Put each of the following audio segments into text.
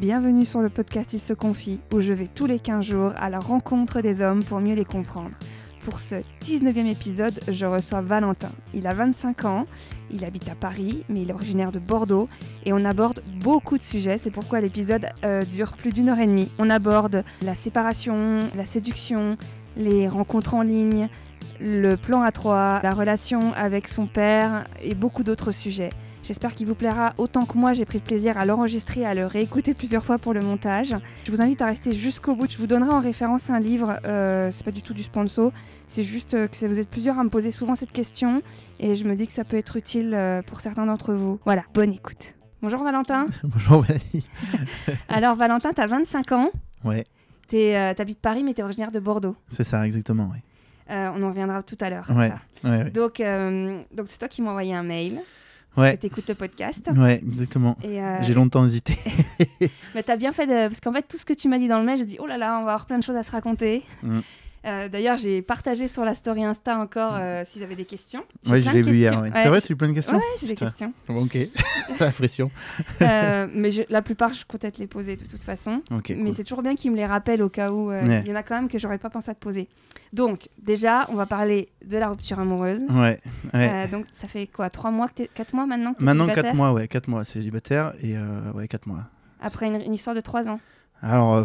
Bienvenue sur le podcast Il se confie, où je vais tous les 15 jours à la rencontre des hommes pour mieux les comprendre. Pour ce 19e épisode, je reçois Valentin. Il a 25 ans, il habite à Paris, mais il est originaire de Bordeaux et on aborde beaucoup de sujets. C'est pourquoi l'épisode euh, dure plus d'une heure et demie. On aborde la séparation, la séduction, les rencontres en ligne, le plan à trois, la relation avec son père et beaucoup d'autres sujets. J'espère qu'il vous plaira autant que moi. J'ai pris plaisir à l'enregistrer, à le réécouter plusieurs fois pour le montage. Je vous invite à rester jusqu'au bout. Je vous donnerai en référence un livre. Euh, c'est pas du tout du sponsor. C'est juste euh, que vous êtes plusieurs à me poser souvent cette question et je me dis que ça peut être utile euh, pour certains d'entre vous. Voilà, bonne écoute. Bonjour Valentin. Bonjour Mélanie. Alors Valentin, tu as 25 ans. Ouais. Tu habites Paris mais tu es originaire de Bordeaux. C'est ça, exactement, oui. on en reviendra tout à l'heure. Ouais, ouais, ouais. Donc, donc c'est toi qui m'as envoyé un mail. Ouais. T'écoutes le podcast. Ouais, exactement. Euh, J'ai longtemps hésité. Mais t'as bien fait de... parce qu'en fait tout ce que tu m'as dit dans le mail, je dis oh là là, on va avoir plein de choses à se raconter. Mm. Euh, D'ailleurs, j'ai partagé sur la story Insta encore euh, s'ils avaient des questions. Ouais, je l'ai vu hier. Ouais. C'est vrai, tu as eu plein de questions Ouais, j'ai des questions. ok, la pression. euh, mais je, la plupart, je comptais te les poser de toute façon. Okay, mais cool. c'est toujours bien qu'ils me les rappellent au cas où. Il Ouais. y en a quand même que j'aurais pas pensé à te poser. Donc, déjà, on va parler de la rupture amoureuse. Ouais, ouais. Euh, donc, ça fait quoi 3 mois, que t'es- 4 mois maintenant que Maintenant, célibataire 4 mois, ouais, 4 mois célibataire et euh, ouais, 4 mois. Après une, une histoire de 3 ans. Alors, euh,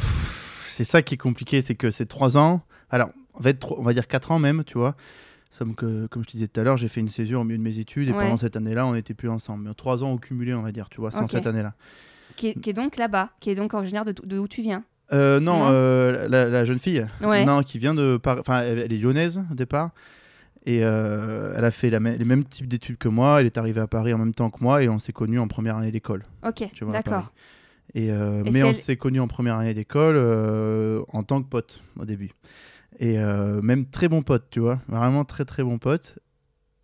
c'est ça qui est compliqué, c'est que c'est 3 ans. Alors, on va dire 4 ans même, tu vois. Comme, que, comme je te disais tout à l'heure, j'ai fait une césure au milieu de mes études et Ouais. pendant cette année-là, on n'était plus ensemble. Mais 3 ans au cumulé, on va dire, tu vois, sans cette année-là. Qui est, qui est donc là-bas, qui est donc originaire de, de où tu viens. Euh, non, Non. euh, la, la jeune fille. Ouais. Non, qui vient de Paris. Enfin, elle, elle est lyonnaise au départ. Et euh, elle a fait la les mêmes types d'études que moi. Elle est arrivée à Paris en même temps que moi et on s'est connus en première année d'école. Ok, d'accord. Et, Et mais on s'est connus en première année d'école en tant que pote au début. Et euh, même très bon pote, tu vois. Vraiment très très bon pote.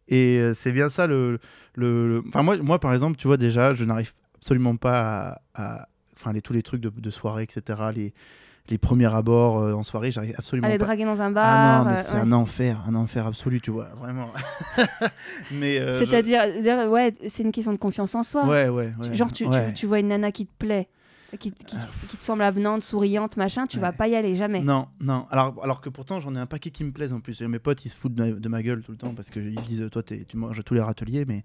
Et euh, c'est bien ça le. le, le- Enfin, moi, moi, par exemple, tu vois, déjà, je n'arrive absolument pas à. Enfin, les, tous les trucs de, de soirée, etc. Les, les premiers abords euh, en soirée, j'arrive absolument Aller pas. draguer dans un bar. Ah non, mais euh, c'est ouais. un enfer, un enfer absolu, tu vois, vraiment. mais. euh, C'est-à-dire, dire, ouais, c'est une question de confiance en soi. Ouais, ouais, ouais. Genre, tu, tu vois une nana qui te plaît, qui, qui, Ah. qui te semble avenante, souriante, machin, tu vas Ouais. pas y aller jamais. Non, non. Alors, alors que pourtant, j'en ai un paquet qui me plaisent en plus. Et mes potes, ils se foutent de ma, de ma gueule tout le temps parce qu'ils disent Toi, tu manges tous les râteliers. Mais,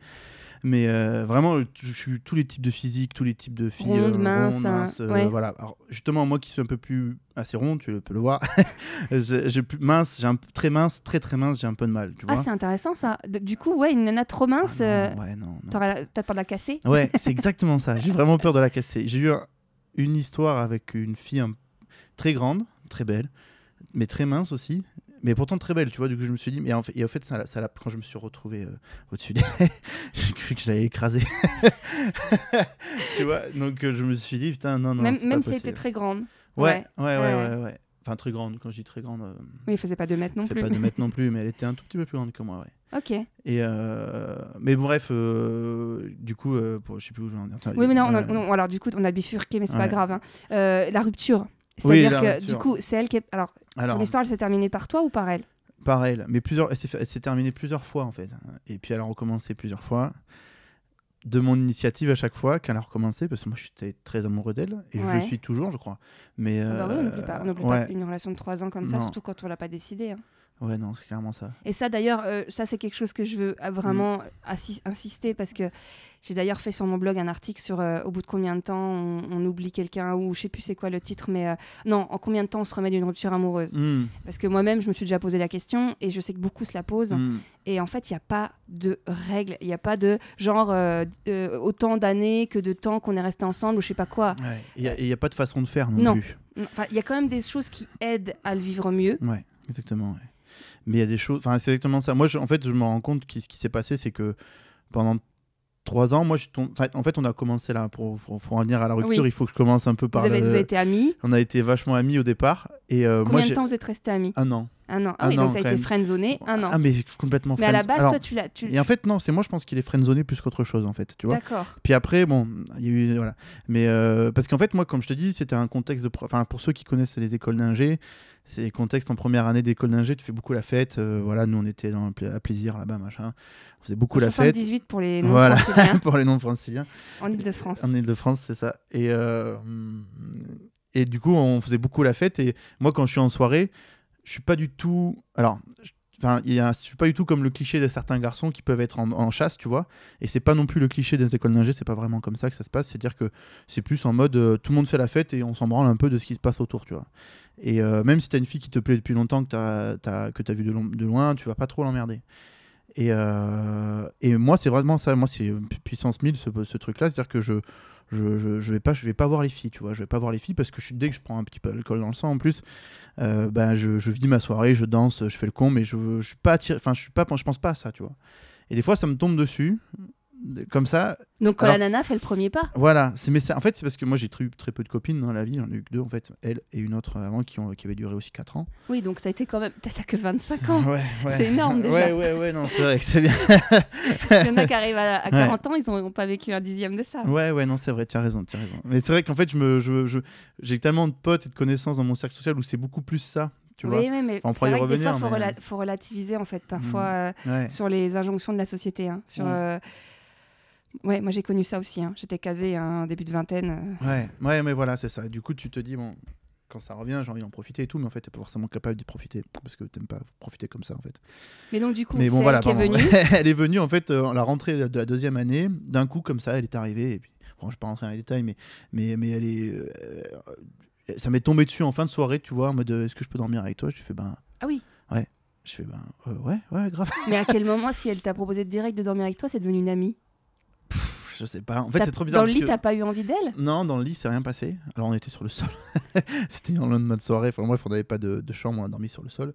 mais euh, vraiment, je suis tous les types de physique, tous les types de filles. Rondes, euh, hein, minces, euh, ouais. Voilà. Alors, justement, moi qui suis un peu plus assez rond, tu peux le voir, j'ai plus mince, j'ai un très mince, très très mince, j'ai un peu de mal. Tu Ah, vois c'est intéressant ça. De- du coup, ouais, une nana trop Ah mince, non, euh, ouais, non, t'as peur de la casser? Ouais, c'est exactement ça. J'ai vraiment peur de la casser. J'ai eu un- une histoire avec une fille un- très grande, très belle, mais très mince aussi. Mais pourtant très belle, tu vois. Du coup, je me suis dit, mais en fait, et en fait ça, quand je me suis retrouvé euh, au-dessus d'elle, j'ai cru que j'allais écraser. tu vois, donc euh, je me suis dit, putain, non, non. Même, même pas si elle était très grande. Ouais, ouais, ouais, Ouais, ouais, ouais, Enfin, très grande. Quand je dis très grande, euh, Oui, il faisait pas 2 mètres non plus. pas de mètres non plus, mais elle était un tout petit peu plus grande que moi, ouais. Ok. Et euh, mais bref, euh, du coup, euh, pour, je sais plus où je vais en dire. Attends, Oui, mais non, on a- on- alors du coup, on a bifurqué, mais c'est pas Ouais. grave. hein. Euh, la rupture. C'est-à-dire que rupture. du coup, c'est elle qui est. Alors, Alors, ton histoire, elle s'est terminée par toi ou par elle? par elle, mais plusieurs, elle s'est terminée plusieurs fois en fait. Et puis elle a recommencé plusieurs fois. De mon initiative à chaque fois qu'elle a recommencé, parce que moi je suis très amoureux d'elle, et je Ouais. le suis toujours, je crois. Mais bah oui, on euh, n'oublie pas, on n'oublie ouais, pas une relation de 3 ans comme ça, Non. surtout quand on l'a pas décidé. hein. Ouais, non, c'est clairement ça. Et ça, d'ailleurs, euh, ça, c'est quelque chose que je veux euh, vraiment insister parce que j'ai d'ailleurs fait sur mon blog un article sur euh, au bout de combien de temps on, on oublie quelqu'un ou je sais plus c'est quoi le titre, mais euh, non, en combien de temps on se remet d'une rupture amoureuse? Mm, Parce que moi-même, je me suis déjà posé la question et je sais que beaucoup se la posent. mm. Et en fait, il n'y a pas de règle, il n'y a pas de genre autant d'années que de temps qu'on est resté ensemble ou je sais pas quoi. Ouais. Il n'y a, pas de façon de faire non, Non. plus. Enfin, il y a quand même des choses qui aident à le vivre mieux. Ouais, exactement. ouais. Mais il y a des choses. Enfin, c'est exactement ça. Moi, je- en fait, je me rends compte que ce qui s'est passé, c'est que pendant trois ans, moi, je tombe... enfin, en fait, on a commencé là pour, pour, pour en venir à la rupture. Oui. Il faut que je commence un peu Vous par. avez, le- vous avez été amis. On a été vachement amis au départ. Et euh, Combien moi, de temps vous êtes restés amis? Un an. Un an. Ah oui, donc t'as été même. un an. Ah, mais complètement mais à la friend- base, Alors, toi, tu l'as. Tu... Et en fait, non, c'est moi, je pense qu'il est friendzoné plus qu'autre chose, en fait, tu vois. D'accord. Puis après, bon, il y a eu. Voilà. Mais euh, parce qu'en fait, moi, comme je te dis, c'était un contexte de. Enfin, pour ceux qui connaissent les écoles d'ingé, c'est contexte en première année d'école d'ingé, tu fais beaucoup la fête. euh, voilà, nous, on était dans à plaisir là-bas, machin. On faisait beaucoup la fête. 78 pour les non Voilà, pour les non-franciliens. en Ile-de-France. En Ile-de-France, c'est ça. Et, euh, et du coup, on faisait beaucoup la fête. Et moi, quand je suis en soirée, je suis pas du tout. Alors, enfin, il suis pas du tout comme le cliché de certains garçons qui peuvent être en, chasse, tu vois. Et c'est pas non plus le cliché des écoles d'ingé. C'est pas vraiment comme ça que ça se passe. C'est-à-dire que c'est plus en mode euh, tout le monde fait la fête et on s'en branle un peu de ce qui se passe autour, tu vois. Et euh, même si t'as une fille qui te plaît depuis longtemps que t'as as, que vu de, loin, tu vas pas trop l'emmerder. Et, euh, moi, c'est vraiment ça. Moi, c'est pu- puissance 1000 ce, ce truc-là. C'est-à-dire que je, je, je, vais pas, je vais pas voir les filles, tu vois. Je vais pas voir les filles parce que je, dès que je prends un petit peu d'alcool dans le sang en plus, euh, ben je, je vis ma soirée, je danse, je fais le con, mais je, je suis pas. Enfin, je suis pas, je pense pas à ça, tu vois. Et des fois, ça me tombe dessus, comme ça. Donc quand Alors- la nana fait le premier pas. Voilà. C'est mais en fait, c'est parce que moi, j'ai très, très peu de copines dans la vie. J'en ai eu que deux en fait, elle et une autre avant qui ont, qui avait duré aussi 4 ans. Oui, donc ça a été quand même. T'as t'as que 25 ans. Ouais, ouais. C'est énorme, déjà. Ouais, ouais, ouais. Non, c'est vrai que c'est bien. Il y en a qui arrivent à, à 40 ans, ils n'ont pas vécu un dixième de ça. Ouais, ouais, non, c'est vrai, tu as raison, tu as raison. Mais c'est vrai qu'en fait, je me, je, je- j'ai tellement de potes et de connaissances dans mon cercle social où c'est beaucoup plus ça, tu vois. oui, oui, mais Enfin, c'est vrai que des fois, revenir, il faut, mais- rela- faut relativiser en fait, parfois, euh, Ouais. sur les injonctions de la société. hein, sur, Mm. euh, Ouais, moi j'ai connu ça aussi. hein. J'étais casée un début de vingtaine. euh. Ouais, ouais, mais voilà, c'est ça. Du coup, tu te dis, bon, quand ça revient, j'ai envie d'en profiter et tout, mais en fait, t'es pas forcément capable d'y profiter parce que t'aimes pas profiter comme ça, en fait. Mais donc du coup, mais bon, voilà, elle est venue. elle est venue, en fait, euh, à la rentrée de la deuxième année, d'un coup, comme ça, elle est arrivée, et puis, bon, je vais pas rentrer dans les détails, mais, mais, mais elle est. euh, ça m'est tombé dessus en fin de soirée, tu vois, en mode, est-ce que je peux dormir avec toi? Je fais, ben, Ah oui. je fais, ben, euh, ouais, ouais, grave. Mais à quel moment, si elle t'a proposé direct de dormir avec toi, c'est devenu une amie? Je sais pas. En fait, c'est trop bizarre. Dans le lit, que- t'as pas eu envie d'elle? Non, dans le lit, c'est rien passé. Alors, on était sur le sol. C'était en lendemain de soirée. Enfin, bref, on n'avait pas de, de chambre, on a dormi sur le sol.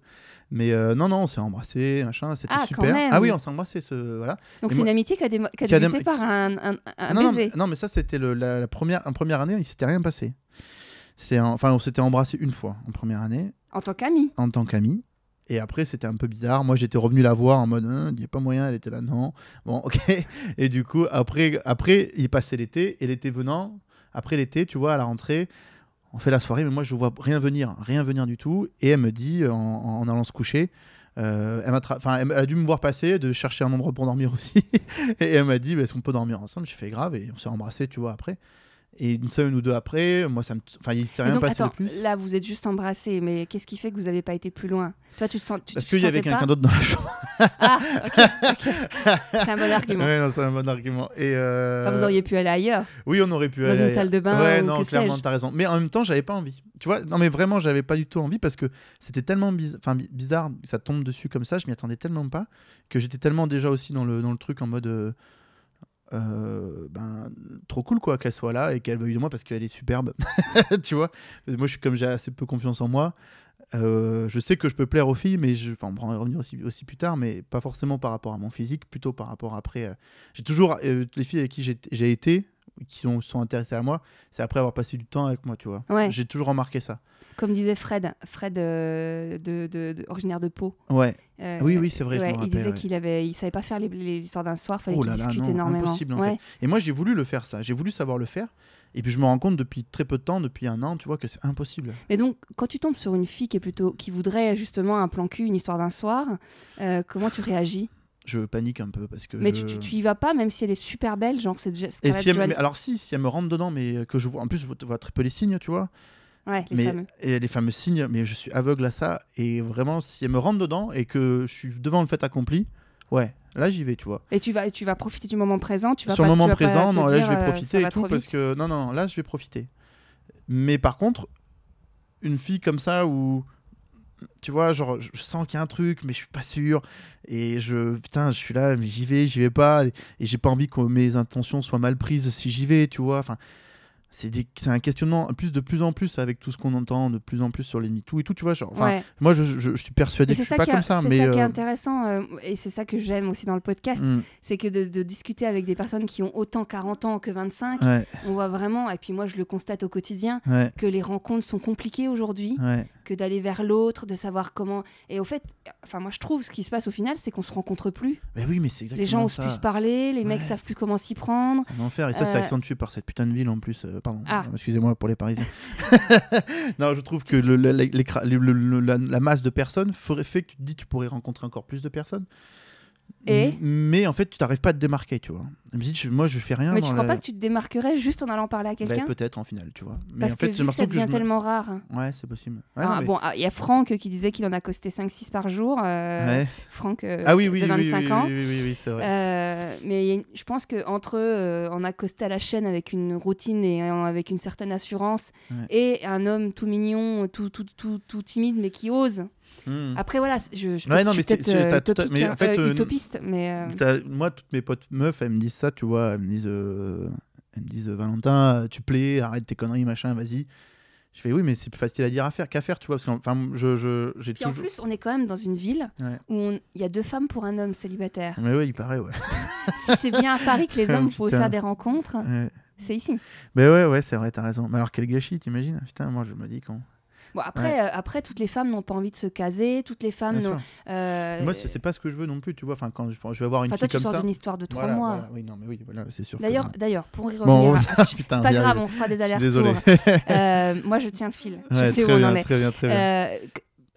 Mais euh, non, non, on s'est embrassé, machin, c'était Ah, quand super. même. Ah oui, on s'est embrassé, ce... voilà. Donc c'est moi- une amitié qui a, démo- qui a débuté par un, un- un non, baiser. mais, non, mais ça, c'était la, la première, en première année, il s'était rien passé. Enfin, on s'était embrassé une fois en première année, En tant qu'amie. en tant qu'amis. Et après, c'était un peu bizarre. Moi, j'étais revenu la voir en mode, Hein, il n'y a pas moyen, elle était là, non. Bon, ok. Et du coup, après, après il passait l'été. Et l'été venant, après l'été, tu vois, à la rentrée, on fait la soirée, mais moi, je vois rien venir, rien venir du tout. Et elle me dit, en, en allant se coucher, euh, elle, enfin, elle a dû me voir passer, de chercher un endroit pour dormir aussi. et elle m'a dit, bah, est-ce qu'on peut dormir ensemble? J'ai fait grave. Et on s'est embrassé, tu vois, après. Et une semaine ou deux après, moi, ça me. Enfin, il s'est rien donc passé attends, de plus. là vous êtes juste embrassés, mais qu'est-ce qui fait que vous n'avez pas été plus loin? Toi tu te sens. Tu, Parce qu'il y avait quelqu'un d'autre dans la chambre. Ah, ok, ok. C'est un bon argument. Ouais, non, c'est un bon argument. Et euh, Enfin, vous auriez pu aller ailleurs. Oui, on aurait pu Dans aller. une salle de bain Ouais, ou non, clairement, t'as raison. Mais en même temps, j'avais pas envie. Tu vois, non, mais vraiment, j'avais pas du tout envie parce que c'était tellement biz- enfin, bi- bizarre, ça tombe dessus comme ça, je m'y attendais tellement pas que j'étais tellement déjà aussi dans le, dans le truc en mode. euh, euh, ben trop cool quoi qu'elle soit là et qu'elle veuille de moi parce qu'elle est superbe. Tu vois? Moi je suis comme j'ai assez peu confiance en moi. Euh, je sais que je peux plaire aux filles mais enfin on en revenir aussi, aussi plus tard mais pas forcément par rapport à mon physique plutôt par rapport après euh, j'ai toujours les filles avec qui j'ai été qui sont, sont intéressées à moi c'est après avoir passé du temps avec moi tu vois Ouais. j'ai toujours remarqué ça Comme disait Fred, Fred euh, de, de- de- originaire de Pau. ouais Euh, Oui, oui, c'est vrai, je rappelle, il disait ouais. qu'il avait, il savait pas faire les, les histoires d'un soir, fallait Oh qu'il discute non, énormément. impossible, en ouais. Et moi, j'ai voulu le faire, ça. J'ai voulu savoir le faire. Et puis, je me rends compte depuis très peu de temps, depuis un an, tu vois, que c'est impossible. Mais donc, quand tu tombes sur une fille qui est plutôt, qui voudrait justement un plan cul, une histoire d'un soir, euh, comment tu réagis? Je panique un peu parce que. Mais je- tu, tu, y vas pas, même si elle est super belle, genre c'est déjà. Et si elle, mais alors, si, si elle me rentre dedans, mais que je vois. En plus, je vois- très peu les signes, tu vois. ouais, les mais, fameux. Et les fameux signes, mais je suis aveugle à ça. Et vraiment, si elle me rentre dedans et que je suis devant le fait accompli, ouais, là, j'y vais, tu vois. Et tu vas, tu vas profiter du moment présent. Tu vas Sur le moment présent, non, là, je vais euh, profiter et tout parce que non, non, là, je vais profiter. Mais par contre, une fille comme ça où tu vois, genre, je sens qu'il y a un truc, mais je suis pas sûr. Et je, putain, je suis là, mais j'y vais, j'y vais pas. Et j'ai pas envie que mes intentions soient mal prises si j'y vais, tu vois. Enfin, c'est c'est un questionnement plus de plus en plus avec tout ce qu'on entend de plus en plus sur les MeToo et tout tu vois genre, Ouais. moi je, je- je suis persuadé que je c'est suis pas comme ça c'est mais ça qui est euh, intéressant, euh, et c'est ça que j'aime aussi dans le podcast, mm, c'est que de, de discuter avec des personnes qui ont autant 40 ans que 25, ouais on voit vraiment, et puis moi je le constate au quotidien, ouais que les rencontres sont compliquées aujourd'hui, que d'aller vers l'autre, de savoir comment... Et au fait, enfin moi je trouve, ce qui se passe au final, c'est qu'on se rencontre plus. mais oui mais c'est exactement les gens osent plus parler, les mecs savent plus comment s'y prendre. Un enfer et ça c'est Euh, accentué par cette putain de ville en plus euh, pardon Ah. euh, excusez-moi pour les parisiens. Non je trouve que le- le- la masse de personnes ferait fait que tu te dis tu pourrais rencontrer encore plus de personnes Et mais en fait tu t'arrives pas à te démarquer tu vois moi je fais rien Mais tu crois la- pas que tu te démarquerais juste en allant parler à Bah, quelqu'un peut-être en finale tu vois mais Parce en que fait vu que ça que devient me- tellement rare. ouais c'est possible Ouais, Ah, mais- Bon, ah, il y a Franck qui disait qu'il en a costé 5-6 par jour. euh, Ouais. Franck euh, ah oui oui de oui, 25 oui, ans. oui, oui, oui, c'est vrai Euh, mais une- je pense qu'entre eux, on a costé à la chaîne avec une routine et euh, avec une certaine assurance, Ouais. et un homme tout mignon, tout, tout, tout, tout timide, mais qui ose. Hmm. Après, voilà, je, je, Ouais, non, je suis mais c'est- peut-être euh, utopique, mais hein, en fait, euh, euh, utopiste, mais euh, Moi, toutes mes potes meufs, elles me disent ça, tu vois. Elles me disent, euh, elles me disent Valentin, tu plais, arrête tes conneries, machin, vas-y. Je fais oui, mais c'est plus facile à dire à faire qu'à faire, tu vois. Parce que, enfin, je, je, j'ai puis en plus, on est quand même dans une ville Ouais. où on- il y a deux femmes pour un homme célibataire. Mais oui, il paraît, ouais. si c'est bien à Paris que les hommes pouvaient faire des rencontres, ouais. c'est ici. Mais ouais, ouais, c'est vrai, t'as raison. Mais alors, quel gâchis, t'imagines? Putain, moi, je me dis quand. Bon, après, euh, après, toutes les femmes n'ont pas envie de se caser, toutes les femmes n'ont. euh, Moi, c'est pas ce que je veux non plus, tu vois. Enfin, quand je, je vais avoir une Enfin, toi, fille tu comme sors d'une histoire de trois Voilà, mois. voilà. Oui, non, mais oui, voilà, c'est sûr. que- D'ailleurs, d'ailleurs, pour y revenir, Bon, à- c'est pas grave, on fera des allers-retours. désolé. Euh, moi, je tiens le fil. je sais où on en est. Très bien, très bien. Euh,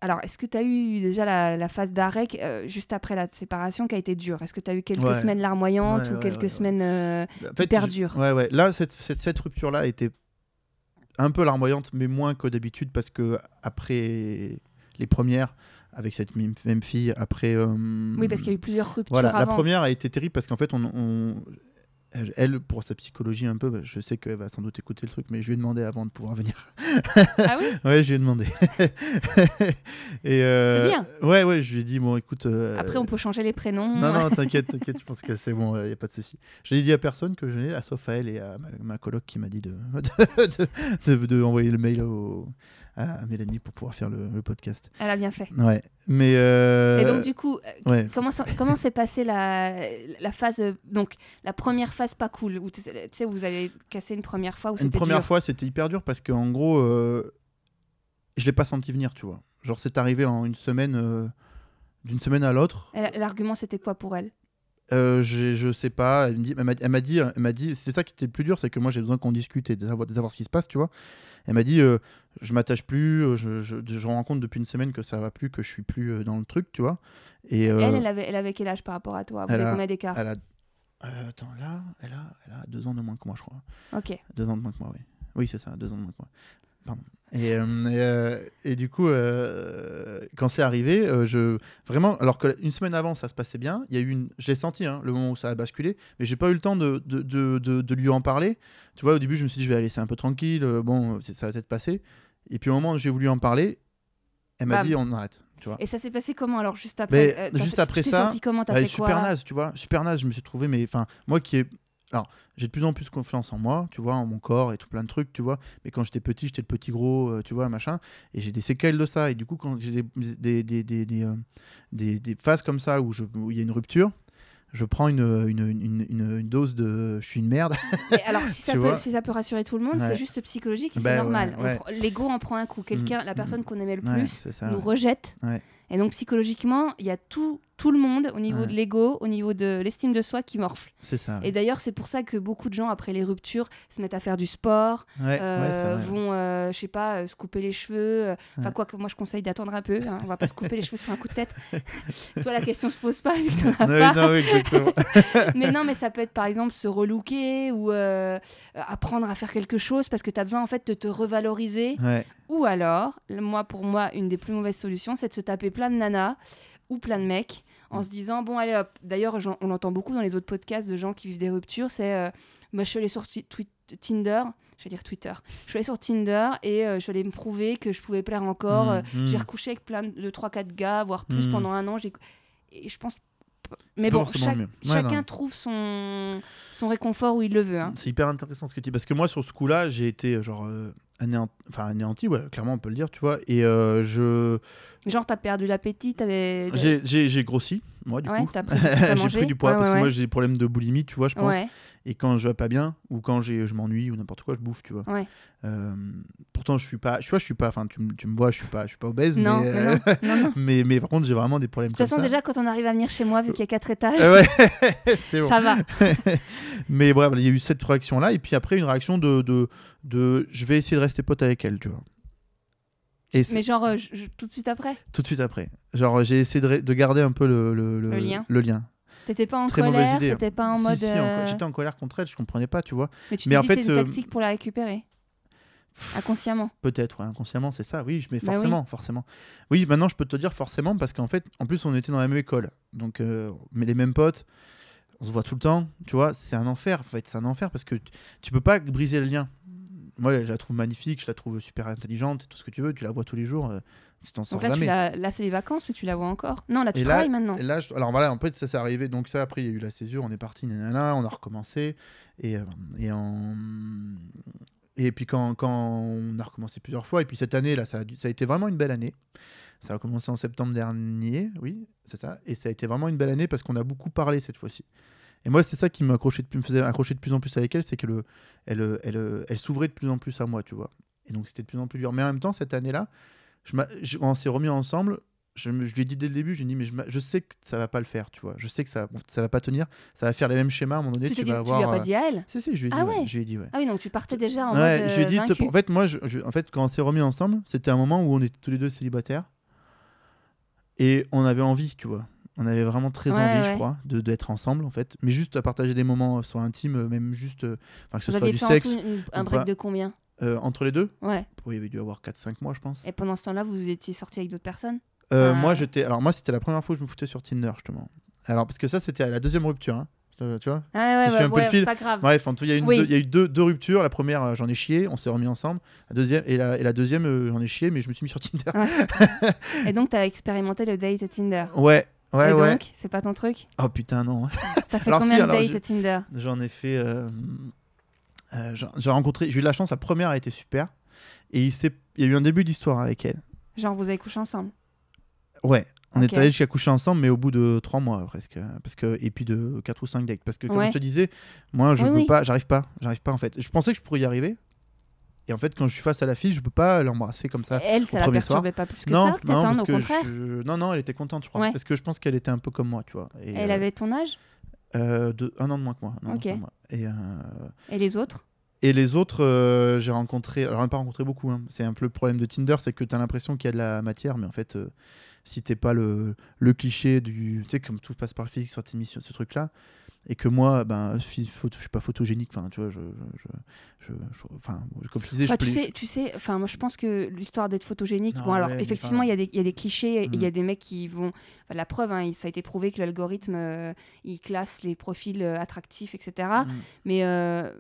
alors, est-ce que tu as eu déjà la, la phase d'arrêt euh, juste après la séparation qui a été dure? Est-ce que tu as eu quelques Ouais. semaines larmoyantes Ouais, ou ouais, quelques semaines euh, En fait, hyper je- dures? Ouais, ouais. Là, cette, cette, cette rupture-là était un peu larmoyante, mais moins que d'habitude, parce que après les premières, avec cette même fille, après. euh, Oui, parce qu'il y a eu plusieurs ruptures Voilà, la première a été terrible parce qu'en fait, on, on- elle- pour sa psychologie un peu, bah, je sais qu'elle va sans doute écouter le truc, mais je lui ai demandé avant de pouvoir venir. Ah oui ouais, je lui ai demandé. Et euh, C'est bien. Ouais, ouais, je lui ai dit, bon, écoute. euh, Après, on peut changer les prénoms. non, non, t'inquiète, t'inquiète, je pense que c'est bon, il n'y a pas de souci. Je l'ai dit à personne que je l'ai, à sauf à elle et à ma, ma coloc qui m'a dit de, de, de- de envoyer le mail au- à Mélanie pour pouvoir faire le, le podcast. Elle a bien fait. Ouais, mais. euh, Et donc, du coup, euh, ouais. comment s'est passée la, la phase, donc la première phase pas cool, où tu sais, vous avez cassé une première fois où Une première dur. fois, c'était hyper dur parce qu'en gros, euh, je l'ai pas senti venir, tu vois. Genre, c'est arrivé en une semaine, euh, d'une semaine à l'autre. L'argument, c'était quoi pour elle? Euh, je, sais pas. Elle me dit, elle m'a- elle m'a dit, elle m'a dit, c'est ça qui était le plus dur, c'est que moi j'ai besoin qu'on discute et de savoir, de savoir ce qui se passe, tu vois. Elle m'a dit, euh, je m'attache plus, euh, je, je, je me rends compte depuis une semaine que ça va plus, que je suis plus euh, dans le truc, tu vois. Et euh, Elle, elle avait, elle avait quel âge par rapport à toi? Vous elle avez combien d'écart? elle a, attends, là, elle a, elle a deux ans de moins que moi, je crois. Ok. Deux ans de moins que moi, oui. Oui, c'est ça, deux ans de moins que moi. Pardon. Et, euh, et, euh, et du coup, euh, quand c'est arrivé, euh, je vraiment, alors qu'une semaine avant, ça se passait bien. Il y a eu une, je l'ai senti, hein, le moment où ça a basculé, mais j'ai pas eu le temps de, de, de, de- lui en parler. Tu vois, au début, je me suis dit, je vais la laisser un peu tranquille. bon, ça va peut-être passer. Et puis au moment où j'ai voulu en parler, elle m'a dit, on arrête. Tu vois. Et ça s'est passé comment alors juste après? Mais juste fait- après ça, senti comment T'as Ouais, fait super quoi naze, tu vois, super naze. Je me suis trouvé, mais enfin, moi qui ai. Alors, j'ai de plus en plus confiance en moi, tu vois, en mon corps et tout plein de trucs, tu vois. Mais quand j'étais petit, j'étais le petit gros, euh, tu vois, machin. Et j'ai des séquelles de ça. Et du coup, quand j'ai des, des, des, des, des, euh, phases comme ça où il y a une rupture, je prends une, une, une, une- une dose de je suis une merde. Et alors, si ça, peut, vois si ça peut rassurer tout le monde, Ouais. c'est juste psychologique et Ben c'est normal. ouais, ouais. L'ego en prend un coup. Quelqu'un, la mm, personne qu'on aimait le plus, c'est ça. nous rejette. Et donc, psychologiquement, il y a tout, tout le monde au niveau Ouais. de l'ego, au niveau de l'estime de soi qui morfle. C'est ça. Et d'ailleurs, c'est pour ça que beaucoup de gens, après les ruptures, se mettent à faire du sport, Ouais, euh, vont, euh, je sais pas, euh, se couper les cheveux. euh, Enfin, quoi que moi, je conseille d'attendre un peu. hein, on va pas se couper les cheveux sur un coup de tête. Toi, la question se pose pas, vu que t'en as pas. non, oui, exactement. mais non, mais ça peut être par exemple se relooker ou apprendre à faire quelque chose parce que tu as besoin en fait de te revaloriser. Ou alors, moi pour moi, une des plus mauvaises solutions, c'est de se taper plein de nanas ou plein de mecs en se disant bon allez hop. D'ailleurs, on l'entend beaucoup dans les autres podcasts de gens qui vivent des ruptures, c'est euh, moi je suis allée sur Tinder. Je vais dire Twitter. Je suis allée sur Tinder et euh, je suis allée me prouver que je pouvais plaire encore. Euh, mm. J'ai recouché avec plein de 3-4 gars, voire plus Mm. pendant un an. Et je pense Mais bon, chaque-. Ouais, chacun non. trouve son, son réconfort où il le veut. hein. C'est hyper intéressant ce que tu dis. Parce que moi, sur ce coup-là, j'ai été euh, genre euh, anéant- enfin, anéanti, ouais, clairement, on peut le dire, tu vois. Et euh, je. Genre, t'as perdu l'appétit, t'avais. J'ai- grossi, moi, du Ouais, coup. j'ai pris du poids Ouais, parce ouais, que moi j'ai des problèmes de boulimie, tu vois, je pense. Et quand je vais pas bien ou quand j'ai- je m'ennuie ou n'importe quoi, je bouffe, tu vois. Ouais. Euh, pourtant, je suis pas, tu vois, je suis pas, enfin, tu, me- tu me vois, je suis pas, je suis pas obèse, Non, mais, mais euh, non, non, mais, mais par contre, j'ai vraiment des problèmes De toute façon, ça. déjà, quand on arrive à venir chez moi, vu qu'il y a quatre étages, ouais, c'est bon. ça va. mais bref, il y a eu cette réaction là, et puis après une réaction de, de, de, je vais essayer de rester pote avec elle, tu vois. Et Mais genre, euh, je- je- tout de suite après, tout de suite après. Genre, j'ai essayé de, garder un peu le, le, Le lien. le lien. t'étais pas en Très colère, idée, hein. t'étais pas en Si, mode. si, euh, J'étais en colère contre elle, je comprenais pas, tu vois. Mais tu mais en dit fait, c'est une euh, tactique pour la récupérer? Inconsciemment. Peut-être, ouais, inconsciemment, c'est ça. Oui, mais Bah oui. forcément, forcément. Oui, maintenant, je peux te dire forcément parce qu'en fait, en plus, on était dans la même école. Donc, euh, mais les mêmes potes, on se voit tout le temps, tu vois, c'est un enfer. En fait, c'est un enfer parce que tu, tu peux pas briser le lien. Moi, je la trouve magnifique, je la trouve super intelligente, tout ce que tu veux, tu la vois tous les jours, euh, tu t'en sors Donc là, tu là c'est les vacances, mais tu la vois encore? Non, là, tu Et là- travailles maintenant. Et là, je- alors voilà, en fait, ça s'est arrivé. Donc ça, après, il y a eu la césure, on est parti, nanana, on a recommencé. Et, euh, et, en... et puis quand, quand on a recommencé plusieurs fois, et puis cette année, là, ça a, dû- ça a été vraiment une belle année. Ça a commencé en septembre dernier, oui, c'est ça. Et ça a été vraiment une belle année parce qu'on a beaucoup parlé cette fois-ci. Et moi, c'est ça qui m'accrochait de- me faisait accrocher de plus en plus avec elle, c'est que le, elle, elle, elle, s'ouvrait de plus en plus à moi, tu vois. Et donc c'était de plus en plus dur. Mais en même temps, cette année-là, je je- on s'est remis ensemble. Je, je lui ai dit dès le début, j'ai dit, mais je, je sais que ça va pas le faire, tu vois. Je sais que ça, ça va pas tenir. Ça va faire les mêmes schémas à un moment donné. Tu, Tu, dit- lui as pas euh, dit à elle? Si, si, je lui ai dit. Ah ouais, ouais Je lui ai dit, ouais. Ah oui, donc tu partais déjà en Ouais, mode. je lui ai euh, dit, en fait, moi, je- je- en fait, quand on s'est remis ensemble, c'était un moment où on était tous les deux célibataires et on avait envie, tu vois. On avait vraiment très Ouais, envie, ouais. je crois, de d'être ensemble, en fait. Mais juste à partager des moments, euh, soit intimes, euh, même juste, euh, enfin, que ce Vous soit du sexe, une- un break pas. de combien? Euh, entre les deux? Ouais. Oui, il y avait dû avoir 4-5 mois, je pense. Et pendant ce temps-là, vous étiez sorti avec d'autres personnes? Euh. Moi, j'étais. Alors, moi, c'était la première fois que je me foutais sur Tinder, justement. Alors, parce que ça, c'était à la deuxième rupture, hein. Euh, tu vois? Ah ouais, Tu ouais, un peu ouais, c'est pas grave. Bref, en tout, il y a, une- Oui. il y a eu deux, deux ruptures. La première, euh, j'en ai chié, on s'est remis ensemble. La deuxième, et, la, et la deuxième, euh, j'en ai chié, mais je me suis mis sur Tinder. Et donc, t'as expérimenté le date Tinder? Ouais, ouais, Et ouais. donc, c'est pas ton truc Oh putain, non. T'as fait Alors combien si, de dates je- Tinder J'en ai fait. euh, euh, j'ai rencontré. J'ai eu de la chance, la première a été super. Et il, il y a eu un début d'histoire avec elle. Genre, vous avez couché ensemble Ouais. On est allé jusqu'à coucher ensemble, mais au bout de trois mois presque. Parce que, et puis de 4 ou 5 dates. Parce que, comme Ouais. je te disais, moi, je Oui, peux oui. pas, j'arrive pas. J'arrive pas, en fait. Je pensais que je pourrais y arriver. Et en fait, quand je suis face à la fille, je peux pas l'embrasser comme ça. Elle, ça la perturbait pas plus que non, ça non, hein, parce au que contraire. je- non, non, elle était contente, je crois. Ouais. Parce que je pense qu'elle était un peu comme moi, tu vois. Et, Elle euh, avait ton âge? euh, de, un an de moins que moi. moins que. Et, euh, Et les autres? Et les autres, j'ai rencontré. Alors, j'en ai pas rencontré beaucoup. hein. C'est un peu le problème de Tinder, c'est que tu as l'impression qu'il y a de la matière, mais en fait, si t'es pas le, le cliché du. Tu sais, comme tout passe par le physique sur tes missions, ce truc-là, et que moi, ben, je suis pas photogénique, enfin, tu vois, je. je, enfin, comme je disais, Enfin, je tu sais, tu sais, enfin, moi je pense que l'histoire d'être photogénique, Non, bon alors ouais, mais effectivement, il y, a des- y a des clichés, il y a Mhm. des mecs qui vont. enfin, la preuve, hein, ça a été prouvé que l'algorithme, euh, il classe les profils euh, attractifs, etc. Mm. Mais euh,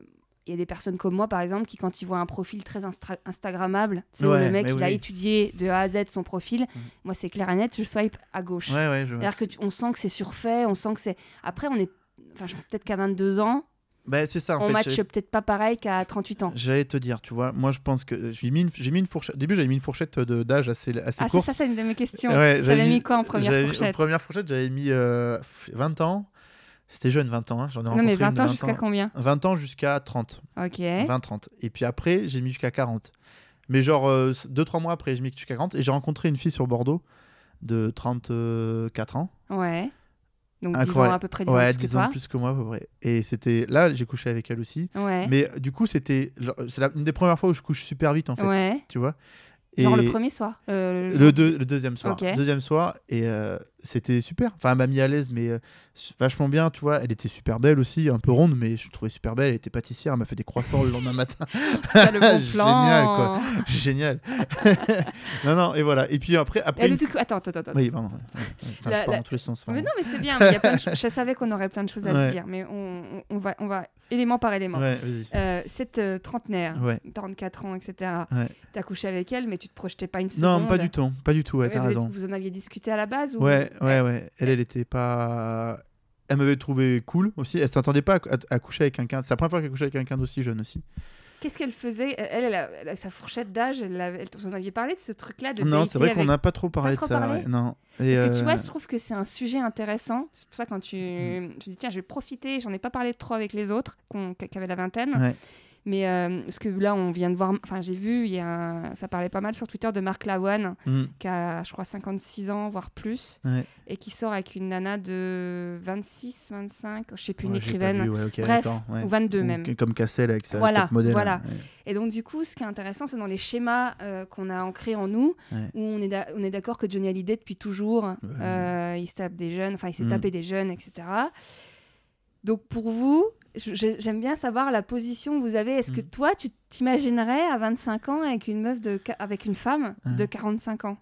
il y a des personnes comme moi, par exemple, qui quand ils voient un profil très instra- Instagrammable, c'est Ouais, le mec il a étudié de A à Z son profil, Mhm. moi c'est clair et net, je swipe à gauche. Ouais, ouais, je vois. C'est-à-dire que tu- on sent que c'est surfait, on sent que c'est. Après, on est. Enfin, je- peut-être qu'à 22 ans, Bah, c'est ça, en on fait. match peut-être pas pareil qu'à 38 ans. J'allais te dire, tu vois, moi je pense que j'ai mis, une- mis une fourchette. Au début, j'avais mis une fourchette de- d'âge assez, assez Ah, c'est courte. ça, c'est une de mes questions. Ouais, j'avais T'avais mis quoi en première mis- fourchette En première fourchette, j'avais mis euh, 20 ans. C'était jeune, 20 ans. hein, J'en ai Non, mais une 20 de ans jusqu'à combien 20 ans jusqu'à 30. Ok. 20-30. Et puis après, j'ai mis jusqu'à 40. Mais genre 2-3 mois après, j'ai mis jusqu'à 40. Et j'ai rencontré une fille sur Bordeaux de 34 ans. Ouais. Donc 10 ans Incroyable. à peu près 10 ans ouais, plus que 10 ans toi. plus que moi, à peu près. Et c'était là, j'ai couché avec elle aussi. Ouais. Mais du coup, c'était. genre, C'est la- une des premières fois où je couche super vite, en fait. ouais. Tu vois Genre Et- le premier soir. euh, Le, deux- le deuxième soir. Ok. Deuxième soir, et euh, c'était super. Enfin, elle m'a mis à l'aise, mais euh, vachement bien, tu vois. Elle était super belle aussi, un peu ronde, mais je trouvais super belle. Elle était pâtissière, elle m'a fait des croissants le lendemain matin. T'as le bon plan. Génial, quoi. Génial. non, non, et voilà. Et puis après. Après truc- Attends, attends, attends. Oui, pardon. Enfin, je La- pars la- dans tous les sens. Mais non, mais c'est bien. mais il y a plein de choses- Je savais qu'on aurait plein de choses à Ouais. te dire, mais on, on- va, on va élément par élément. Ouais. Euh, cette euh, trentenaire, Ouais. 44 ans, etc. T'as couché avec elle, mais tu te projetais pas une seconde. Non, pas du tout. Pas du tout, t'as raison. vous en aviez discuté à la base ou... Ouais, ouais, ouais. Elle, elle était pas. Elle m'avait trouvé cool aussi. Elle s'attendait pas à, à- à coucher avec quelqu'un. C'est la première fois qu'elle couchait avec quelqu'un d'aussi jeune aussi. Qu'est-ce qu'elle faisait? Elle, elle, a, elle a sa fourchette d'âge. Elle Vous en aviez parlé de ce truc-là de non, c'est vrai qu'on n'a pas trop parlé trop de ça. parlé? ouais, Non. Et, Parce que tu euh, vois, je trouve que c'est un sujet intéressant. C'est pour ça quand tu, tu dis tiens, je vais profiter. J'en ai pas parlé trop avec les autres qu'on- qui avaient la vingtaine. Ouais. Mais euh, parce que là, on vient de voir. Enfin, j'ai vu, il y a un- ça parlait pas mal sur Twitter de Marc Lavoine, hmm, qui a, je crois, 56 ans, voire plus, ouais. et qui sort avec une nana de 26, 25, je sais plus, une Ouais, écrivaine. vu, ouais, ok, Bref, ouais. ou 22 Ou même. Comme Cassel avec sa Voilà, modèle. voilà. Et donc, du coup, ce qui est intéressant, c'est dans les schémas euh, qu'on a ancrés en nous, où on est, d'accord que Johnny Hallyday, depuis toujours, euh, il se tape des jeunes, enfin, il s'est Mm. tapé des jeunes, etc. Donc, pour vous, j'aime bien savoir la position que vous avez. Est-ce que Mm. toi, tu t'imaginerais à 25 ans avec une meuf de, avec une femme Ouais. de 45 ans?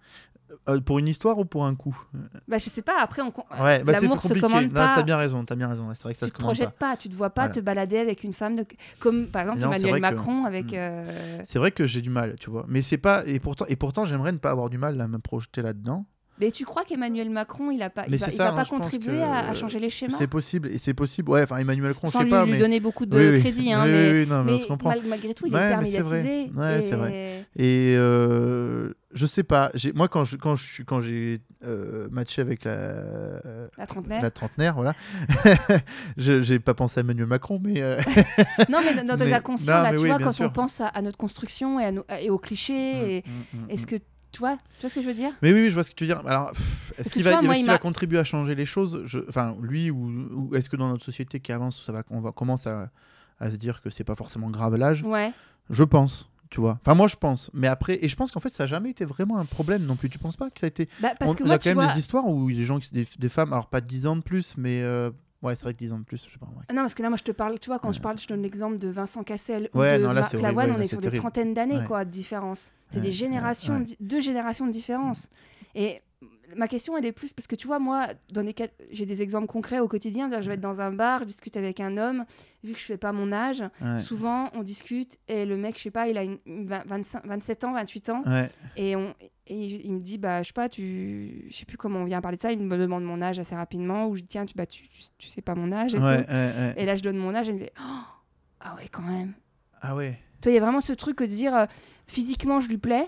Euh, pour une histoire ou pour un coup? Bah, je sais pas. Après, on, Ouais, bah c'est l'amour se compliqué. commande pas. T'as bien raison, t'as bien raison. C'est vrai que ça tu se te projettes pas. pas. tu te vois pas Voilà. te balader avec une femme de comme par exemple Non, Emmanuel que- Macron avec Mm. euh, C'est vrai que j'ai du mal, tu vois. Mais c'est pas et pourtant et pourtant j'aimerais ne pas avoir du mal à me projeter là-dedans. Mais tu crois qu'Emmanuel Macron, il a pas, Mais il va, c'est il ça, va hein, pas contribuer à, à euh, changer les schémas C'est possible et c'est possible. Ouais, enfin Emmanuel Macron, Sans je sais lui, pas, lui mais donner beaucoup de Oui, oui. crédit, hein, Oui, mais, non, mais mais mal- malgré tout, il Ouais, est hyper médiatisé. Ouais, et- c'est vrai. Et euh, je sais pas. Moi quand je quand je quand j'ai euh, matché avec la La trentenaire. la trentenaire, voilà. je j'ai pas pensé à Emmanuel Macron, mais euh, Non, mais dans, ta conscience, là, tu vois, quand on pense à, notre construction et, aux clichés, et Mm, mm, mm, est-ce que tu vois, tu vois ce que je veux dire? Mais oui, oui, je vois ce que tu veux dire. Alors, est-ce qu'il va, qu'il m'a- va contribuer à changer les choses? Je- Enfin, lui ou, ou est-ce que dans notre société qui avance, ça va, on va commence à, à se dire que c'est pas forcément grave l'âge? Ouais. Je pense, tu vois. Enfin, moi, je pense. Mais après, et je pense qu'en fait, ça a jamais été vraiment un problème non plus. Tu penses pas que ça a été Bah, parce On, que on moi, a quand même vois. des histoires où des gens, des, des femmes, alors pas 10 ans de plus, mais euh, ouais, c'est vrai que 10 ans de plus, je sais pas. ouais. Non, parce que là, moi, je te parle, tu vois, quand je parle, je donne l'exemple de Vincent Cassel ou Ouais, de non, là, Marc Lavoine, on est sur des trentaines d'années, quoi, de différence. C'est des générations, deux générations de différence. Et ma question, elle est plus parce que tu vois, moi, dans des cas- j'ai des exemples concrets au quotidien. Je vais être dans un bar, je discute avec un homme, vu que je fais pas mon âge. Ouais. Souvent, on discute et le mec, je sais pas, il a une, une vingt- 25, 27 ans, 28 ans. Ouais. Et, on, et il me dit, bah, je sais pas, tu... je sais plus comment on vient parler de ça. Il me demande mon âge assez rapidement. Ou je dis, tiens, tu, bah, tu, tu, sais pas mon âge et Ouais, là, je donne mon âge et il me fait, Oh, ah ouais, quand même. Ah ouais. Toi, il y a vraiment ce truc de dire, euh, physiquement, je lui plais.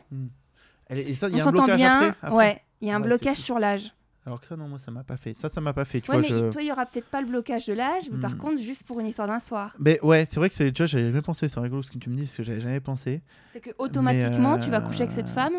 Est- Et ça, il On y a un s'entend blocage bien. après, après? Ouais, il y a un Ouais, blocage sur l'âge. Alors que ça, non, moi, ça m'a pas fait. Ça, ça m'a pas fait. Tu Ouais, vois, mais je... toi, il y aura peut-être pas le blocage de l'âge, mais par Hmm. contre, juste pour une histoire d'un soir. Mais ouais, c'est vrai que c'est, tu vois, j'avais jamais pensé. C'est rigolo ce que tu me dis, parce que j'avais jamais pensé. C'est que automatiquement, tu vas coucher avec cette euh, femme,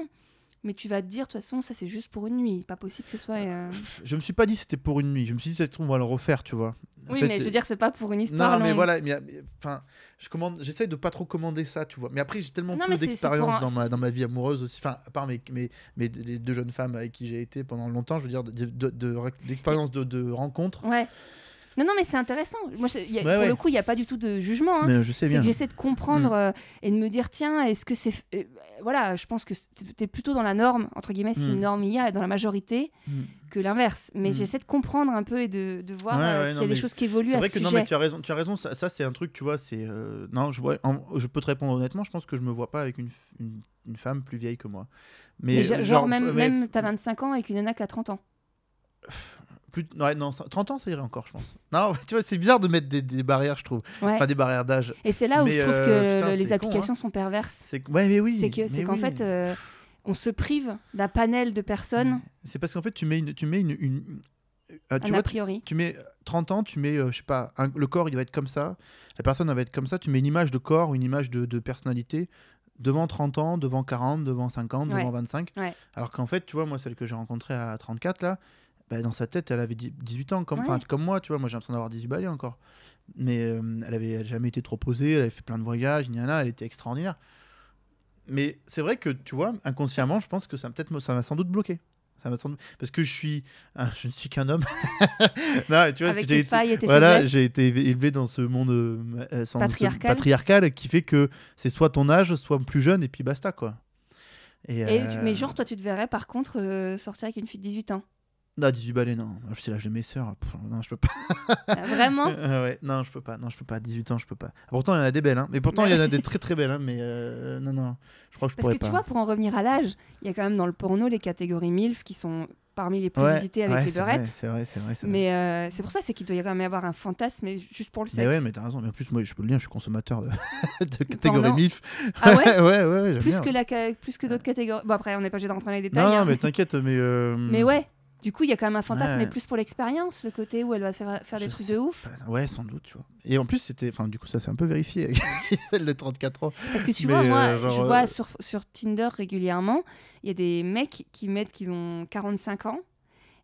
mais tu vas te dire, de toute façon, ça c'est juste pour une nuit. Pas possible que ce soit. euh, Je me suis pas dit que c'était pour une nuit. Je me suis dit, ça on va le refaire, tu vois. En Oui, fait, mais je veux dire, c'est pas pour une histoire Non, mais voilà, mais, enfin, je commande, j'essaye de pas trop commander ça, tu vois. Mais après, j'ai tellement Non, peu d'expérience un- dans ma dans ma vie amoureuse aussi. Enfin, à part mes, mes, mes les deux jeunes femmes avec qui j'ai été pendant longtemps, je veux dire, de- de- de- d'expérience de, de rencontre. Ouais. Non, non, mais c'est intéressant. Moi, je- y a- Ouais, pour ouais. le coup, il n'y a pas du tout de jugement. hein. Mais je sais bien. j'essaie de comprendre Mm. euh, et de me dire, tiens, est-ce que c'est. euh, voilà, je pense que tu es plutôt dans la norme, entre guillemets, si Mm. une norme il y a, dans la majorité, Mm. que l'inverse. Mais Mm. j'essaie de comprendre un peu et de, de voir Ouais, euh, s'il y a des choses qui évoluent à vrai ce que non, sujet. mais tu as raison, tu as raison. Ça, ça, c'est un truc, tu vois, c'est euh, non, je vois, en- je peux te répondre honnêtement. Je pense que je me vois pas avec une, une, une femme plus vieille que moi. Mais, genre, genre, même, mais- même t'as 25 ans avec une nana qui a 30 ans. Plus, ouais, non, ça- 30 ans, ça irait encore, je pense. Non, tu vois, c'est bizarre de mettre des, des barrières, je trouve. Ouais. Enfin, des barrières d'âge. et c'est là où mais, je trouve euh, que putain, les con, applications sont perverses. C'est que- ouais, mais oui. C'est que c'est mais qu'en oui. fait, euh, on se prive d'un panel de personnes, C'est parce qu'en fait, tu mets une, tu mets une, une- euh, tu un vois, a priori. tu mets 30 ans, tu mets, euh, je sais pas, un- le corps, il va être comme ça, la personne, elle va être comme ça, tu mets une image de corps, une image de, de personnalité devant 30 ans, devant 40, devant 50, Ouais. devant 25. Ouais. Alors qu'en fait, tu vois, moi, celle que j'ai rencontrée à 34, là, bah, dans sa tête, elle avait dix- 18 ans, comme, Ouais. comme moi, tu vois, moi j'ai l'impression d'avoir 18 balais encore. Mais euh, elle avait a jamais été trop posée, elle avait fait plein de voyages, gna gna, elle était extraordinaire. Mais c'est vrai que, tu vois, inconsciemment, je pense que ça peut-être ça m'a sans doute bloqué. Ça m'a sans doute- Parce que je suis. ah, je ne suis qu'un homme. non, tu vois, Avec que j'ai été- voilà, j'ai été élevé dans ce monde euh, ce- Patriarcal. patriarcal qui fait que c'est soit ton âge, soit plus jeune, et puis basta, quoi. Et, Et tu- euh, mais genre, toi, tu te verrais par contre sortir avec une fille de 18 ans. Non, 18 balais, non. C'est l'âge de mes sœurs. Pff, Non, je peux pas. Euh, Vraiment Euh, ouais. Non, je peux pas. Non, je peux pas. 18 ans, je peux pas. Pourtant, il y en a des belles. Hein. Mais pourtant, il y en a des très très belles. Hein. Mais euh, non, non. Je crois que je Parce pourrais que pas. tu vois, pour en revenir à l'âge, il y a quand même dans le porno les catégories MILF qui sont parmi les plus Ouais, visités avec ouais, les beurettes. C'est vrai, c'est vrai. Mais euh, c'est pour ça, c'est qu'il doit y quand même y avoir un fantasme, mais juste pour le sexe. Mais ouais, mais t'as raison. Mais en plus, moi, je peux le dire, je suis consommateur de, de catégorie. MIF. Ah ouais ouais, ouais, ouais, plus bien. que, la, ca- plus que d'autres catégories. Bon, après, on n'est pas obligé de rentrer dans les détails. Non, hein, non, mais t'inquiète, mais. euh, mais ouais, du coup, il y a quand même un fantasme, Ouais. mais plus pour l'expérience, le côté où elle va faire, faire des trucs de ouf. pas. Ouais, sans doute, tu vois. Et en plus, c'était. Enfin, du coup, ça s'est un peu vérifié avec celle de 34 ans. Parce que tu Mais, vois, moi, euh, genre, je vois euh, sur, sur Tinder régulièrement, il y a des mecs qui mettent qu'ils ont 45 ans.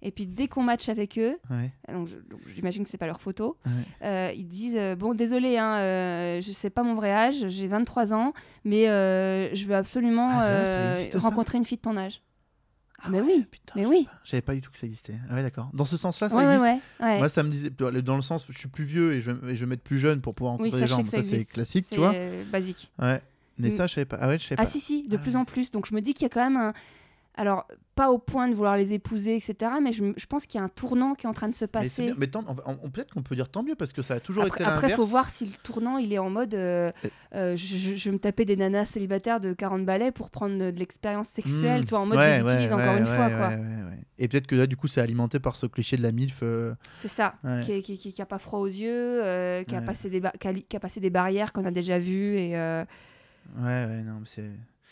Et puis dès qu'on match avec eux, Ouais. donc j'imagine que c'est pas leur photo, Ouais. euh, ils disent euh, bon désolé, hein, euh, je sais pas mon vrai âge, j'ai 23 ans, mais je veux absolument Ah, vrai, rencontrer une fille de ton âge. Ah, mais oui, putain, mais je oui. J'avais pas du tout que ça existait. Ah ouais, d'accord. Dans ce sens-là, ça Ouais, existe. ouais. Moi, ça me disait. Dans le sens, je suis plus vieux et je vais, et je vais mettre plus jeune pour pouvoir Oui, rencontrer je sais gens. ça Ça, c'est classique, tu vois. euh, basique. Ouais. Mais Mm. ça, je savais pas. Ah ouais, je savais Ah pas. si, si, de Ah plus en plus. Donc je me dis qu'il y a quand même un... Alors, pas au point de vouloir les épouser, etc. Mais je, pense qu'il y a un tournant qui est en train de se passer. Mais tant- on- on- peut-être qu'on peut dire tant mieux parce que ça a toujours Après, été après, l'inverse. faut voir si le tournant, il est en mode... euh, euh, je, je- me taper des nanas célibataires de 40 balais pour prendre de, de l'expérience sexuelle, Hmm. tu vois, en mode Ouais, je les utilise ouais, encore ouais, une fois, quoi. Et peut-être que là, du coup, c'est alimenté par ce cliché de la MILF. euh, C'est ça. Qui, qui, qui- qui a pas froid aux yeux, qui, a passé des qui, a, li- qui a passé des barrières qu'on a déjà vues. Et, Ouais, ouais, non, mais c'est.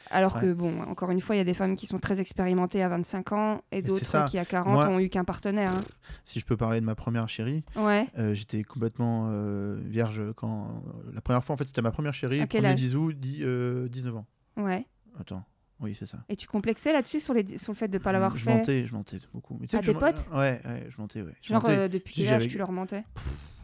Alors Ouais. que, bon, encore une fois, il y a des femmes qui sont très expérimentées à 25 ans et d'autres qui, à 40, Moi- ont eu qu'un partenaire. hein. Si je peux parler de ma première chérie, Ouais. euh, j'étais complètement euh, vierge quand. la première fois, en fait, c'était ma première chérie. À quel premier âge bisou, dix- euh, 19 ans. Ouais. Attends. Oui, c'est ça. Et tu complexais là-dessus sur, les, sur le fait de ne pas l'avoir je fait? mentais, je mentais beaucoup. Mais À je- potes? Ouais, ouais, je mentais, ouais. Je Genre, mentais euh, depuis quel âge tu leur mentais?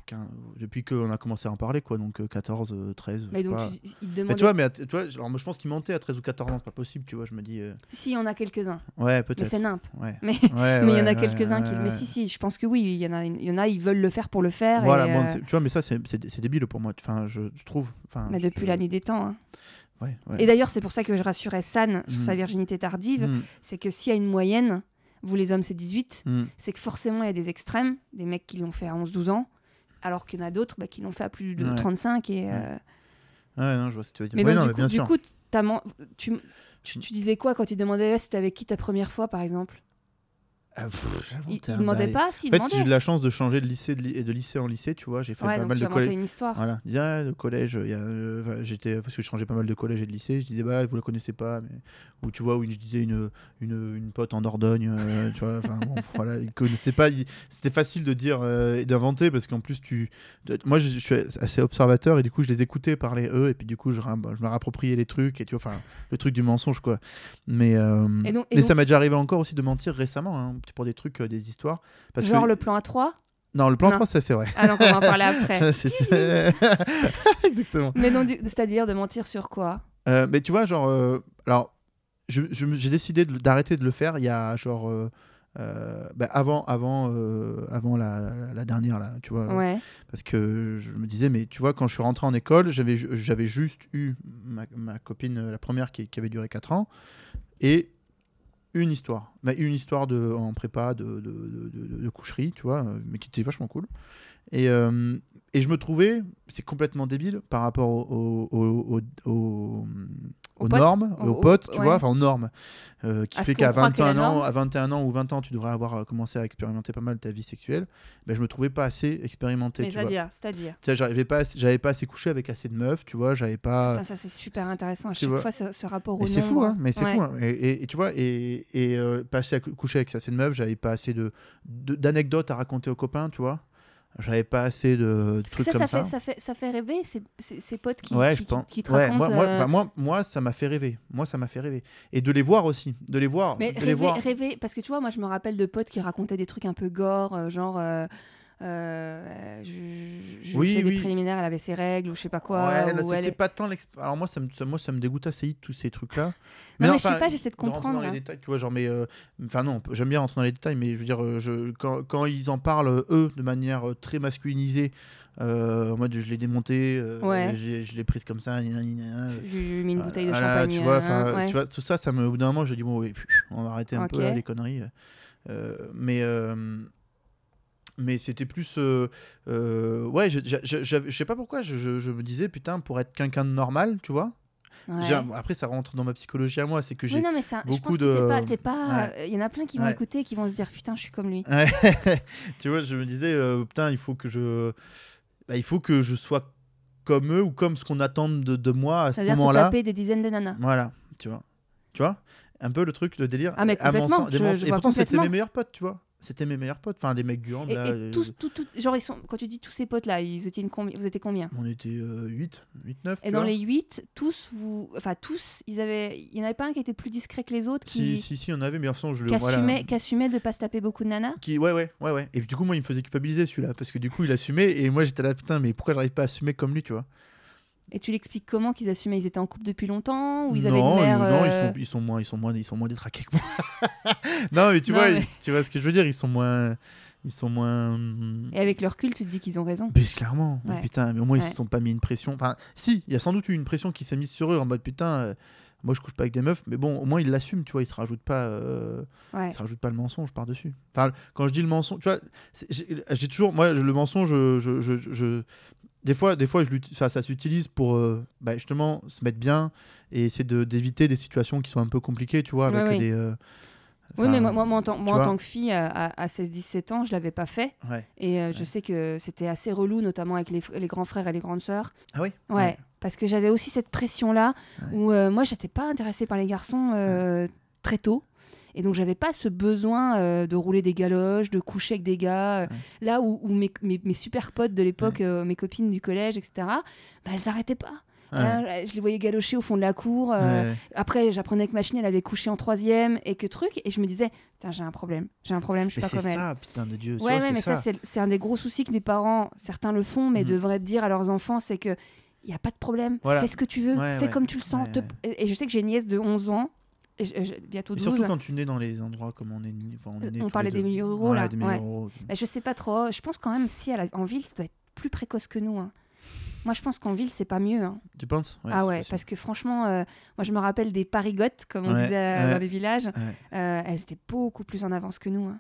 Qu'un- depuis qu'on a commencé à en parler, quoi. Donc euh, 14, euh, 13. Mais je sais donc, pas. tu- ils te Mais tu vois, mais, tu vois, alors, moi, je pense qu'il mentait à 13 ou 14 ans, c'est pas possible, tu vois. Je me dis. euh, Si, il y en a quelques-uns. Ouais, Mais peut-être. c'est nimp. Ouais. Mais- Ouais, mais il y en a quelques-uns qui. Mais si, si, je pense que oui, il y en a, il y en a ils veulent le faire pour le faire. Voilà, et, bon, euh, tu vois, mais ça, c'est débile pour moi. Enfin, je, je trouve. Enfin, mais je- depuis la nuit des temps. hein. Ouais, ouais. Et d'ailleurs, c'est pour ça que je rassurais San sur Mm. sa virginité tardive. Mm, C'est que s'il y a une moyenne, vous les hommes, c'est 18, mm. c'est que forcément, il y a des extrêmes, des mecs qui l'ont fait à 11-12 ans, alors qu'il y en a d'autres bah, qui l'ont fait à plus de Ouais. 35. Et, euh, Ouais, non, je vois ce que tu veux dire. Mais Oui, donc, non, du mais coup, du coup tu, tu, tu disais quoi quand il demandait eh, c'était avec qui ta première fois, par exemple? Ah, pff, Il, demandait pas s'il En fait, j'ai eu de la chance de changer de lycée de, li- de lycée en lycée, tu vois. J'ai fait Ouais, pas donc mal tu de collèges. une histoire. Voilà, il ah, le collège, il y a, euh, enfin, j'étais parce que je changeais pas mal de collège et de lycée, je disais bah vous la connaissez pas, mais ou tu vois où je disais une une, une pote en Dordogne, euh, tu vois, enfin bon, voilà, ils connaissaient pas, ils- c'était facile de dire euh, et d'inventer parce qu'en plus tu, moi je, je suis assez observateur et du coup je les écoutais parler eux et puis du coup je, me rappropriais les trucs et tu vois, enfin le truc du mensonge quoi, mais euh, Et donc- et mais donc- ça m'est déjà arrivé encore aussi de mentir récemment hein, pour des trucs, euh, des histoires, parce Genre que le plan A3 non le plan Non. 3 ça c'est vrai. Ah non, on va en parler après. C'est- c'est- Exactement. Mais donc, du- c'est-à-dire de mentir sur quoi? Euh, mais tu vois, genre, euh, alors, je- je me- j'ai décidé d'arrêter de le faire il y a genre. euh, bah, avant avant, euh, avant la, la- la dernière, là, tu vois. Ouais. Parce que je me disais, mais tu vois, quand je suis rentré en école, j'avais j'avais juste eu ma, ma copine, la première, qui, qui avait duré 4 ans, et une histoire. Bah, une histoire de, en prépa de, de, coucherie, tu vois, euh, mais qui était vachement cool. Et, euh, et je me trouvais, c'est complètement débile par rapport au- Aux aux potes normes, Aux- potes, tu ouais. vois, enfin aux normes, euh, qui À fait qu'à croit qu'est la 21 ans, à 21 ans ou 20 ans, tu devrais avoir euh, commencé à expérimenter pas mal ta vie sexuelle. Ben, je me trouvais pas assez expérimenté, Mais c'est-à-dire, c'est-à-dire. J'avais pas, assez- j'avais pas assez couché avec assez de meufs, tu vois, j'avais pas. Ça, ça c'est super intéressant à chaque vois. fois ce, ce rapport au c'est fou, hein, mais c'est Ouais. fou. hein. Et, et- et tu vois, et, et euh, pas assez à cou- coucher avec assez de meufs, j'avais pas assez de- d'anecdotes à raconter aux copains, tu vois. J'avais pas assez de, de trucs ça, comme ça, ça. fait, ça, fait, ça fait rêver ces, ces, ces potes qui, ouais, qui, je qui- pense. qui te Ouais, racontent. moi, euh, moi, moi, ça m'a fait rêver. Moi, ça m'a fait rêver. Et de les voir aussi. De les voir. Mais de les rêver, voir. rêver, parce que tu vois, moi je me rappelle de potes qui racontaient des trucs un peu gore, euh, genre euh, euh, je, je Oui, fais oui. des préliminaires, elle avait ses règles ou je sais pas quoi. ouais, là, c'était est- pas tant Alors moi ça, me, ça- moi, ça me dégoûte assez vite tous ces trucs-là. Non, mais je sais pas, j'essaie de comprendre. dans les détails, tu vois, genre, mais. euh, Enfin, non, j'aime bien rentrer dans les détails, mais je veux dire, euh, je, quand, quand ils en parlent, eux, de manière euh, très masculinisée, euh, mode je l'ai démonté, euh, Ouais. je l'ai prise comme ça, gna, gna, gna, Je lui ai mis une bouteille de champagne. tu vois, euh, ouais. tu vois, tout ça, ça me, au bout d'un moment, je dis bon, oui, on va arrêter un Ok. peu là, les conneries. Euh, mais euh, mais c'était plus, euh, euh, ouais, je, je, je- j'avais- je sais pas pourquoi, je, me disais putain, pour être quelqu'un de normal, tu vois. Ouais. Après, ça rentre dans ma psychologie à moi, c'est que j'ai. Oui, beaucoup de- pas. t'es pas- Ouais. Il y en a plein qui vont Ouais. écouter et qui vont se dire putain, je suis comme lui. Tu vois, je me disais, euh, putain, il faut que je. bah, il faut que je sois comme eux ou comme ce qu'on attend de, de moi à ce moment-là. taper des dizaines de nanas. Voilà, tu vois. Tu vois? Un peu le truc, le délire. Ah, mais À mon complètement, sens- des je- Et pourtant, c'était mes meilleurs potes, tu vois. C'était mes meilleurs potes. Enfin, des mecs du hand, Et, là. et euh, tous, tout, tout- genre, ils sont, quand tu dis tous ces potes-là, ils étaient une combi- vous étiez combien? On était 8, 8, 9. Et dans les 8, tous, vous, enfin tous, ils avaient, il n'y en avait pas un qui était plus discret que les autres, Si, qui, si, si, on avait, mais en façon, je le. qui voilà. assumait, qui assumait de pas se taper beaucoup de nanas? Qui, ouais, ouais, ouais, ouais. Et puis, du coup, moi, il me faisait culpabiliser celui-là. Parce que du coup, il assumait. Et moi, j'étais là, putain, mais pourquoi j'arrive pas à assumer comme lui, tu vois? Et tu l'expliques comment qu'ils assumaient? Ils étaient en couple depuis longtemps ou ils avaient non, une mère ils, non, ils euh, sont, ils sont moins, ils sont moins, ils sont moins détraqués que moi. non, mais tu Non, vois, mais- ils- tu vois ce que je veux dire. Ils sont moins, ils sont moins. Et avec le recul, tu te dis qu'ils ont raison. Mais clairement. Mais putain, mais au moins ils Ouais. se sont pas mis une pression. Enfin, si, il y a sans doute eu une pression qui s'est mise sur eux en mode putain. euh, moi, je couche pas avec des meufs, mais bon, au moins ils l'assument, tu vois. Ils se rajoutent pas, euh, Ouais. ils se rajoutent pas le mensonge par dessus. Enfin, quand je dis le mensonge, tu vois, j'ai j'ai toujours, moi, le mensonge, je, je, je- je- des fois, des fois, je ça, s'utilise pour euh, bah, justement se mettre bien et essayer de- d'éviter des situations qui sont un peu compliquées, tu vois, avec oui. des. euh, Oui, mais moi, moi, moi, en, tant, moi, en vois. tant que fille, à, à- à 16-17 ans, je l'avais pas fait. Ouais. Et euh, je sais que c'était assez relou, notamment avec les, grands frères et les grandes sœurs. Ah oui? Ouais, parce que j'avais aussi cette pression-là où moi, j'étais pas intéressée par les garçons très tôt. Et donc, j'avais pas ce besoin euh, de rouler des galoches, de coucher avec des gars. euh, Là où, où mes, mes, mes super potes de l'époque, euh, mes copines du collège, etc., bah, elles arrêtaient pas. Ouais. Je les voyais galocher au fond de la cour. euh, Ouais. Après, j'apprenais que Machine, elle avait couché en troisième et que truc. Et je me disais, Putain, j'ai un problème. J'ai un problème, je suis Mais pas c'est comme elle. ça, putain de Dieu. Ouais, ouais, c'est mais ça, c'est c'est un des gros soucis que les parents, certains le font, mais Mhm. devraient dire à leurs enfants, c'est que il y a pas de problème. Voilà. Fais ce que tu veux, Ouais, fais ouais. comme tu le sens. Ouais, te- ouais. Et, je sais que j'ai une nièce de 11 ans, je- je- bientôt Et 12. surtout quand tu nais dans les endroits comme on est, enfin, on est Euh, nés on parlait des milieux ruraux, Voilà, là, des ouais. Bah, je sais pas trop. Je pense quand même, si en ville, ça doit être plus précoce que nous. hein. Moi, je pense qu'en ville, c'est pas mieux. hein. Tu penses? Ah ouais, possible. parce que franchement, euh, moi, je me rappelle des parigottes, comme on Ouais, disait euh, ouais. dans les villages. Ouais. Euh, elles étaient beaucoup plus en avance que nous. hein.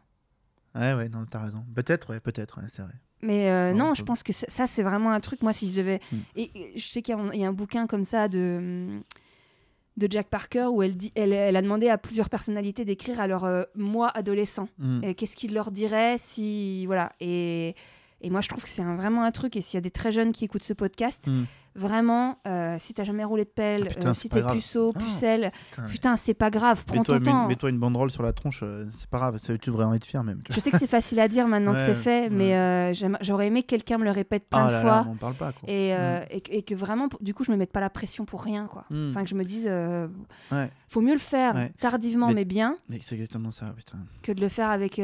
Ouais, ouais, non, t'as raison. Peut-être, ouais, peut-être, ouais, c'est vrai. Mais Non, non, on je pense que ça, c'est vraiment un truc. Moi, si je devais. Hmm. Et, et je sais qu'il y, a un- il y a un bouquin comme ça de, hum, de Jack Parker où elle, dit, elle, elle a demandé à plusieurs personnalités d'écrire à leur euh, moi adolescent. Mm. Qu'est-ce qu'ils leur diraient si. Voilà. Et, et moi, je trouve que c'est vraiment un truc. Et s'il y a des très jeunes qui écoutent ce podcast, Mm. Vraiment, euh, si t'as jamais roulé de pelle, Ah, putain, euh, si t'es puceau, Ah. pucelle, Putain, c'est pas grave, prends ton temps. mets-toi une banderole sur la tronche, euh, c'est pas grave, tu devrais en être fier même. Je sais que c'est facile à dire maintenant que c'est fait, ouais. mais euh, j'aurais aimé que quelqu'un me le répète plein Ah de là fois. là, on parle pas quoi. Et, et, que- et que vraiment, du coup, je me mette pas la pression pour rien, quoi. Mm. Enfin, que je me dise, Ouais. faut mieux le faire tardivement, mais, Mais- bien, Mais c'est exactement ça, putain. que de le faire avec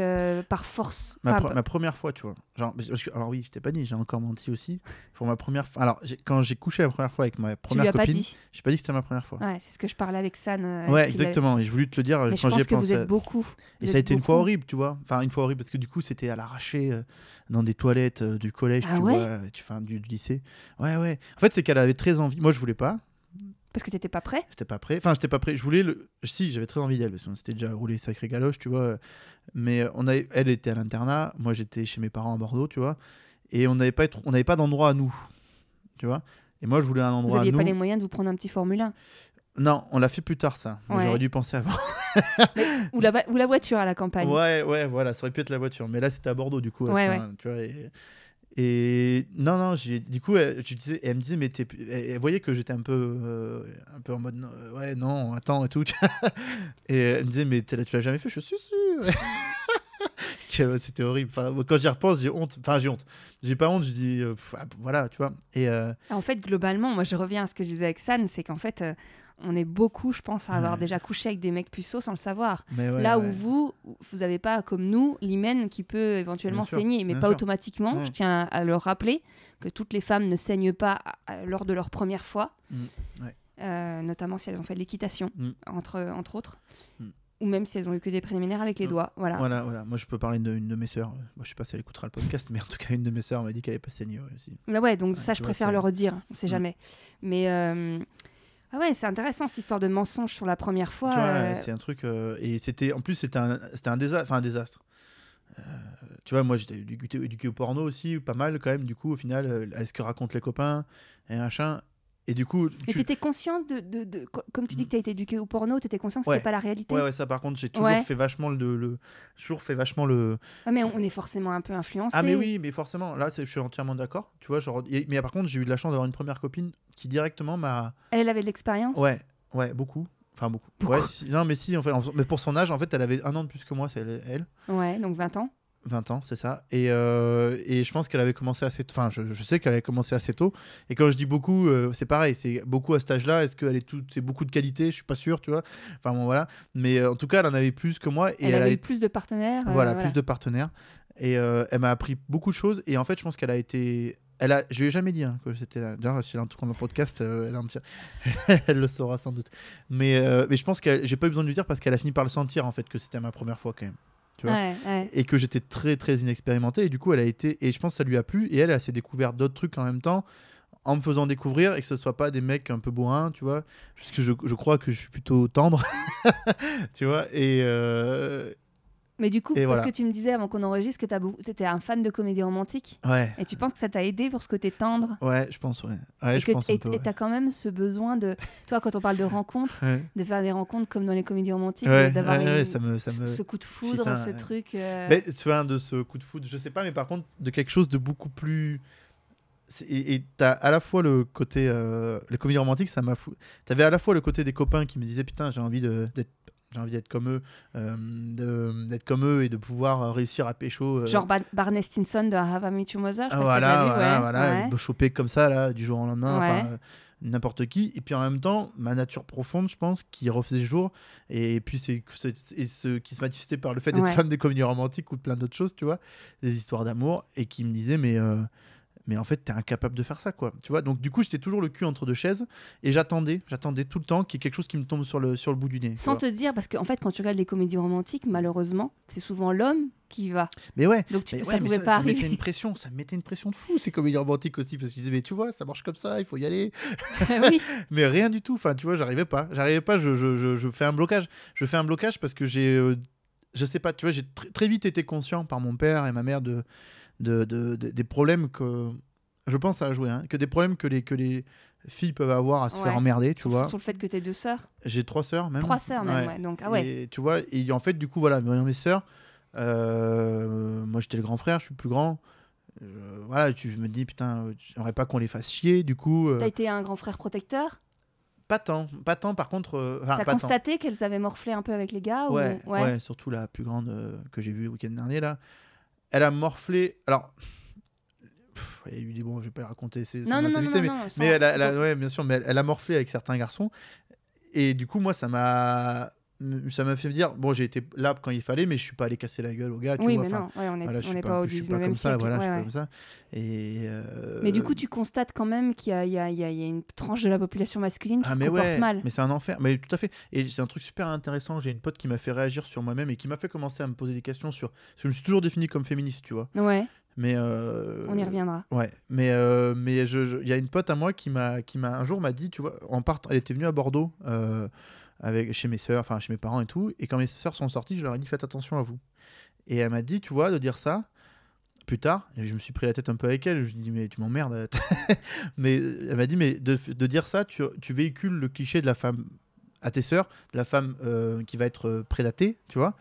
par force. Ma, Enfin, pre- ma première fois, tu vois. Genre, parce que- alors oui, je t'ai pas dit, j'ai encore menti aussi. Pour ma première fois. Alors, quand j'ai couché la première fois avec ma tu première lui as pas copine, dit. j'ai pas dit que c'était ma première fois. Ouais, c'est ce que je parlais avec San. euh, Ouais, exactement. Et je voulais te le dire euh, Mais je quand j'y ai pense que vous pensé. êtes beaucoup. Et ça a été une fois horrible, tu vois. Enfin, une fois horrible parce que du coup, c'était à l'arraché euh, dans des toilettes euh, du collège, Ah tu ouais vois, euh, tu, enfin, du, du lycée. Ouais, ouais. En fait, c'est qu'elle avait très envie. Moi, je voulais pas. Parce que t'étais pas prêt. J'étais pas prêt. Enfin, j'étais pas prêt. Je voulais le. Si, j'avais très envie d'elle parce qu'on s'était déjà roulé sacré galoche, tu vois. Mais euh, on avait... elle était à l'internat. Moi, j'étais chez mes parents à Bordeaux, tu vois. Et on n'avait pas, être... on n'avait pas d'endroit à nous, tu vois. Et moi, je voulais un Vous endroit à aviez nous. pas les moyens de vous prendre un petit Formule 1. Non, on l'a fait plus tard, ça. Ouais. J'aurais dû penser avant. ou, la, va- ou la voiture à la campagne. Ouais, ouais, voilà, ça aurait pu être la voiture. Mais là, c'était à Bordeaux, du coup. Ouais, ce ouais. temps-là, Tu vois, et... et non, non, du coup, elle, je disais, elle me disait, mais t'es... Elle, voyait que j'étais un peu, euh, un peu en mode, ouais, non, attends et tout. et elle me disait, mais tu l'as jamais fait? Je suis si. ouais. C'était horrible. Enfin, quand j'y repense, j'ai honte. Enfin, j'ai honte. J'ai pas honte, je dis, euh, ah, voilà, tu vois. Et euh, En fait, globalement, moi je reviens à ce que je disais avec San, c'est qu'en fait, euh, on est beaucoup, je pense, à avoir Ouais. déjà couché avec des mecs puceaux sans le savoir. ouais, Là ouais. où vous, vous n'avez pas, comme nous, l'hymen qui peut éventuellement Bien sûr, saigner, mais pas sûr. automatiquement. Je tiens à, à le rappeler que toutes les femmes ne saignent pas à- à- lors de leur première fois, Mm, notamment si elles ont fait de l'équitation, Mm. entre, entre autres, Mm. Ou même si elles ont eu que des préliminaires avec les Mm. doigts. Voilà. Voilà, voilà. Moi, je peux parler d'une de mes sœurs. Moi, je sais pas si elle écoutera le podcast, mais en tout cas, une de mes sœurs m'a dit qu'elle est pas ouais, aussi. Là, ouais, donc ça, je vois, préfère le redire, on sait Mm. jamais. Mais euh, ah ouais, c'est intéressant cette histoire de mensonge sur la première fois. Euh, c'est un truc. euh, et c'était, en plus, c'était un, c'était un désastre. Enfin, un désastre. Euh, tu vois, moi, j'étais éduqué, éduqué au porno aussi, pas mal quand même. Du coup, au final, à ce que racontent les copains et machin. Et du coup, Mais tu- t'étais consciente de, de, de- co- Comme tu dis que t'as été éduqué au porno, t'étais conscient que Ouais. c'était pas la réalité ouais, ouais, ça par contre, j'ai toujours Ouais. fait vachement le, toujours fait vachement le. Ouais, mais on est forcément un peu influencé. Ah mais oui, mais forcément, là, je suis entièrement d'accord. Tu vois, genre, et- mais par contre, j'ai eu de la chance d'avoir une première copine qui directement m'a. Elle, elle avait de l'expérience? Ouais, ouais, beaucoup. Enfin beaucoup. Beaucoup. Ouais, si- non mais si, en fait, en- mais pour son âge, en fait, elle avait un an de plus que moi, c'est elle. elle. Ouais, donc 20 ans. 20 ans, c'est ça. Et, euh, et je pense qu'elle avait commencé assez tôt. Enfin, je, je sais qu'elle avait commencé assez tôt. Et quand je dis beaucoup, euh, c'est pareil. C'est beaucoup à cet âge-là. Est-ce qu'elle est tout, c'est beaucoup de qualité? Je suis pas sûr, tu vois. Enfin bon, voilà. Mais euh, en tout cas, elle en avait plus que moi. Et elle, elle, avait plus de partenaires. voilà, plus de partenaires. Et elle m'a appris beaucoup de choses. Et en fait, je pense qu'elle a été. Elle a, je lui ai jamais dit hein, que c'était là. D'ailleurs, si elle entend le podcast, euh, elle, en tire- elle le saura sans doute. Mais, euh, mais je pense que j'ai pas eu besoin de lui dire parce qu'elle a fini par le sentir en fait que c'était ma première fois quand même. Tu vois. Ouais, ouais. et que j'étais très très inexpérimenté. Et du coup elle a été et je pense que ça lui a plu. Et elle elle s'est découvert d'autres trucs en même temps en me faisant découvrir et que ce soit pas des mecs un peu bourrins tu vois. Parce que je, je crois que je suis plutôt tendre tu vois. Et euh, Mais du coup, Et parce voilà. que tu me disais avant qu'on enregistre que tu étais un fan de comédie romantique ouais et tu penses que ça t'a aidé pour ce côté tendre? Ouais je pense ouais, ouais et et ouais. t'as quand même ce besoin de toi quand on parle de rencontres de faire des rencontres comme dans les comédies romantiques d'avoir ouais, une- ouais, ça me ça me ce coup de foudre Putain, ce truc euh, Mais, tu vois, de ce coup de foot, je sais pas, mais par contre, de quelque chose de beaucoup plus. Et t'as à la fois le côté. Euh, les comédies romantiques, ça m'a fou. T'avais à la fois le côté des copains qui me disaient Putain, j'ai envie de- d'être. J'ai envie d'être comme eux, euh, d'être comme eux et de pouvoir euh, réussir à pécho. euh, genre Ba- Barney Stinson de Have I Met Your Mother je ah, voilà, voilà, ouais, voilà, ouais. me choper comme ça, là, du jour au lendemain, Ouais. euh, n'importe qui. Et puis en même temps, ma nature profonde, je pense, qui refaisait jour. Et puis c'est ce qui se manifestait par le fait d'être fan des comédies romantiques ou de plein d'autres choses, tu vois, des histoires d'amour, et qui me disait, mais. euh, mais en fait, t'es incapable de faire ça, quoi. Tu vois, donc du coup, j'étais toujours le cul entre deux chaises et j'attendais, j'attendais tout le temps qu'il y ait quelque chose qui me tombe sur le, sur le bout du nez. sans te dire parce qu'en fait quand tu regardes les comédies romantiques malheureusement c'est souvent l'homme qui va Mais ouais, donc tu, mais ça ouais, pouvait ça, pas ça mettait arriver une pression, ça me mettait une pression de fou, ces comédies romantiques aussi, parce qu'ils disaient, mais tu vois, ça marche comme ça, il faut y aller. oui mais rien du tout enfin tu vois j'arrivais pas j'arrivais pas je, je, je, je fais un blocage je fais un blocage parce que j'ai euh, je sais pas tu vois j'ai tr- très vite été conscient par mon père et ma mère de, de, de- de- des problèmes que je pense à jouer hein, que des problèmes que les que les filles peuvent avoir à se Ouais. faire emmerder tu sur, vois. sur le fait que t'es deux sœurs. J'ai trois sœurs même. Trois sœurs même ouais, donc ah ouais. Et tu vois et en fait du coup voilà mes sœurs euh, moi j'étais le grand frère je suis le plus grand. Euh, voilà tu me dis putain j'aimerais pas qu'on les fasse chier du coup euh, t'as été un grand frère protecteur? Pas tant pas tant par contre euh, t'as constaté qu'elles avaient morflé un peu avec les gars Ouais, ou... ouais. surtout la plus grande euh, que j'ai vue le week-end dernier là. Elle a morflé. Alors, pff, il y a eu des bons, je vais pas raconter ses, sa non non mais, non, sans- mais elle, a, elle a- ouais, bien sûr, mais elle, elle a morflé avec certains garçons. Et du coup, moi, ça m'a, ça m'a fait dire, bon, j'ai été là quand il fallait, mais je suis pas allé casser la gueule aux gars. Tu oui vois, mais non ouais, on est, voilà, je suis est pas, au je suis pas 19e comme siècle ça, voilà, je ouais, suis pas ouais. comme ça. Et euh, mais du coup tu constates quand même qu'il y a, y, y y une tranche de la population masculine qui Ah se mais comporte mal mais c'est un enfer. Mais tout à fait. Et c'est un truc super intéressant. J'ai une pote qui m'a fait réagir sur moi-même et qui m'a fait commencer à me poser des questions sur. parce que Je me suis toujours défini comme féministe, tu vois. ouais Mais euh, on y reviendra Ouais, mais euh, mais je, je- il y a une pote à moi qui m'a qui m'a un jour m'a dit, tu vois, en part, elle était venue à Bordeaux euh, avec chez mes sœurs, enfin chez mes parents et tout, et quand mes sœurs sont sorties, je leur ai dit faites attention à vous. Et elle m'a dit, tu vois, de dire ça. Plus tard, et je me suis pris la tête un peu avec elle. Je ai dit mais tu m'emmerdes. mais elle m'a dit mais de, de dire ça, tu, tu véhicules le cliché de la femme à tes sœurs, de la femme euh, qui va être euh, prédatée, tu vois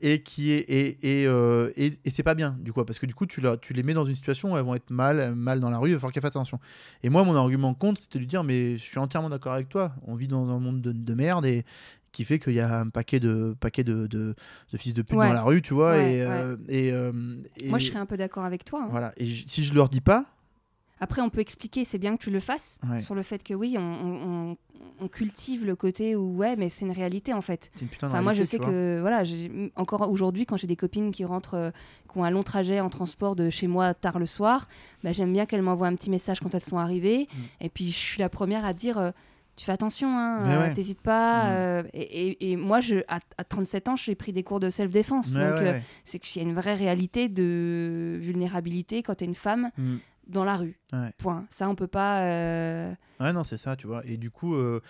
et qui est et, et, euh, et, et c'est pas bien du coup parce que du coup tu, la- tu les mets dans une situation où elles vont être mal mal dans la rue il va falloir qu'elles fassent attention et moi mon argument contre c'était de lui dire mais je suis entièrement d'accord avec toi on vit dans un monde de, de merde et qui fait qu'il y a un paquet de paquet de, de, de fils de pute Ouais. dans la rue tu vois Ouais, et, euh, et, euh, et- moi je serais un peu d'accord avec toi hein. voilà et si je leur dis pas Après, on peut expliquer, c'est bien que tu le fasses, Ouais. sur le fait que oui, on, on- on- on cultive le côté où, ouais, mais c'est une réalité en fait. c'est une putain de Enfin, moi, je réalité, sais tu que, voilà, encore aujourd'hui, quand j'ai des copines qui rentrent, euh, qui ont un long trajet en transport de chez moi tard le soir, bah, j'aime bien qu'elles m'envoient un petit message quand elles sont arrivées. Mm. Et puis, je suis la première à dire. euh, tu fais attention, hein, euh, ouais. t'hésites pas. Mm. euh, et, et- et moi, je, à, à 37 ans, j'ai pris des cours de self-défense. Donc, ouais, euh, c'est qu'il y a une vraie réalité de vulnérabilité quand t'es une femme Mm. Dans la rue. Ouais. Point. Ça, on peut pas. euh, Ouais, non, c'est ça, tu vois. Et du coup, euh,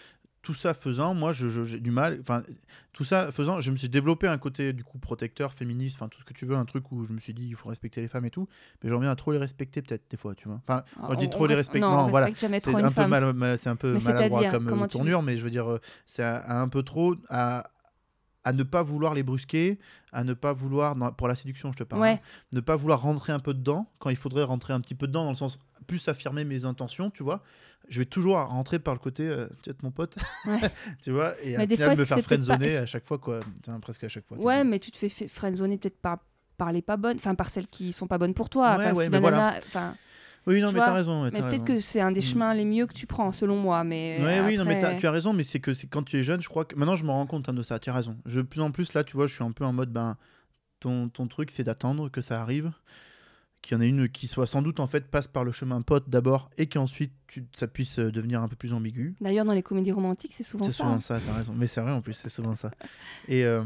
tout ça faisant, moi, j'ai du mal. Enfin, tout ça faisant, je me suis développé un côté du coup protecteur, féministe, enfin tout ce que tu veux, un truc où je me suis dit il faut respecter les femmes et tout. Mais j'en viens à trop les respecter peut-être des fois, tu vois. Enfin, quand je dis On- trop on les res- respecter, non, non, on voilà. C'est un peu femme. mal, mal- c'est un peu Mais maladroit comme euh, tu- tournure, mais je veux dire, c'est un peu trop à, à ne pas vouloir les brusquer, à ne pas vouloir, pour la séduction, je te parle, Ouais. hein, ne pas vouloir rentrer un peu dedans quand il faudrait rentrer un petit peu dedans, dans le sens plus affirmer mes intentions, tu vois. Je vais toujours rentrer par le côté, euh, tu es mon pote, Ouais. tu vois, et Mais à des final, fois, me faire pas- friendzoner à chaque fois, quoi. Enfin, presque à chaque fois. Ouais, mais tu te fais friendzoner peut-être par, par les pas bonnes, enfin par celles qui sont pas bonnes pour toi. Ouais, Enfin, si voilà. enfin, Oui, non, tu mais t'as raison. ouais, mais peut-être que c'est un des Mm. chemins les mieux que tu prends, selon moi. Mais Ouais, oui, non, mais après- tu as raison, mais c'est que c'est quand tu es jeune, je crois que maintenant je me rends compte hein, de ça, tu as raison. Je, de plus en plus, là, tu vois, je suis un peu en mode, ben, ton, ton truc, c'est d'attendre que ça arrive, qu'il y en ait une qui soit sans doute, en fait, passe par le chemin pote d'abord, et qu'ensuite ça puisse euh, devenir un peu plus ambigu. D'ailleurs, dans les comédies romantiques, c'est souvent C'est ça. souvent hein. ça, t'as raison. Mais c'est vrai, en plus, c'est souvent ça. Et euh,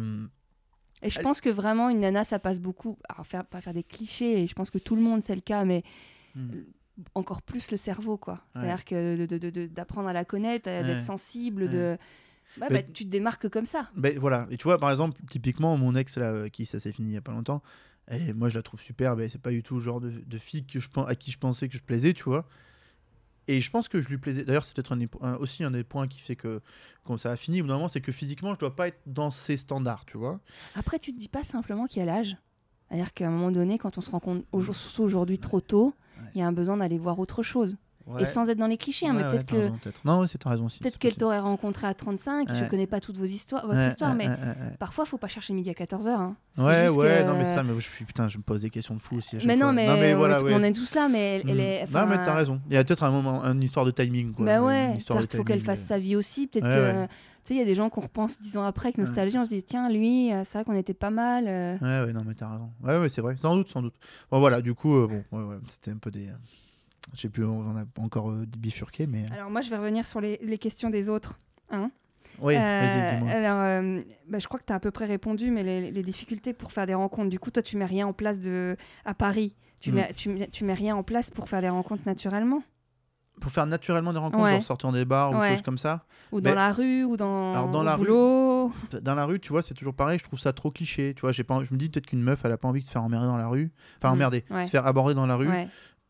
Et je pense que vraiment, une nana, ça passe beaucoup. Alors, faire, pas faire des clichés, et je pense que tout le monde, c'est le cas, mais hmm. encore plus le cerveau, quoi. Ouais. C'est-à-dire que d'apprendre à la connaître, Ouais. d'être sensible, de. Bah, bah, tu te démarques comme ça. Ben voilà, et tu vois, par exemple, typiquement, mon ex, là, euh, qui ça s'est fini il y a pas longtemps, elle est- moi je la trouve superbe, et c'est pas du tout le genre de, de fille que je, à qui je pensais que je plaisais, tu vois. Et je pense que je lui plaisais. D'ailleurs, c'est peut-être un, aussi un des points qui fait que quand ça a fini, au moment, c'est que physiquement, je dois pas être dans ses standards, tu vois. Après, tu te dis pas simplement qu'il y a l'âge. C'est-à-dire qu'à un moment donné, quand on se rend compte, au- surtout aujourd'hui trop tôt. Il y a un besoin d'aller voir autre chose. Et sans être dans les clichés, hein, mais peut-être que raison. Non, c'est raison aussi. peut-être qu'elle t'aurait rencontré à 35, je Ouais. connais pas toutes vos histoires, votre histoire, mais ouais, ouais. parfois, faut pas chercher midi à 14h. Hein. Ouais, ouais, que- non, mais ça, mais je suis putain, je me pose des questions de fou aussi. Mais non, fois. mais, non, mais on, voilà, est, ouais. on est tous là, mais elle, elle Mhm. est. Non, mais t'as raison. Il y a peut-être un moment, une histoire de timing, quoi. Bah ouais, qu'il faut qu'elle fasse euh. sa vie aussi. Peut-être que. Tu sais, il y a des gens qu'on repense dix ans après avec nostalgie, on se dit, tiens, lui, euh, c'est vrai qu'on était pas mal. euh. Ouais, ouais, non, mais t'as raison. Ouais, ouais, c'est vrai. Sans doute, sans doute. Bon, voilà, du coup, euh, bon, ouais, ouais, c'était un peu des. Euh, Je sais plus, on en a encore euh, bifurqué, mais. Alors, moi, je vais revenir sur les, les questions des autres. Hein Oui, Euh, alors, euh, bah, je crois que tu as à peu près répondu, mais les, les difficultés pour faire des rencontres, du coup, toi, tu mets rien en place de... à Paris. Tu, Mm. mets, tu, tu mets rien en place pour faire des rencontres naturellement? Pour faire naturellement des rencontres, Ouais. genre sortant des bars ou Ouais. choses comme ça? Ou dans la rue, ou dans, Alors, dans au la rue- boulot? Dans la rue, tu vois, c'est toujours pareil, je trouve ça trop cliché. Tu vois, pas, je me dis peut-être qu'une meuf, elle a pas envie de se faire emmerder dans la rue. Enfin, Mm, emmerder. ouais. Se faire aborder dans la rue.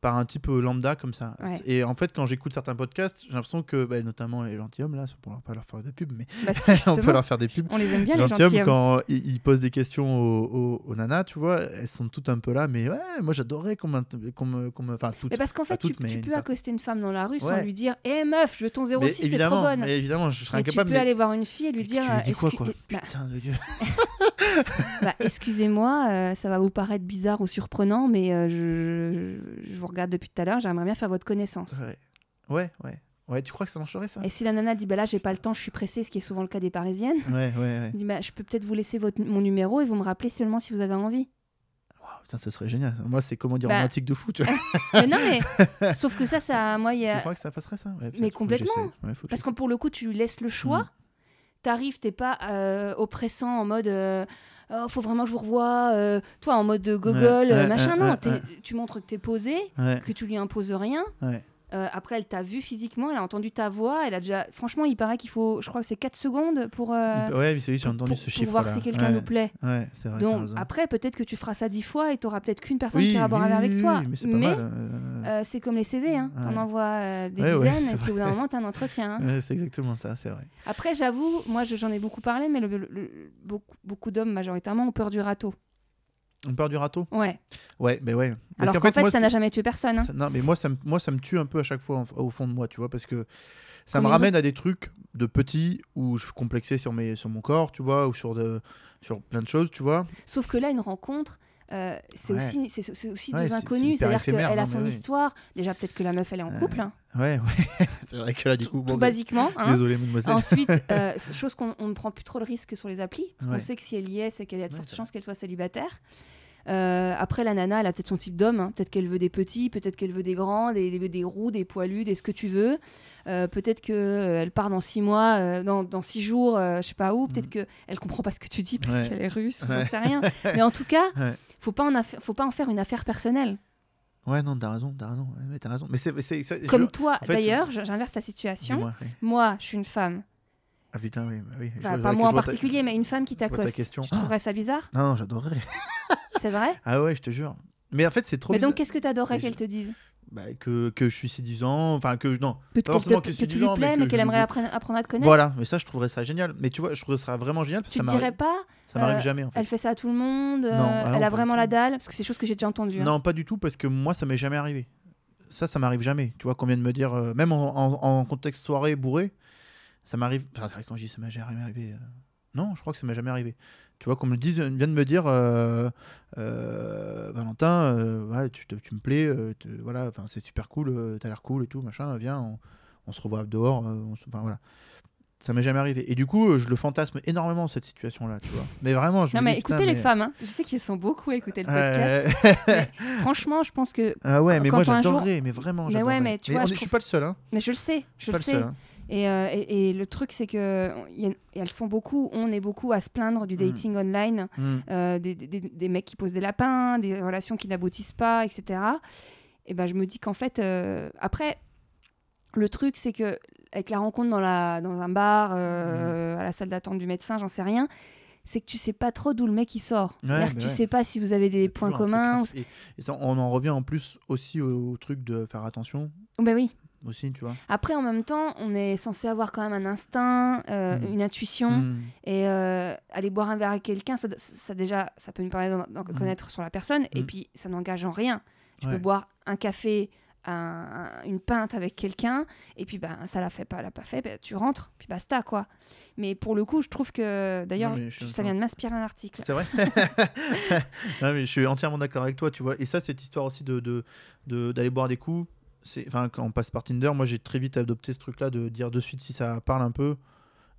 Par un type euh, lambda comme ça. Ouais. Et en fait, quand j'écoute certains podcasts, j'ai l'impression que, bah, notamment les gentilshommes, là, pour pas leur faire de pub, mais Bah, on peut leur faire des pubs. on les aime bien, les gentilshommes, quand ils, posent des questions aux, aux- aux nanas, tu vois, elles sont toutes un peu là, mais ouais, moi j'adorais qu'on me. me- Enfin, toutes. Mais parce qu'en fait, toutes, tu, mais tu peux accoster une femme dans la rue sans lui dire Hé meuf, je veux ton 06, mais t'es trop bonne. mais évidemment, je serais Mais tu incapable. peux mais- aller voir une fille et lui dire tu que- quoi bah, bah, Excusez-moi, euh, ça va vous paraître bizarre ou surprenant, mais euh, je vous regarde depuis tout à l'heure, j'aimerais bien faire votre connaissance. Ouais, ouais, ouais. Ouais, tu crois que ça marcherait ça? Et si la nana dit bah là j'ai pas le temps, je suis pressée, ce qui est souvent le cas des parisiennes, Ouais, ouais, ouais. dit bah je peux peut-être vous laisser votre, mon numéro et vous me rappelez seulement si vous avez envie. Waouh, putain, ça serait génial. Moi, c'est comédie Bah, romantique de fou, tu vois. mais non mais sauf que ça ça moi il y Tu a crois que ça passerait ça? Ouais. Mais complètement. Ouais, parce que pour le coup tu lui laisses le choix. Mm. T'arrives, t'es pas euh, oppressant en mode euh, oh, faut vraiment que je vous revoie, euh, toi en mode de gogol, Ouais, euh, machin. non, tu montres que t'es posé, que tu lui imposes rien. ouais. Euh, après, elle t'a vu physiquement, elle a entendu ta voix, elle a déjà. Franchement, il paraît qu'il faut, je crois que c'est 4 secondes pour. euh, Ouais, oui, j'ai pour- entendu pour- ce pour chiffre. voir si quelqu'un ouais. nous plaît. Ouais, c'est vrai. t'as Donc après, peut-être que tu feras ça 10 fois et tu auras peut-être qu'une personne Oui, qui ira boire oui, avec toi. mais c'est euh, euh, c'est comme les CV, hein. Ouais. t'en envoies des dizaines et puis au bout d'un moment, t'as un entretien. hein. c'est exactement ça, c'est vrai. Après, j'avoue, moi je- j'en ai beaucoup parlé, mais le- le- le- beaucoup, beaucoup d'hommes majoritairement ont peur du râteau. On peur du râteau Ouais. Ouais, mais ouais. Parce Alors qu'en fait, moi, ça n'a jamais tué personne. hein. ça- Non, mais moi ça, me, moi, ça me tue un peu à chaque fois en- au fond de moi, tu vois, parce que ça me ramène à des trucs de petits où je suis complexé sur, mes, sur mon corps, tu vois, ou sur, de, sur plein de choses, tu vois. Sauf que là, une rencontre, euh, c'est Ouais. aussi, c'est, c'est aussi Ouais, deux c'est- inconnus. C'est-à-dire qu'elle a son histoire. Déjà, peut-être que la meuf, elle est en Ouais. couple. hein. Ouais, ouais. c'est vrai que là, du coup, tout bon, basiquement. hein. désolé, mademoiselle. Ensuite, euh, chose qu'on on ne prend plus trop le risque sur les applis. Parce qu'on sait que si elle y est, c'est qu'il y a de fortes chances qu'elle soit célibataire. Euh, après, la nana, elle a peut-être son type d'homme. hein. Peut-être qu'elle veut des petits, peut-être qu'elle veut des grands, des, des, des roux, des poilus, des ce que tu veux. Euh, peut-être qu'elle part dans six mois, euh, dans, dans six jours, euh, je sais pas où. Peut-être Mhm. qu'elle comprend pas ce que tu dis parce Ouais. qu'elle est russe, ou Ouais. j'en sais rien. Mais en tout cas, Ouais. faut pas en faut pas en faire une affaire personnelle. Ouais, non, t'as raison, t'as raison. Mais t'as raison. Mais c'est. Comme je- toi, en fait, d'ailleurs, je- j'inverse ta situation. Moi, je suis une femme. Ah putain, oui. bah oui. Enfin, pas moi en ta- particulier, mais une femme qui t'accoste. question. Tu trouverais ça bizarre? Non, non, j'adorerais. C'est vrai? Ah ouais, je te jure. Mais en fait, c'est trop Mais donc, qu'est-ce que t'adorerais qu'elle je- te dise? Bah, que, que je suis séduisant, enfin que non. Que, Pas forcément te- que que tu lui plais, que mais qu'elle aimerait apprendre, apprendre à te connaître Voilà, mais ça, je trouverais ça génial. Mais tu vois, je trouverais ça vraiment génial parce Tu que ça dirais pas ça m'arrive euh, jamais en fait. Elle fait ça à tout le monde euh, Non, ah Elle a vraiment la dalle? Parce que c'est des choses que j'ai déjà entendues. hein. Non, pas du tout, parce que moi, ça m'est jamais arrivé. Ça, ça m'arrive jamais. Tu vois, qu'on vient de me dire, euh, même en, en- en contexte soirée bourré, ça m'arrive. Enfin, quand je dis ça m'est jamais arrivé. euh, Non, je crois que ça m'est jamais arrivé. Tu vois, qu'on me dise, vient de me dire, euh, euh, Valentin, euh, ouais, tu, me plais, te- voilà, enfin, c'est super cool, t'as l'air cool et tout, machin, viens, on, on se revoit dehors. on se- voilà. Ça m'est jamais arrivé. Et du coup, je le fantasme énormément, cette situation-là, tu vois. Mais vraiment, je Non, mais dis, écoutez les femmes. hein. Je sais qu'ils sont beaucoup à écouter le podcast. Franchement, je pense que. Ah ouais, mais moi un jour- j'adorerais, mais vraiment Mais ouais, j'adorerais. mais tu vois, je je suis trouve- pas le seul, hein. Mais je le sais, Je le sais. seul. hein. Et, euh, et, et le truc, c'est que y a- et elles sont beaucoup, on est beaucoup à se plaindre du Mm. dating online, Mm. euh, des, des- des- des mecs qui posent des lapins, des relations qui n'aboutissent pas, etc. Et ben, je me dis qu'en fait, euh, après, le truc, c'est que avec la rencontre dans, la, dans un bar, Mm. à la salle d'attente du médecin, j'en sais rien, c'est que tu sais pas trop d'où le mec il sort. Ouais, C'est-à-dire que tu ouais. sais pas si vous avez des points communs. Et, et ça, on en revient en plus aussi au, au truc de faire attention, Ben oui. Aussi, tu vois. Après, en même temps, on est censé avoir quand même un instinct, euh, Mm. une intuition. Mm. Et euh, aller boire un verre avec quelqu'un, ça, ça déjà, ça peut nous permettre d'en- d'en Mm. connaître sur la personne. Et puis, ça n'engage en rien. Tu Ouais. peux boire un café, un- un- une pinte avec quelqu'un, et puis bah, ça l'a fait pas, l'a pas fait, bah, tu rentres, puis basta quoi. Mais pour le coup, je trouve que d'ailleurs, je ça vient de m'inspirer un article. C'est vrai Non, mais Je suis entièrement d'accord avec toi, tu vois. Et ça, cette histoire aussi de de- de- d'aller boire des coups, enfin, quand on passe par Tinder, moi j'ai très vite adopté ce truc-là de dire de suite si ça parle un peu,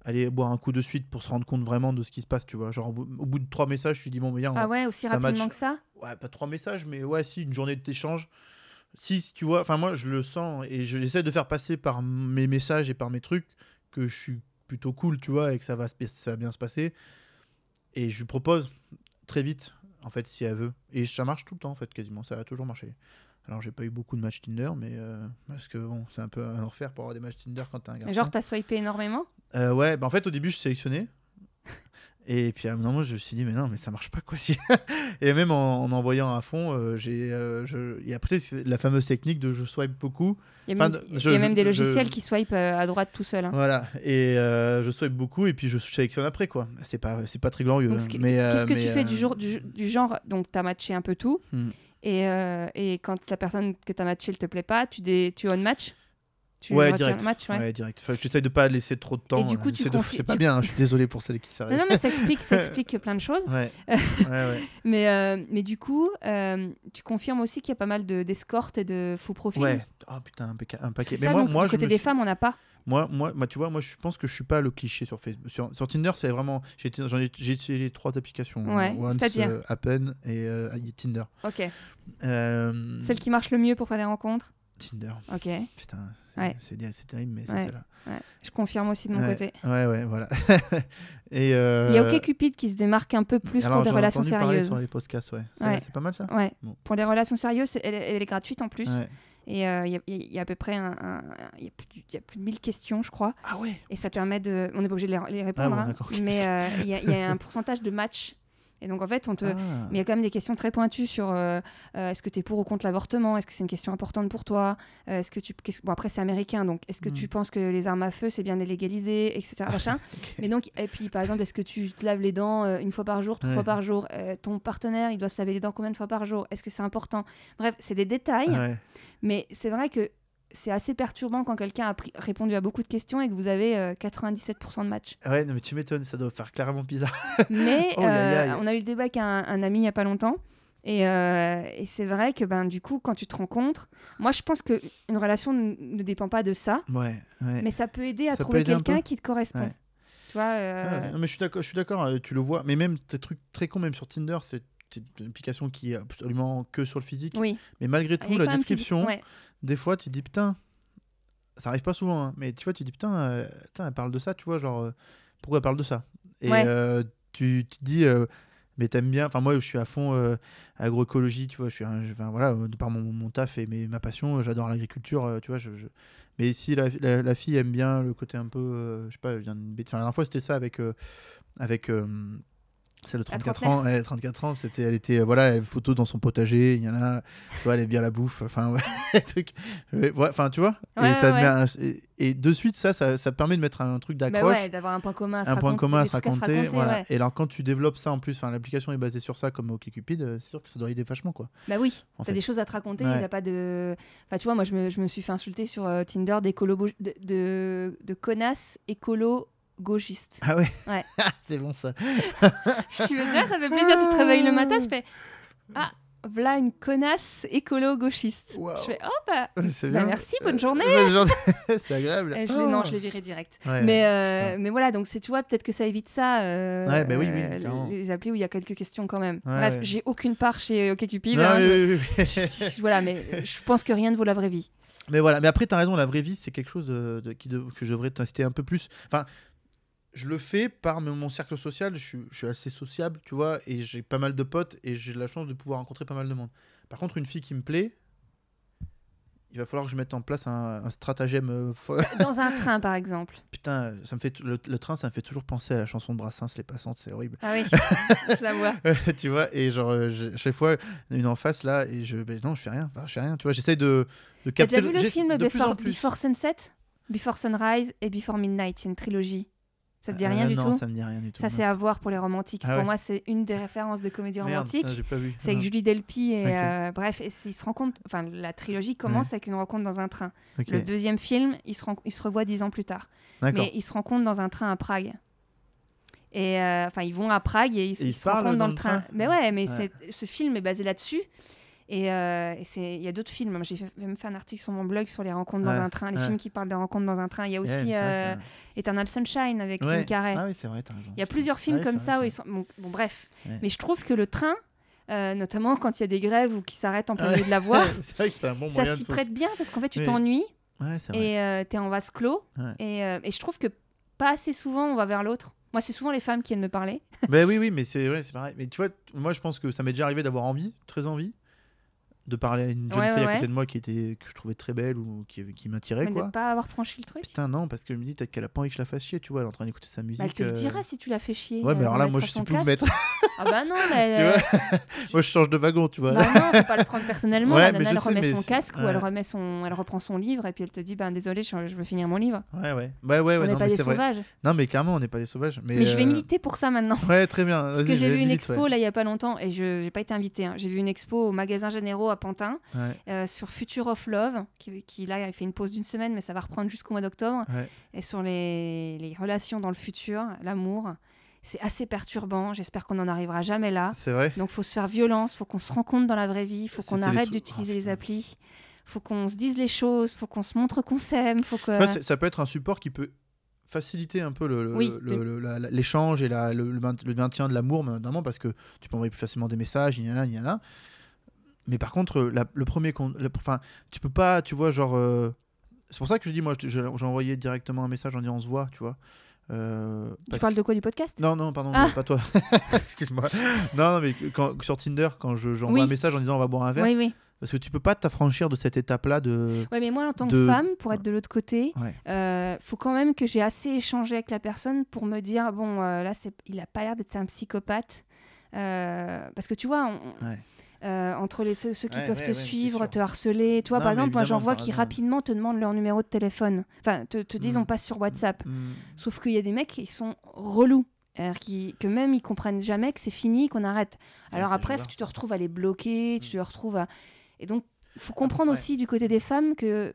aller boire un coup de suite pour se rendre compte vraiment de ce qui se passe, tu vois. Genre au bout, de trois messages, tu dis bon, mais viens, on- Ah ouais, aussi ça rapidement match. que ça? Ouais, pas trois messages, mais ouais, si, une journée d'échange. Si, si tu vois, enfin, moi, je le sens et je j'essaie de faire passer par mes messages et par mes trucs que je suis plutôt cool, tu vois, et que ça va, ça va bien se passer. Et je lui propose très vite, en fait, si elle veut. Et ça marche tout le temps, en fait, quasiment. Ça a toujours marché. Alors, j'ai pas eu beaucoup de matchs Tinder, mais euh, parce que bon, c'est un peu un enfer pour avoir des matchs Tinder quand t'es un garçon. Genre, t'as swipé énormément? Euh, ouais, bah en fait au début je sélectionnais. Et puis à un moment je me suis dit mais non mais ça marche pas quoi si et même en, en envoyant à fond euh, j'ai euh, je... et après la fameuse technique de je swipe beaucoup Il y a même, y a je- des logiciels qui swipent euh, à droite tout seul. hein. voilà et je swipe beaucoup et puis je sélectionne après quoi c'est pas pas très glorieux hein. Qu'est-ce que mais, tu fais du, jour, du, du genre, donc t'as matché un peu tout, Hmm. Et, euh, et quand la personne que t'as matché ne te plaît pas, tu, dé, tu on-match tu ouais direct le match, ouais. ouais, direct Enfin, j'essaie de pas laisser trop de temps du coup, euh, tu c'est de- confies- c'est pas tu- bien hein, je suis désolé pour celles qui Non, s'arrêtent non, mais ça explique, ça explique plein de choses. ouais ouais Mais, euh, mais du coup, euh, tu confirmes aussi qu'il y a pas mal de- d'escortes et de faux profils? ouais oh putain un, paquet- un paquet que mais ça, moi donc, moi du côté des suis- femmes, on n'a pas. Moi, moi, tu vois, moi, je pense que je suis pas le cliché sur Facebook. Sur, sur Tinder, c'est vraiment. J'ai utilisé les trois applications. Ouais, Once, c'est-à-dire euh, Appen et euh, Tinder. Ok. Euh, Celle qui marche le mieux pour faire des rencontres? Tinder. Ok. Putain, c'est Ouais. c'est c'est terrible, mais c'est Ouais. celle-là. Ouais. Je confirme aussi de mon côté. Ouais, ouais, voilà. et euh, Il y a OkCupid qui se démarque un peu plus alors, pour des relations sérieuses. sur les podcasts, ouais. C'est c'est pas mal ça? Ouais. Bon. Pour les relations sérieuses, c'est- elle, elle est gratuite en plus. Et euh, il y, a- il y a à peu près un, un- y a plus, de- il y a plus de 1000 questions, je crois. Ah ouais Et ça permet de. On n'est pas obligé de les, les répondre, bon, hein, mais euh, il y, y a un pourcentage de matchs. Et donc en fait, on te. Ah. Mais il y a quand même des questions très pointues sur euh, euh, est-ce que tu es pour ou contre l'avortement? Est-ce que c'est une question importante pour toi? Euh, Est-ce que tu bon après c'est américain donc est-ce que tu penses que les armes à feu c'est bien légaliser etc machin. Ok. Mais donc et puis par exemple est-ce que tu te laves les dents une fois par jour trois Ouais. fois par jour? Ton partenaire il doit se laver les dents combien de fois par jour? Est-ce que c'est important? Bref c'est des détails Ouais. mais c'est vrai que c'est assez perturbant quand quelqu'un a répondu à beaucoup de questions et que vous avez euh, 97% de match. Ouais, non, mais tu m'étonnes, ça doit faire clairement bizarre. Mais Oh, euh, on a eu le débat avec un, un ami il n'y a pas longtemps. Et, euh, et c'est vrai que ben, du coup, quand tu te rencontres, moi je pense qu'une relation ne dépend pas de ça, Ouais, ouais. mais ça peut aider à Ça trouver quelqu'un qui te correspond. Ouais. Tu vois, euh, Ouais, non, mais je suis d'accord, je suis d'accord, euh, tu le vois. Mais même tes trucs très cons, même sur Tinder, c'est une application qui est absolument que sur le physique. oui. Mais malgré tout, la petit- description, ouais. Des fois, tu dis putain, ça arrive pas souvent, hein, mais tu vois, tu dis putain, euh, putain, elle parle de ça, tu vois, genre, euh, pourquoi elle parle de ça? Et Ouais. euh, tu, tu te dis, Mais t'aimes bien. Enfin, moi, je suis à fond agroécologie, tu vois. Je suis, un- enfin, voilà, de par mon, mon taf et mes- ma passion, j'adore l'agriculture, tu vois. Je, je- Mais si la, la, la fille aime bien le côté un peu, je sais pas, elle vient Enfin, la dernière fois, c'était ça avec. avec celle de 34 ans, elle, 34 ans, c'était, elle était, voilà, elle photo dans son potager, il y en a, tu vois, elle aime bien la bouffe, enfin, ouais, ouais, enfin, tu vois, Ouais, et, ça ouais, met un- et, et de suite, ça, ça, ça permet de mettre un truc Bah d'accroche, ouais, d'avoir un point commun à se un point commun à se raconter, voilà. Et alors, quand tu développes ça en plus, l'application est basée sur ça, comme OkCupid, euh, c'est sûr que ça doit aider vachement, quoi. Bah oui, t'as des choses à te raconter, a pas de... Enfin, tu vois, moi, je me, je me suis fait insulter sur euh, Tinder d'écolo... de, de, de connasses écolo gauchistes. Ah ouais, Ouais. c'est bon ça. je suis là, ça fait plaisir, tu te réveilles le matin, je fais... Ah, voilà une connasse écolo gauchiste. Waouh. Je fais, oh bah... Bah merci, bonne journée. Ouais, genre- c'est agréable. Et je l'ai- non, je l'ai viré direct. Ouais, mais, euh, mais voilà, donc c'est, tu vois, peut-être que ça évite ça. euh, Ouais, bah oui, oui, euh, les applis où il y a quelques questions quand même. Bref, j'ai aucune part chez OkCupid. Hein, oui, je- oui, oui. je- voilà, mais je pense que rien ne vaut la vraie vie. Mais voilà, mais après, tu as raison, la vraie vie, c'est quelque chose de, de- qui de- que je devrais tester un peu plus. Enfin, je le fais par mon cercle social, je suis, je suis assez sociable, tu vois, et j'ai pas mal de potes, et j'ai la chance de pouvoir rencontrer pas mal de monde. Par contre, une fille qui me plaît, il va falloir que je mette en place un, un stratagème. euh, Dans un train, par exemple. Putain, ça me fait, le, le train, ça me fait toujours penser à la chanson de Brassens, Les Passantes, c'est horrible. Ah oui, je la vois. tu vois, et genre, euh, chaque fois, une en face là, et je. ben non, je fais rien, enfin, je fais rien, tu vois, j'essaye de, de T'as capter. déjà vu le film Before. Before Sunset? Before Sunrise et Before Midnight, c'est une trilogie. Ça te dit rien Euh, du non, tout ça me dit rien du tout. Ça, c'est à voir pour les romantiques. Ah pour ouais. moi, c'est une des références de comédie Merde, romantique. putain, j'ai pas vu. C'est avec Ah, Julie Delpy et euh, bref, et ils se rencontrent. Enfin, la trilogie commence avec une rencontre dans un train. Le deuxième film, ils se, ils se revoient dix ans plus tard. Mais ils se rencontrent dans un train à Prague. Et euh, enfin, ils vont à Prague et ils, Et ils ils se rencontrent dans dans le train. train Mais ouais, mais Ouais. ce film est basé là-dessus. Et, euh, il y a d'autres films. J'ai fait- même fait un article sur mon blog sur les rencontres Ouais, dans un train, les ouais. films qui parlent de rencontres dans un train. Il y a aussi vrai euh, Eternal Sunshine avec Ouais. Jim Carrey. Ah oui, c'est vrai, t'as raison. Il y a plusieurs films comme ça où ils sont. Bon, bon, bref. Mais je trouve que le train, euh, notamment quand il y a des grèves ou qui s'arrêtent en plein milieu de la voie, c'est vrai que c'est un bon ça s'y prête bien parce qu'en fait, tu Oui. t'ennuies et euh, t'es en vase clos. Et, et je trouve que pas assez souvent on va vers l'autre. Moi, c'est souvent les femmes qui viennent me parler. Ben oui, oui, mais c'est ouais, c'est pareil. Mais tu vois, moi je pense que ça m'est déjà arrivé d'avoir envie, très envie, de parler à une jeune Ouais, fille ouais, à côté de moi qui était que je trouvais très belle ou qui, qui m'attirait quoi. de pas avoir franchi le truc. Putain non, parce que je me dis peut-être qu'elle a pas envie que je la fasse chier, tu vois, elle est en train d'écouter sa musique. Bah, elle te le euh, dira si tu la fais chier. Ouais, mais alors là, moi je suis plus le. Ah bah non, mais tu euh, vois Moi je change de wagon, tu vois. bah non, faut pas le prendre personnellement. Ouais, la nana, elle sais, remet son casque ou elle remet son, elle reprend son livre et puis elle te dit, ben désolé, je, veux finir mon livre. Ouais, ouais. Ouais, ouais, on n'est pas des sauvages. Non, mais clairement, on n'est pas des sauvages. Mais, je vais euh, militer pour ça maintenant. Ouais, très bien. Parce que j'ai vu une expo là il y a pas longtemps et je n'ai pas été invitée. hein. J'ai vu une expo au magasin Généraux à Pantin Ouais, euh, sur Future of Love qui, qui là a fait une pause d'une semaine mais ça va reprendre jusqu'au mois d'octobre ouais. et sur les, les relations dans le futur, l'amour. C'est assez perturbant. J'espère qu'on n'en arrivera jamais là. C'est vrai. Donc faut se faire violence, faut qu'on se rencontre dans la vraie vie, faut qu'on arrête d'utiliser Oh, les applis, faut qu'on se dise les choses, faut qu'on se montre qu'on s'aime, faut que. Ça peut être un support qui peut faciliter un peu le- le- Oui, le- l'échange et la- le, le maint- le maintien de l'amour, notamment parce que tu peux envoyer plus facilement des messages, il y en a, il y en a. Mais par contre, la- le premier. Enfin, tu peux pas, tu vois, genre. euh, C'est pour ça que je dis, moi, je- je- j'ai envoyé directement un message en disant on se voit, tu vois. Euh, Tu parles de quoi du podcast? Non, non, pardon, Ah. pas toi. Excuse-moi. Non, non, mais quand, sur Tinder, quand je- j'envoie Oui. un message en disant on va boire un verre, Oui, oui. parce que tu peux pas t'affranchir de cette étape-là de. Ouais, mais moi, en tant de- que femme, pour être de l'autre côté, Ouais. euh, faut quand même que j'ai assez échangé avec la personne pour me dire bon, euh, là, il a pas l'air d'être un psychopathe. Euh, parce que tu vois, on- Ouais. Euh, entre les, ceux, ceux qui Ouais, peuvent ouais, te ouais, suivre, te harceler, Non, par exemple, moi j'en vois qui rapidement te demandent leur numéro de téléphone. Enfin, te, te disent Mm. on passe sur WhatsApp. Mm. Sauf qu'il y a des mecs qui sont relous. Qui, que même ils comprennent jamais que c'est fini, qu'on arrête. Alors après, tu te retrouves à les bloquer, tu te retrouves à... Et donc, il faut comprendre aussi du côté des femmes que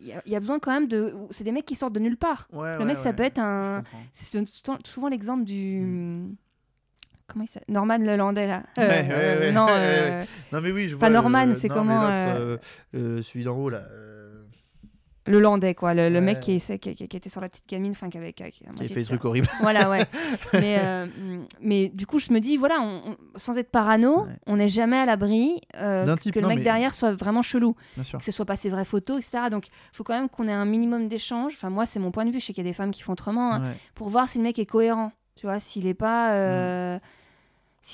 il y, y a besoin quand même de... C'est des mecs qui sortent de nulle part. Le mec, ça peut être un... C'est souvent l'exemple du... Comment il s'appelle? Norman Lelandais, là. Ouais, ouais, ouais, non, euh, Non mais oui, je Pas vois. Norman, le- c'est comment, euh, euh, celui d'en haut là, euh, le Landais, quoi. Le, mec qui, est- qui, était sur la petite gamine, enfin, qui avait... Qui, fait de des trucs horribles. Voilà, ouais. mais, euh, mais du coup, je me dis, voilà, on- on- sans être parano, on n'est jamais à l'abri euh, que type, le non, mec mais- derrière soit vraiment chelou, que ce soit pas ses vraies photos, etc. Donc, il faut quand même qu'on ait un minimum d'échange. Enfin, moi, c'est mon point de vue. Je sais qu'il y a des femmes qui font autrement, hein, pour voir si le mec est cohérent. Tu vois, s'il est pas. Mm.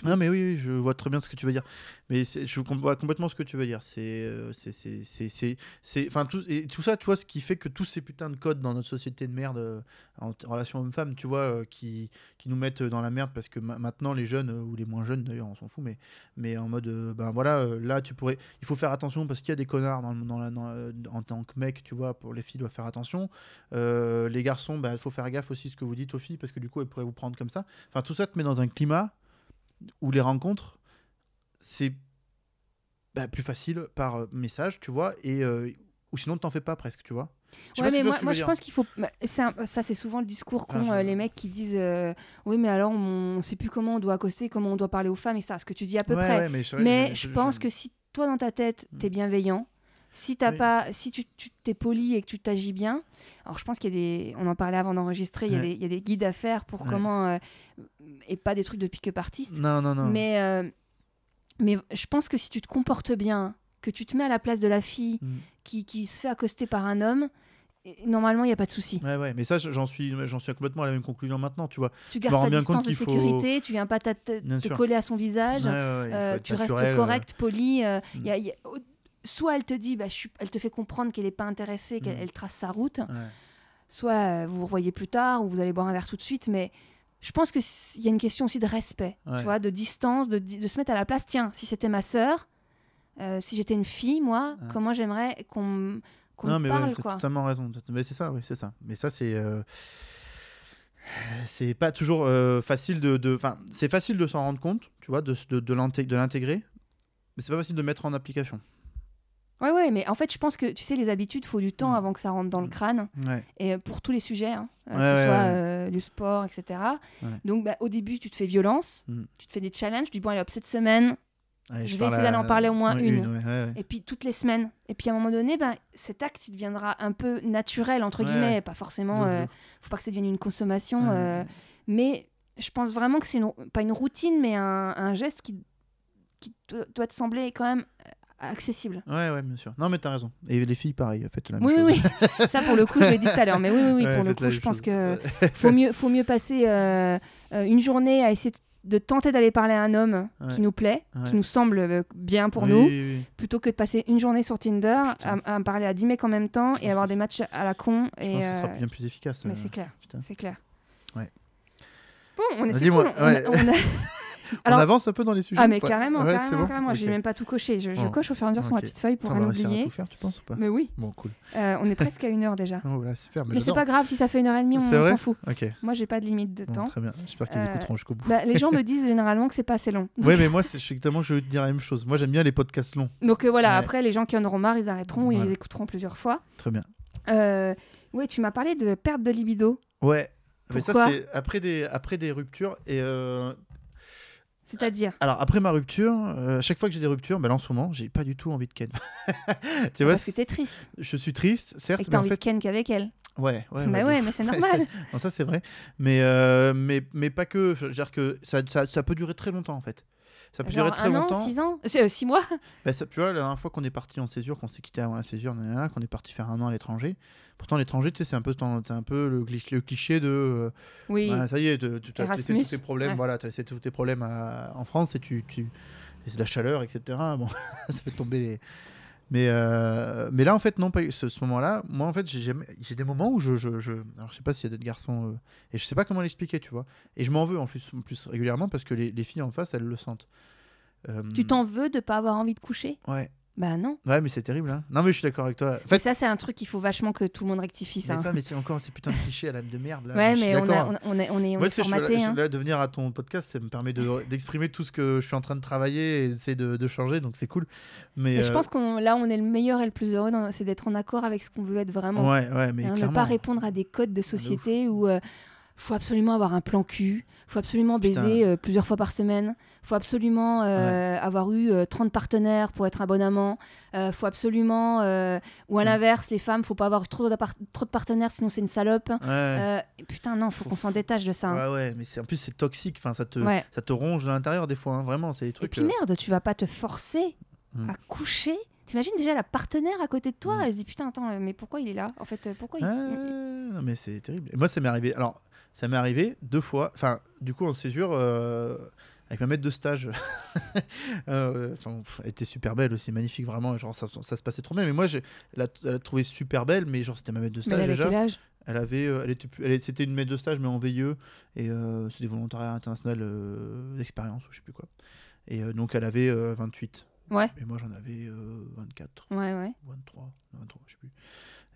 Non, mais oui, je vois très bien ce que tu veux dire. Mais je vois complètement ce que tu veux dire. C'est, euh, c'est, enfin tout, et tout ça, tu vois, ce qui fait que tous ces putains de codes dans notre société de merde euh, en relation homme-femme, tu vois, euh, qui, qui nous mettent dans la merde parce que ma- maintenant les jeunes ou les moins jeunes d'ailleurs, on s'en fout, mais, mais en mode, ben voilà, là tu pourrais, il faut faire attention parce qu'il y a des connards en tant que mec, tu vois, pour les filles, doivent faire attention. Les garçons, il faut faire gaffe aussi ce que vous dites aux filles parce que du coup, elles pourraient vous prendre comme ça. Enfin, tout ça te met dans un climat où les rencontres, c'est bah, plus facile par euh, message, tu vois, et euh, ou sinon t'en fais pas presque, tu vois. Ouais, mais moi, moi je pense qu'il faut. bah, Ça, c'est souvent le discours qu'ont Ah, je- euh, les mecs qui disent euh, Oui, mais alors, on ne sait plus comment on doit accoster, comment on doit parler aux femmes, et ça, ce que tu dis à peu Ouais, près. ouais, mais c'est vrai, mais je- je je- pense que si toi, dans ta tête, Mm. t'es bienveillant, si, t'as Oui. pas, si tu t'es poli et que tu t'agis bien, alors je pense qu'il y a des. On en parlait avant d'enregistrer, il y a Ouais. des- il y, a des guides à faire pour Ouais. comment. euh, et pas des trucs de pick-up artiste. Non, non, non. Mais, euh, mais je pense que si tu te comportes bien, que tu te mets à la place de la fille Mm. qui, qui se fait accoster par un homme, normalement, il n'y a pas de souci. Ouais, ouais, mais ça, j'en suis, j'en suis complètement à la même conclusion maintenant, tu vois. Tu gardes ta distance de qu'il faut- sécurité, tu viens pas te, coller à son visage, Ouais, ouais, ouais, il faut euh, tu restes naturel, correct, poli. euh, Mm. y a- y a- au- soit elle te dit, bah, je elle te fait comprendre qu'elle n'est pas intéressée, qu'elle Mm. elle trace sa route, ouais. soit euh, vous vous revoyez plus tard ou vous allez boire un verre tout de suite, mais je pense qu'il y a une question aussi de respect, Ouais. tu vois, de distance, de, de se mettre à la place. Tiens, si c'était ma sœur, euh, si j'étais une fille, moi, Ouais. comment j'aimerais qu'on non, me mais parle, quoi. totalement raison. Mais c'est ça, oui, c'est ça. Mais ça, c'est. euh, C'est pas toujours facile de. de- Enfin, c'est facile de s'en rendre compte, tu vois, de, de l'intégrer, mais c'est pas facile de mettre en application. Ouais, ouais, mais en fait, je pense que, tu sais, les habitudes, faut du temps Mm. avant que ça rentre dans le Mm. crâne. Ouais. et euh, pour tous les sujets, hein, euh, Ouais, que ce soit ouais. euh, du sport, etc. Donc bah, au début, tu te fais violence, Mm. tu te fais des challenges, tu dis bon allez hop, cette semaine, Allez, Je vais essayer d'aller en parler au moins une. ouais, ouais, ouais. et puis toutes les semaines. Et puis à un moment donné, ben, cet acte, il deviendra un peu naturel, entre guillemets, pas forcément, de euh, faut pas que ça devienne une consommation, euh, mais je pense vraiment que c'est pas une routine, mais un, un geste qui, qui do- doit te sembler quand même accessible. Ouais, ouais, bien sûr. Non, mais t'as raison. Et les filles, pareil, faites la même Oui, chose. oui, oui. ça pour le coup, je l'ai dit tout à l'heure, mais oui, oui, oui, Ouais, pour le coup, je pense chose. que faut mieux, faut mieux passer euh, euh, une journée à essayer de tenter d'aller parler à un homme Ouais. qui nous plaît, Ouais. qui nous semble euh, bien pour Oui, nous, oui, plutôt que de passer une journée sur Tinder à, parler à 10 mecs en même temps Je et avoir des matchs à la con. Je et, pense que ce sera bien plus efficace. mais euh, c'est clair, c'est clair. Ouais. Bon, on est Vas-y, c'est moi, cool, on- on a- On Alors- avance un peu dans les sujets Ah mais carrément, Ouais, carrément, bon carrément. J'ai même pas tout coché. Je, je Bon. coche au fur et à mesure sur ma petite feuille pour On rien va réussir à oublier. tout faire, tu penses ou pas Mais oui, Bon, cool. euh, on est presque à une heure déjà. Oh, voilà, super. Mais, Mais c'est pas grave si ça fait une heure et demie, on, on s'en fout. Ok, Moi, j'ai pas de limite de bon, temps. très bien. J'espère qu'ils Euh, écouteront jusqu'au bout. Bah, les gens me disent généralement que c'est pas assez long. Oui, mais moi, c'est exactement, je vais te dire la même chose. Moi, j'aime bien les podcasts longs. Donc euh, voilà, Ouais. après, les gens qui en auront marre, ils arrêteront ou ils les écouteront plusieurs fois. Très bien. Ouais, tu m'as parlé de perte de libido. Ouais. Mais ça, Pourquoi c'est après des, après des ruptures. Et euh, C'est-à-dire alors, après ma rupture, euh, à chaque fois que j'ai des ruptures, ben là, en ce moment, j'ai pas du tout envie de Ken. tu vois, Parce que t'es triste. je suis triste, certes, Et que mais t'as en envie fait, de ken qu'avec elle. ouais, ouais, bah ouais, mais c'est normal. Non, ça c'est vrai. Mais, euh, mais, mais pas que. Je veux dire que ça, ça, ça peut durer très longtemps en fait. Ça peut Genre durer très un an, longtemps. six ans Euh, euh, Six mois? Bah, ça- tu vois, la dernière fois qu'on est parti en césure, qu'on s'est quitté avant la césure, qu'on est parti faire un an à l'étranger. Pourtant, l'étranger, tu sais, c'est un peu, un peu le, le cliché de. euh, Oui. ça y est, tu as laissé tous tes problèmes. ouais. Voilà, tu as laissé tous tes problèmes à- en France et tu. tu et c'est de la chaleur, etc. Bon, ça fait tomber les. Mais, euh, mais là, en fait, non, pas eu- ce, ce moment-là. Moi, en fait, j'ai des moments où je, je, je- Alors, je sais pas s'il y a d'autres garçons. euh, et je sais pas comment l'expliquer, tu vois. Et je m'en veux en plus, en plus régulièrement parce que les, les filles en face, elles le sentent. Euh, Tu t'en veux de pas avoir envie de coucher? Ouais. Bah non. Ouais, mais c'est terrible. Hein. Non, mais je suis d'accord avec toi. En Et ça, c'est un truc qu'il faut vachement que tout le monde rectifie, ça. mais ça, mais c'est encore ces putains de clichés à l'âme de merde. Là. ouais, mais on, a- on, est, on est, on Moi, est là- formaté. je suis hein. là, de venir à ton podcast, ça me permet de- d'exprimer tout ce que je suis en train de travailler et essayer de, de changer, donc c'est cool. Mais Et je euh, pense qu'on là, on est le meilleur et le plus heureux, c'est d'être en accord avec ce qu'on veut être vraiment. ouais, ouais, mais Hein, ne pas répondre à des codes de société où euh, faut absolument avoir un plan cul, faut absolument baiser euh, plusieurs fois par semaine, faut absolument euh, avoir eu euh, 30 partenaires pour être un bon amant, euh, faut absolument ou à Mm. l'inverse les femmes faut pas avoir trop, de partenaires sinon c'est une salope. Ouais. Et putain non, faut, Faut- qu'on s'en détache de ça. hein. Ouais, ouais, mais en plus c'est toxique. Enfin, ça te, ça te ronge de l'intérieur des fois. hein, Vraiment, c'est des Et trucs. puis euh, merde, tu vas pas te forcer Mm. à coucher. T'imagines déjà la partenaire à côté de toi, Mm. elle se dit putain attends mais pourquoi il est là? En fait pourquoi il... Non, mais c'est terrible. Et moi, ça m'est arrivé. Alors, ça m'est arrivé deux fois. Enfin, du coup, en césure, euh, avec ma maître de stage. Euh, elle était super belle aussi, magnifique, vraiment. Genre, ça, ça se passait trop bien. Mais moi, j'ai- elle a, elle a trouvé super belle, mais genre, c'était ma maître de Mais stage elle avait déjà. quel âge? Elle avait, euh, elle était, plus- elle c'était une maître de stage mais en VIE et euh, c'était volontariat international euh, d'expérience ou je sais plus quoi. Et donc elle avait euh, 28 Ouais, et moi j'en avais euh, 24 ouais, ouais. ou 23, 23, je sais plus.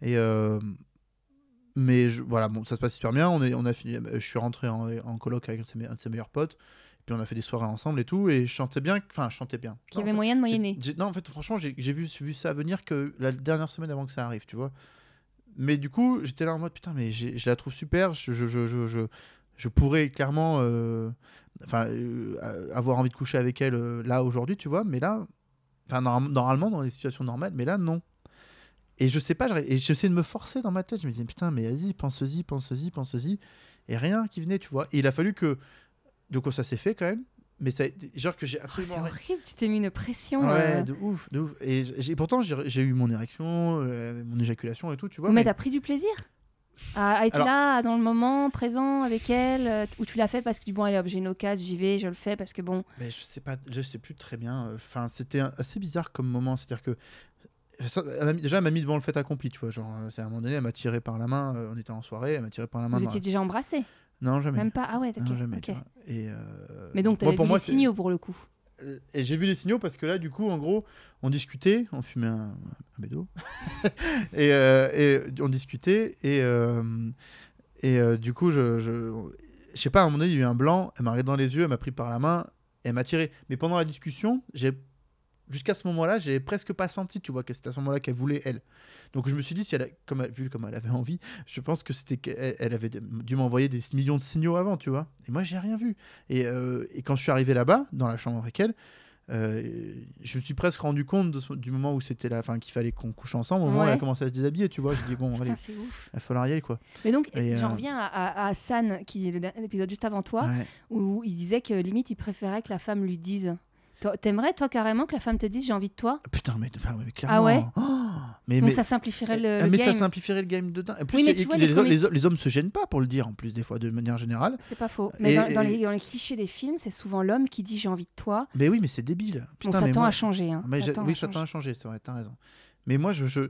Et mais je- voilà, bon, ça se passe super bien. On est, on a fini. Je suis rentré en, en coloc avec un de, ses, un de ses meilleurs potes. Puis on a fait des soirées ensemble et tout. Et je chantais bien. Enfin, je chantais bien. Qui Non, avait moyen de moyenner. Non, en fait, franchement, j'ai vu, vu ça venir que la dernière semaine avant que ça arrive, tu vois. Mais du coup, j'étais là en mode putain, mais je la trouve super. Je, je, je, je, pourrais clairement euh, enfin, euh, avoir envie de coucher avec elle euh, là aujourd'hui, tu vois. Mais là, enfin, norm- normalement, dans les situations normales, mais là, non. Et je sais pas, j'essaie de me forcer dans ma tête. Je me disais putain, mais vas-y, pense-y, pense-y, pense-y. Et rien qui venait, tu vois. Et il a fallu que. Donc ça s'est fait quand même. Mais ça, genre que j'ai Oh, c'est horrible, tu t'es mis une pression. Ouais, euh. de ouf, de ouf. Et j'ai, pourtant, j'ai, eu mon érection, euh, mon éjaculation et tout, tu vois. mais mais- t'as pris du plaisir à, à être Alors- là, dans le moment, présent avec elle, euh, ou tu l'as fait parce que du bon, allez hop, j'ai une occasion, j'y vais, je le fais parce que bon. Mais je sais pas, je sais plus très bien. Enfin, c'était assez bizarre comme moment. C'est-à-dire que ça- elle m'a mis- déjà, elle m'a mis devant le fait accompli, tu vois. Genre, euh, c'est à un moment donné, elle m'a tiré par la main. euh, on était en soirée, elle m'a tiré par la main. Vous étiez déjà embrassés Non, jamais. Même pas Ah ouais, Non, ok. jamais. Et euh, Mais donc, t'avais vu moi, les signaux pour le coup. Et j'ai vu les signaux parce que là, du coup, en gros, on discutait, on fumait un, un bédo, et, euh, et on discutait, et, euh, et euh, du coup, je, je, je sais pas, à un moment donné, il y a eu un blanc, elle m'a regardé dans les yeux, elle m'a pris par la main, et elle m'a tiré. Mais pendant la discussion, j'ai jusqu'à ce moment-là, j'ai presque pas senti, tu vois, que c'était à ce moment-là qu'elle voulait elle. Donc je me suis dit, si elle a, comme elle- vu comme elle avait envie, je pense que c'était qu'elle elle avait dû m'envoyer des millions de signaux avant, tu vois. Et moi, j'ai rien vu. Et, euh, et quand je suis arrivé là-bas, dans la chambre avec elle, euh, je me suis presque rendu compte de du moment où c'était la fin qu'il fallait qu'on couche ensemble, au moment où elle a commencé à se déshabiller, tu vois. Je dis bon, allez, Putain, il va falloir y aller quoi. Mais donc, j'en euh, reviens à, à, à San, qui est le dernier épisode juste avant toi, Ouais. où il disait que limite, il préférait que la femme lui dise. T'aimerais, toi, carrément, que la femme te dise j'ai envie de toi? Putain, mais, clairement. Ah ouais? Oh, mais, Donc mais, ça simplifierait le, le mais game. ça simplifierait le game de dingue. En plus, Oui, mais tu vois, les, les coméd- les hommes- les hommes se gênent pas pour le dire en plus des fois de manière générale. C'est pas faux. Mais Et- dans, et- les, dans les clichés des films, c'est souvent l'homme qui dit j'ai envie de toi. Mais oui, mais c'est débile. Putain, ça mais tend moi- à changer. Hein. Mais oui, à ça tend changer. à changer, c'est vrai, t'as raison. Mais moi, je. je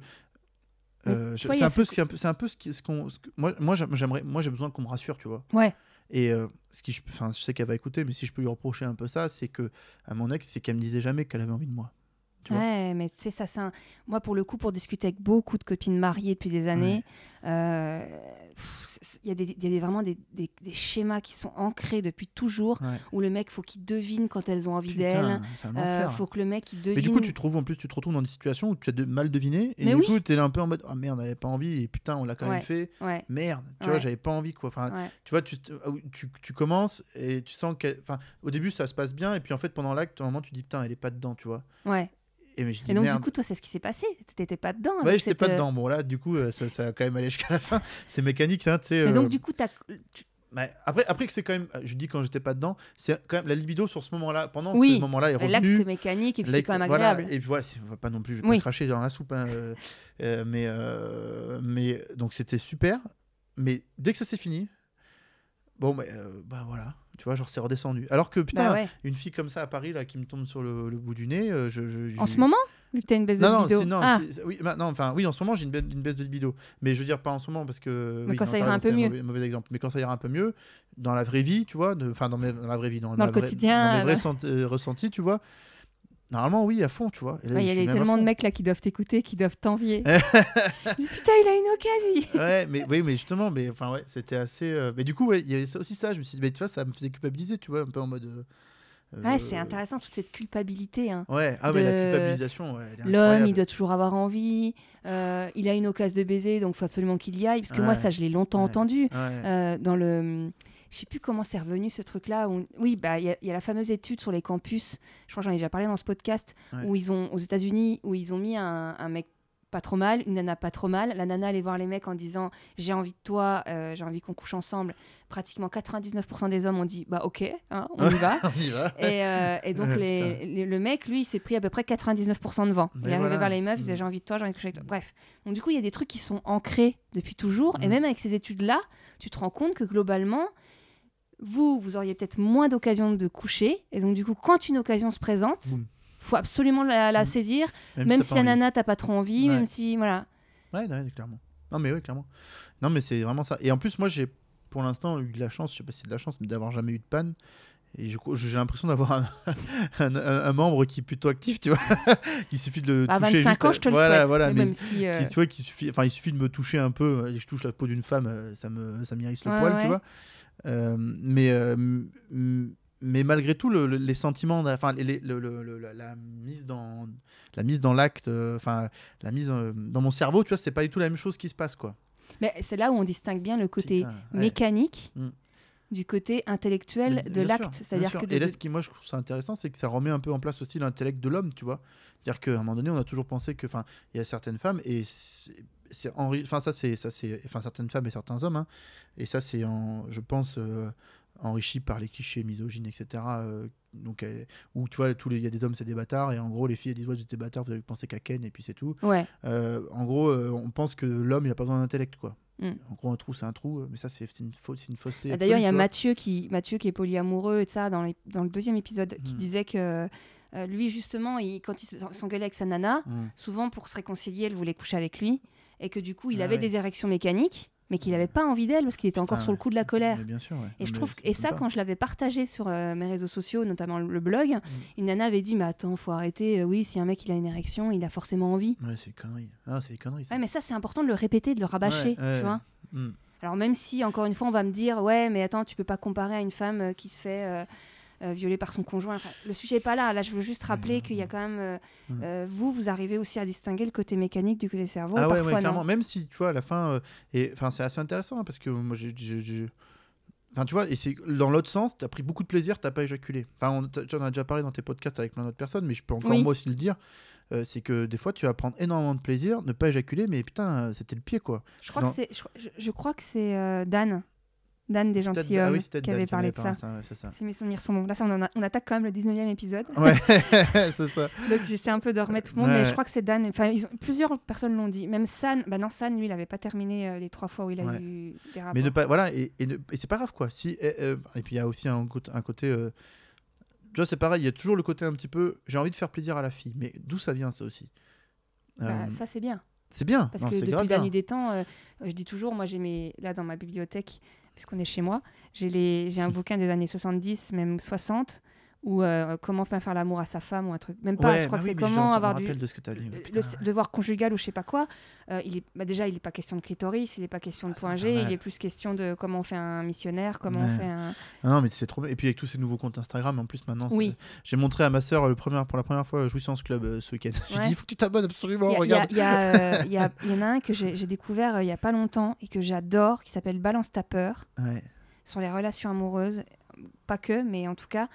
euh, c'est un, ce un peu- c'est un peu ce qu'on. ce moi, moi, j'aime- j'aimerais, moi, j'ai besoin qu'on me rassure, tu vois. Ouais. Et euh, ce qui, je, je sais qu'elle va écouter, mais si je peux lui reprocher un peu ça, c'est que à mon ex, c'est qu'elle me disait jamais qu'elle avait envie de moi. Tu vois Ouais, mais tu sais, ça, c'est un- Moi, pour le coup, pour discuter avec beaucoup de copines mariées depuis des années, euh, il y a, des, y a des- vraiment des, des- schémas qui sont ancrés depuis toujours, Ouais. où le mec, faut qu'il devine quand elles ont envie d'elle. Euh, faut que le mec, il devine. Mais du coup, tu te trouves en plus, tu te retrouves dans des situations où tu as de, mal deviné, et Mais du oui. coup, tu es là un peu en mode, ah merde, on n'avait pas envie, et putain, on l'a quand même fait. Ouais, Merde, tu vois, j'avais pas envie, quoi. Enfin, tu vois, tu, ah tu, tu commences et tu sens que. Enfin, au début, ça se passe bien, et puis en fait, pendant l'acte, un moment, tu dis, putain, elle est pas dedans, tu vois. ouais. Et, mais je dis, Et donc, merde. du coup, toi, c'est ce qui s'est passé. T'étais pas dedans. Ouais, avec j'étais cette, pas euh, dedans. Bon, là, du coup, euh, ça, ça a quand même allé jusqu'à la fin. C'est mécanique, ça, tu sais. Mais euh, donc, du coup, t'as- tu- ouais. Après, après que c'est quand même. Je dis quand j'étais pas dedans, c'est quand même la libido sur ce moment-là. Pendant Oui, ce moment-là est revenu. l'acte mécanique, et puis c'est quand même voilà, agréable. et puis voilà, on va pas non plus, je vais Oui. pas cracher dans la soupe. hein, euh, mais, euh, mais donc c'était super. Mais dès que ça s'est fini, bon, bah, euh, bah voilà, tu vois, genre c'est redescendu. Alors que putain, Bah ouais. une fille comme ça à Paris là qui me tombe sur le, le bout du nez, euh, je, je- En ce moment Vu que t'as une baisse non, de non, libido. si- non, Ah, oui, bah, non, enfin, oui, en ce moment, j'ai une, baisse- une baisse de libido. Mais je veux dire, pas en ce moment, parce que. Mais oui, quand non, ça t'as ira un raison, peu c'est mieux. Mauvais, mauvais exemple. Mais quand ça ira un peu mieux, dans la vraie vie, tu vois, de- enfin, dans, mes- dans la vraie vie, dans, ma le vraie- quotidien, Dans mes vrais là. sent- euh, ressentis, tu vois. Normalement, oui, à fond, tu vois. Ouais, il y a tellement de mecs là qui doivent t'écouter, qui doivent t'envier. Ils disent, Putain, il a une occasion ouais, mais oui, mais justement, mais enfin ouais, c'était assez. euh, Mais du coup, ouais, il y avait aussi ça. Je me suis dit, mais tu vois, ça me faisait culpabiliser, tu vois, un peu en mode. euh, Ouais, c'est euh, intéressant, toute cette culpabilité. hein. Ouais, ah ouais, la culpabilisation, ouais, L'homme, il doit toujours avoir envie. euh, il a une occasion de baiser, donc faut absolument qu'il y aille. Parce que moi, ça, je l'ai longtemps entendu. Euh, dans le. Je sais plus comment c'est revenu ce truc-là. Où... Oui, bah il y, a- il y a la fameuse étude sur les campus. Je crois que j'en ai déjà parlé dans ce podcast Ouais. où ils ont aux États-Unis où ils ont mis un, un mec pas trop mal, une nana pas trop mal. La nana allait voir les mecs en disant j'ai envie de toi, euh, j'ai envie qu'on couche ensemble. Pratiquement 99% des hommes ont dit bah ok, hein, on y va. On y va. Et, euh, et donc, les- les- le mec, lui, il s'est pris à peu près 99% de vent. Il Mais voilà. vers les meufs, il disait Mm. j'ai envie de toi, j'ai envie de coucher avec toi. Bref. Donc, du coup, il y a des trucs qui sont ancrés depuis toujours. Et Mm. même avec ces études-là, tu te rends compte que globalement, vous, vous auriez peut-être moins d'occasions de coucher. Et donc, du coup, quand une occasion se présente, Boum. faut absolument la, la saisir, même si la nana, t'as pas trop envie, Ouais. même si. Voilà. Ouais, ouais, clairement. Non, mais oui, clairement. Non, mais c'est vraiment ça. Et en plus, moi, j'ai pour l'instant eu de la chance, je sais pas si c'est de la chance, mais d'avoir jamais eu de panne. Et j'ai l'impression d'avoir un, un, un- un membre qui est plutôt actif, tu vois. il suffit de le À toucher 25 juste- ans, je te le voilà, souhaite. Voilà, mais même si. euh, qui- tu vois, qu'il suffit, enfin, il suffit de me toucher un peu. euh, Je touche la peau d'une femme, euh, ça me, ça m'irrisse le Ouais, poil, ouais. tu vois. Euh, mais, euh, mais malgré tout, le- le- les sentiments, enfin, les- le- la, mise dans, la mise dans l'acte, euh, enfin, la mise dans mon cerveau, tu vois, c'est pas du tout la même chose qui se passe, quoi. Mais c'est là où on distingue bien le côté Putain, ouais. mécanique Mm. du côté intellectuel Mais de l'acte. C'est-à-dire que. de- Et là, ce qui, moi, je trouve ça intéressant, c'est que ça remet un peu en place aussi l'intellect de l'homme, tu vois. C'est-à-dire qu'à un moment donné, on a toujours pensé que, enfin, il y a certaines femmes et c'est- enfin, ça, c'est, ça, c'est, enfin, certaines femmes et certains hommes, hein, et ça, c'est, en, je pense, euh, enrichi par les clichés misogynes, etc. euh, donc, euh, où tu vois, tous les, il y a des hommes, c'est des bâtards, et en gros, les filles, elles disent, ouais, vous êtes des bâtards, vous allez penser qu'à Ken, et puis c'est tout. Ouais. Euh, en gros, on pense que l'homme, il a pas besoin d'intellect, quoi. Mm. En gros, un trou, c'est un trou, mais ça, c'est, une, une fausseté. Bah, D'ailleurs, il y a. Mathieu qui, Mathieu qui est polyamoureux et ça dans, les- dans le deuxième épisode qui Mm. disait que euh, lui, justement, il, quand il s'engueulait avec sa nana, Mm. souvent pour se réconcilier, elle voulait coucher avec lui et que du coup, il Ah avait des érections mécaniques, mais qu'il n'avait pas envie d'elle parce qu'il était encore Putain, sur le coup de la colère. bien sûr, ouais. Et je mais trouve ça et ça pas. quand je l'avais partagé sur euh, mes réseaux sociaux, notamment le blog, Mm. une nana avait dit mais attends, faut arrêter. euh, oui, si un mec il a une érection, il a forcément envie. Ouais, c'est des conneries. Ah, c'est. Ça. Ouais, mais ça c'est important de le répéter, de le rabâcher, Ouais, tu vois. Mm. Alors même si encore une fois on va me dire ouais mais attends tu peux pas comparer à une femme euh, qui se fait euh, euh, violer par son conjoint. Enfin, le sujet est pas là. Là je veux juste rappeler Ouais, qu'il y a ouais. quand même euh, Mm. euh, vous vous arrivez aussi à distinguer le côté mécanique du côté cerveau. ah ouais, parfois ouais, non. clairement. Même si, tu vois, à la fin, et enfin, c'est assez intéressant hein, parce que moi, j'ai. j'ai- Enfin, tu vois, et c'est dans l'autre sens, t'as pris beaucoup de plaisir, t'as pas éjaculé. Enfin, on, tu en as déjà parlé dans tes podcasts avec plein d'autres personnes, mais je peux encore Oui. moi aussi le dire. euh, c'est que des fois, tu vas prendre énormément de plaisir, ne pas éjaculer, mais putain, c'était le pied, quoi. Je crois que c'est je, je- je crois que c'est euh, Dan Dan des gentilshommes ah oui, qui avait parlé de ça. parlé, ouais, c'est ça. Mes souvenirs sont bons. Là, ça, on, en a- on attaque quand même le 19e épisode. Ouais, c'est ça. Donc j'essaie un peu de remettre tout le monde, Ouais. mais je crois que c'est Dan. Enfin, plusieurs personnes l'ont dit. Même San, bah non, San, lui, il avait pas terminé euh, les trois fois où il a eu des rapports. Mais ne pas, voilà, et, et, ne- et c'est pas grave quoi. Si, et, euh, et puis il y a aussi un, côté- un côté. euh, tu vois, c'est pareil, il y a toujours le côté un petit peu. J'ai envie de faire plaisir à la fille, mais d'où ça vient ça aussi? Bah, Euh, ça, c'est bien. C'est bien, Parce non, que depuis la nuit des temps, euh, je dis toujours, moi j'ai mes... Là dans ma bibliothèque, puisqu'on est chez moi, j'ai les... un bouquin des années 70, même 60, ou euh, comment pas faire l'amour à sa femme, ou un truc. Même pas, Ouais, je crois bah que oui, c'est comment me avoir du. rappelle de ce que t'as dit. le- devoir conjugal ou je sais pas quoi, Euh, il est, bah déjà il n'est pas question de clitoris, il n'est pas question de Ah, point G, il est plus question de comment on fait un missionnaire, comment on fait un. Ah Non, mais c'est trop. Et puis avec tous ces nouveaux comptes Instagram, en plus maintenant. Oui. J'ai montré à ma soeur le premier, pour la première fois Jouissance Club euh, ce week-end. J'ai Ouais. dit, il faut que tu t'abonnes absolument. Il y, a- regarde. il y, euh, y y en a un que j'ai découvert euh, il y a pas longtemps et que j'adore, qui s'appelle Balance ta peur. Ouais. sur les relations amoureuses. Pas que, mais en tout cas,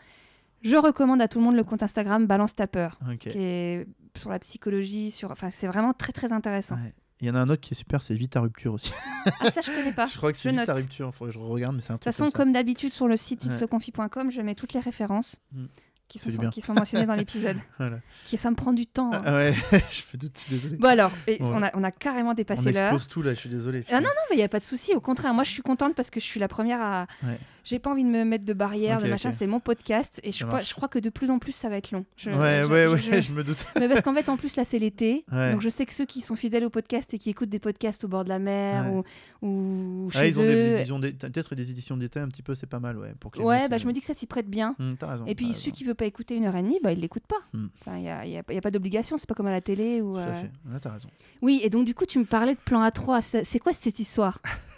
je recommande à tout le monde le compte Instagram Balance ta peur, qui est sur la psychologie, sur, enfin, c'est vraiment très très intéressant. Ouais. Il y en a un autre qui est super, c'est Vite à rupture aussi. Ah ça je connais pas. je crois que c'est note. rupture. Faut que je regarde, mais c'est un De toute façon, comme d'habitude sur le site Ouais. xconfi.com, je mets toutes les références Mm. qui, sont, qui mentionnées dans l'épisode. Voilà. Qui ça me prend du temps. hein. Ah, ouais, je suis désolé. Bon alors, et on, a, on a carrément On dépassé l'heure. explose tout là, je suis désolé. Ah non, non, mais il n'y a pas de souci. Au contraire, moi, je suis contente parce que je suis la première à. Ouais. J'ai pas envie de me mettre de barrières, Ok, de machin. C'est mon podcast et je, crois- marche. je crois que de plus en plus, ça va être long. Je- ouais, je- ouais, je- ouais, je- me doute. Mais parce qu'en fait, en plus, là, c'est l'été. Ouais. Donc, je sais que ceux qui sont fidèles au podcast et qui écoutent des podcasts au bord de la mer Ouais. ou, ou chez ils ont eux. des éditions d'é- peut-être des éditions d'été un petit peu, c'est pas mal, ouais. Pour Ouais, mecs, bah, euh, je me dis que ça s'y prête bien. t'as raison. Et puis, t'as celui raison. qui veut pas écouter une heure et demie, bah, il l'écoute pas. Hmm. Enfin, il n'y a, y a- y a pas d'obligation, c'est pas comme à la télé. Ou, Tout à euh, fait. Ouais, t'as raison. Oui, et donc, du coup, tu me parlais de plan A3. C'est c'est quoi cette histoire?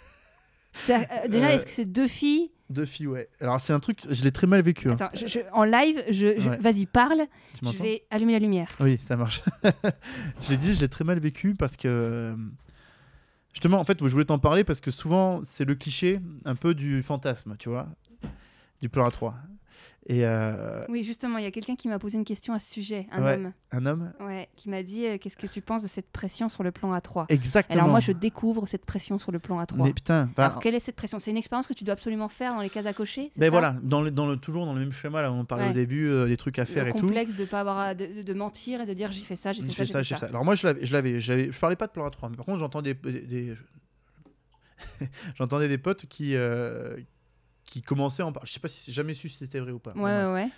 Euh, Déjà, Euh, est-ce que c'est deux filles Deux filles, ouais. Alors, c'est un truc, je l'ai très mal vécu. hein. Attends, je- je- en live, je, je- Ouais. vas-y, parle. Tu Je vais allumer la lumière. Oui, ça marche. je l'ai dit, je l'ai très mal vécu parce que. euh, Justement, en fait, je voulais t'en parler parce que souvent, c'est le cliché un peu du fantasme, tu vois, du plan A3. Et euh, Oui, justement, il y a quelqu'un qui m'a posé une question à ce sujet, un Ouais. homme, un homme. ouais, qui m'a dit euh, Qu'est-ce que tu penses de cette pression sur le plan A3 Exactement. Alors, moi, je découvre cette pression sur le plan A3. Mais putain, Alors, quelle est cette pression? C'est une expérience que tu dois absolument faire dans les cases à cocher c'est ben ça? voilà, dans le, dans le, toujours dans le même schéma, là, on parlait Ouais. au début, euh, des trucs à faire Le et tout. complexe de pas avoir à- de, mentir et de dire j'ai fait ça, j'ai fait ça, je fais ça. Alors moi, je l'avais, je parlais pas de plan A3, mais par contre, j'entendais des, des- des- j'entendais des potes qui, euh, qui commençaient à en parler. Je sais pas si j'ai jamais su si c'était vrai ou pas. Ouais, ouais, ouais.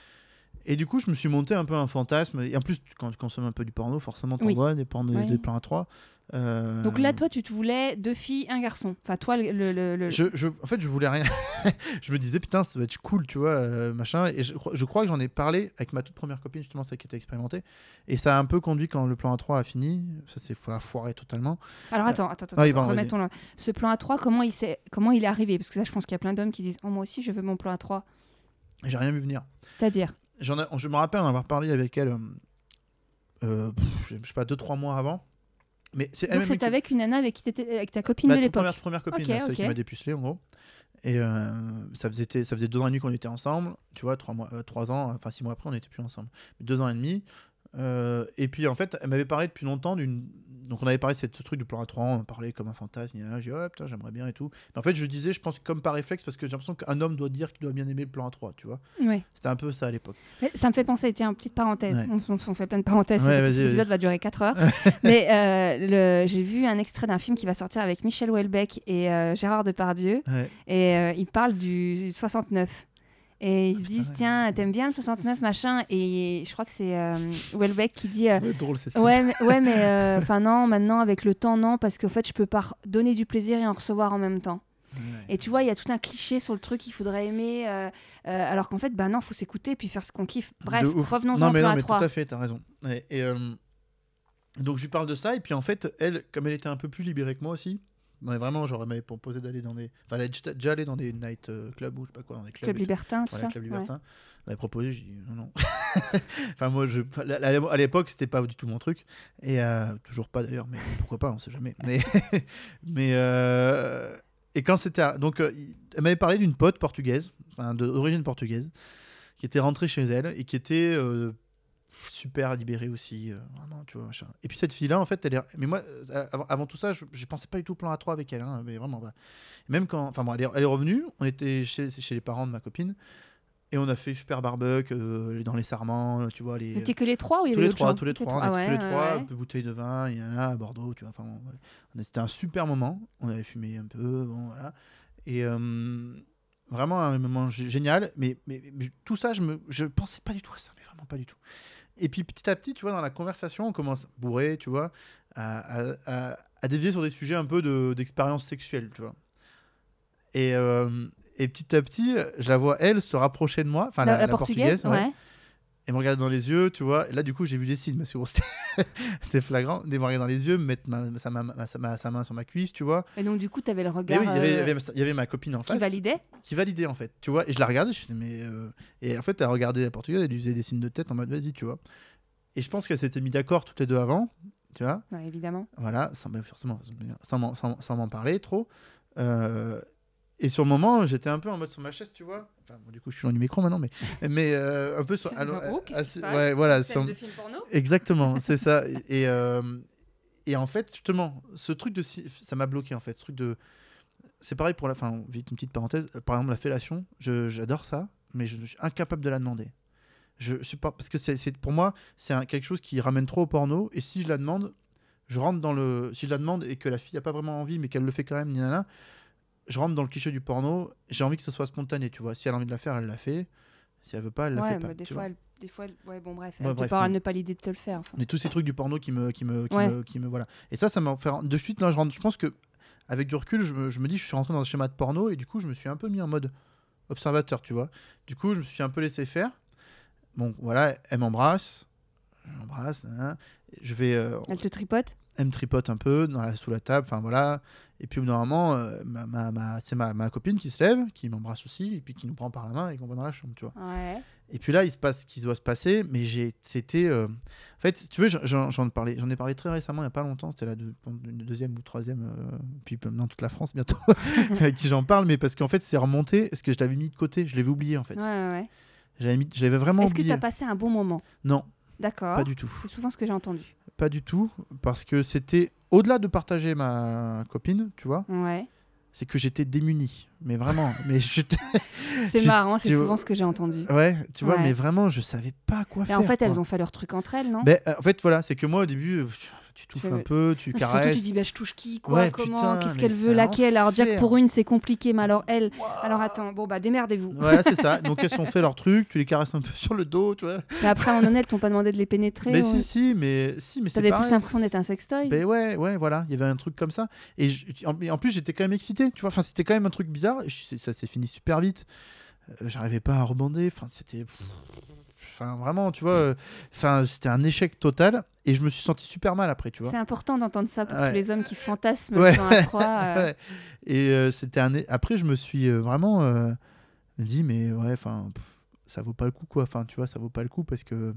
Et du coup, je me suis monté un peu un fantasme. Et en plus, quand tu consommes un peu du porno, forcément, t'en Oui. vois des pornos des plans à trois. Euh, Donc là, toi, tu te voulais deux filles, un garçon. Enfin, toi, le. le- le- le- je, je- en fait, je voulais rien. je me disais, putain, ça va être cool, tu vois, euh, machin. Et je, crois- je crois que j'en ai parlé avec ma toute première copine, justement, celle qui était expérimentée. Et ça a un peu conduit quand le plan A3 a fini. Ça s'est fo- foiré totalement. Alors attends, attends, attends. Ah attends, remettons-le. Ce plan A3, comment il, comment il est arrivé? Parce que là, je pense qu'il y a plein d'hommes qui disent Oh, moi aussi, je veux mon plan A3. Et j'ai rien vu venir. C'est-à-dire? Ai- je me rappelle en avoir parlé avec elle, euh, euh, pff, je sais pas, 2-trois mois avant. Mais c'est Donc, c'est avec une nana avec qui t'étais avec ta copine Ma de l'époque. Première, première copine, Ok, là, celle qui m'a dépucelé en gros. Et euh, ça, faisait, ça faisait deux ans et demi qu'on était ensemble, tu vois, trois, mois, euh, trois ans, enfin six mois après, on n'était plus ensemble. Mais deux ans et demi. Euh, et puis en fait, elle m'avait parlé depuis longtemps d'une. Donc on avait parlé de ce truc du plan A3, on parlait comme un fantasme. J'ai dit, ouais, putain, j'aimerais bien et tout. Mais en fait, je disais, je pense comme par réflexe, parce que j'ai l'impression qu'un homme doit dire qu'il doit bien aimer le plan A3, tu vois. Ouais. C'était un peu ça à l'époque. Ça me fait penser, tiens, petite parenthèse. Ouais. On, on- on fait plein de parenthèses. Ouais, vas-y, cet épisode va durer 4 heures. Mais euh, le- j'ai vu un extrait d'un film qui va sortir avec Michel Houellebecq et euh, Gérard Depardieu. Et ils parlent du 69. Et ils se Ah, putain, disent, tiens, t'aimes bien le 69, machin Et je crois que c'est euh, Houellebecq qui dit, euh, Ça drôle, ouais, mais, ouais, mais euh, enfin non, maintenant, avec le temps, non, parce qu'en fait, je peux pas donner du plaisir et en recevoir en même temps. Ouais. Et tu vois, il y a tout un cliché sur le truc qu'il faudrait aimer, euh, euh, alors qu'en fait, bah non, faut s'écouter et puis faire ce qu'on kiffe. Bref, revenons-en mais plan non, mais A3. tout à fait, t'as raison. Et, et, euh, donc, je lui parle de ça, et puis en fait, elle, comme elle était un peu plus libérée que moi aussi, mais vraiment, j'aurais m'avait proposé d'aller dans des. Enfin, déjà allée dans des night euh, clubs ou je sais pas quoi, dans des clubs. Club tout. libertin, tout Voilà, ça. Club ouais. Libertin. Elle m'avait proposé, j'ai dit non, non. enfin, moi, je, à l'époque, c'était pas du tout mon truc. Et euh, toujours pas d'ailleurs, mais pourquoi pas, on sait jamais. Mais, mais euh, et quand c'était. à- Donc, euh, elle m'avait parlé d'une pote portugaise, enfin, d'origine portugaise, qui était rentrée chez elle et qui était super libérée aussi. euh, vraiment, tu vois, machin. Et puis, cette fille-là, en fait, elle est. Mais moi, euh, avant, avant tout ça, je, je pensais pas du tout au plan A3 avec elle, hein, mais vraiment. bah. Même quand. Enfin, bon, elle est, elle est revenue, on était chez, chez les parents de ma copine. Et on a fait super barbecue euh, dans les sarments, tu vois. Les, étiez que les trois ou il y tous avait les d'autres trois, tous les trois, Ah ouais, tous les ouais, trois, ouais. bouteille de vin, il y en a à Bordeaux, tu vois. Enfin. On c'était un super moment. On avait fumé un peu, bon voilà. Et euh, vraiment un moment gé- génial. Mais, mais, mais tout ça, je me, je pensais pas du tout à ça, mais vraiment pas du tout. Et puis petit à petit, tu vois, dans la conversation, on commence bourré, tu vois, à, à, à- à dévier sur des sujets un peu de- d'expérience sexuelle, tu vois. Et, euh, et petit à petit, je la vois elle se rapprocher de moi, enfin La, la, la la portugaise, ouais ouais. Et me regarder dans les yeux, tu vois. Et là, du coup, j'ai vu des signes, parce que bon, c'était flagrant. De me regarder dans les yeux, me mettre ma, sa, ma- sa- ma- sa main sur ma cuisse, tu vois. Et donc, du coup, tu avais le regard oui, il y, avait, il y euh, avait- il y avait ma copine en qui face validait. qui validait, en fait, tu vois. Et je la regardais, je faisais, mais. euh, Et en fait, elle regardait la portugaise, elle lui faisait des signes de tête en mode, vas-y, tu vois. Et je pense qu'elles s'étaient mis d'accord toutes les deux avant, tu vois. Ouais, évidemment. Voilà, sans, forcément, sans m'en- sans- sans m'en parler trop. Euh, et sur le moment, j'étais un peu en mode sur ma chaise, tu vois. Enfin, bon, du coup, je suis loin du micro maintenant, mais, mais euh, un peu sur. alors, Oh, assez- ouais, voilà, sur- de film porno Exactement, c'est ça. Et, euh, et en fait, justement, ce truc de. Ça m'a bloqué, en fait. Ce truc de. C'est pareil pour la. Enfin, vite, une petite parenthèse. Par exemple, la fellation, je- j'adore ça, mais je suis incapable de la demander. Je suis pas. Parce que c'est pour moi, c'est quelque chose qui ramène trop au porno. Et si je la demande, je rentre dans le. Si je la demande et que la fille n'a pas vraiment envie, mais qu'elle le fait quand même, ni je rentre dans le cliché du porno. J'ai envie que ce soit spontané, tu vois. Si elle a envie de la faire, elle la fait. Si elle veut pas, elle la Ouais, fait pas. bah, des, tu fois, vois. elle- des fois, elle- ouais, bon, bref. Ouais, elle bref, peut pas, oui. ne pas l'idée de te le faire. enfin. Mais tous ces trucs du porno qui me, qui me, qui Ouais. me, qui me voilà. Et ça, ça m'a fait de suite là, je, rentre- je pense que avec du recul, je me, je me dis, je suis rentré dans un schéma de porno et du coup, je me suis un peu mis en mode observateur, tu vois. Du coup, je me suis un peu laissé faire. Bon, voilà, elle m'embrasse, elle m'embrasse, hein. je vais, euh, Elle te tripote? elle me tripote un peu dans la, sous la table, enfin voilà. Et puis, moment, euh, ma, ma, ma- c'est ma, ma copine qui se lève, qui m'embrasse aussi, et puis qui nous prend par la main et qu'on va dans la chambre, tu vois. Ouais. Et puis là, il se passe ce qui doit se passer, mais j'ai, c'était, euh, en fait, si tu veux, j'en- j'en j'en ai parlé, j'en ai parlé très récemment, il y a pas longtemps. C'était la deux- une deuxième ou troisième, euh, puis dans toute la France bientôt, avec qui j'en parle, mais parce qu'en fait, c'est remonté, parce que je l'avais mis de côté, je l'avais oublié en fait. Ouais, ouais, ouais. J'avais mis, j'avais vraiment Est-ce que tu as passé un bon moment? Non, D'accord. pas du tout, C'est souvent ce que j'ai entendu. pas du tout, parce que c'était au-delà de partager ma copine, tu vois, Ouais. c'est que j'étais démuni, mais vraiment, mais C'est marrant, c'est souvent ce que j'ai entendu. ouais, tu vois, Ouais. mais vraiment, je savais pas quoi Et faire. en fait, elles ont fait leur truc entre elles, non? Ben, euh, en fait, voilà, c'est que moi au début, tu touches Je- un peu, tu Ah, puis Surtout, tu caresses. dis, bah, je touche qui, quoi, Ouais, comment, qu'est-ce qu'elle veut, laquelle. Alors, enfer. pour une, c'est compliqué, mais alors elle. Alors, attends, bon, bah, démerdez-vous. Voilà, c'est ça. Donc elles ont fait leur truc, tu les caresses un peu sur le dos, tu vois. Mais après, un moment donné, elles t'ont pas demandé de les pénétrer. Mais si, si, mais si, mais c'est T'avais plus l'impression d'être un sextoy. Ben ouais, ouais, voilà, il y avait un truc comme ça. Et, je- en, en plus, j'étais quand même excité, tu vois. Enfin, c'était quand même un truc bizarre. je- ça s'est fini super vite. Euh, J'arrivais pas à rebander. Enfin, c'était. Enfin, vraiment, tu vois. euh, Enfin, c'était un échec total. Et je me suis senti super mal après, tu vois. C'est important d'entendre ça pour Ouais. tous les hommes qui fantasment Ouais. dans un proie. euh, Ouais. Et euh, c'était un. Après, je me suis euh, vraiment dit, mais ouais, enfin, ça vaut pas le coup, quoi. Enfin, tu vois, ça vaut pas le coup parce que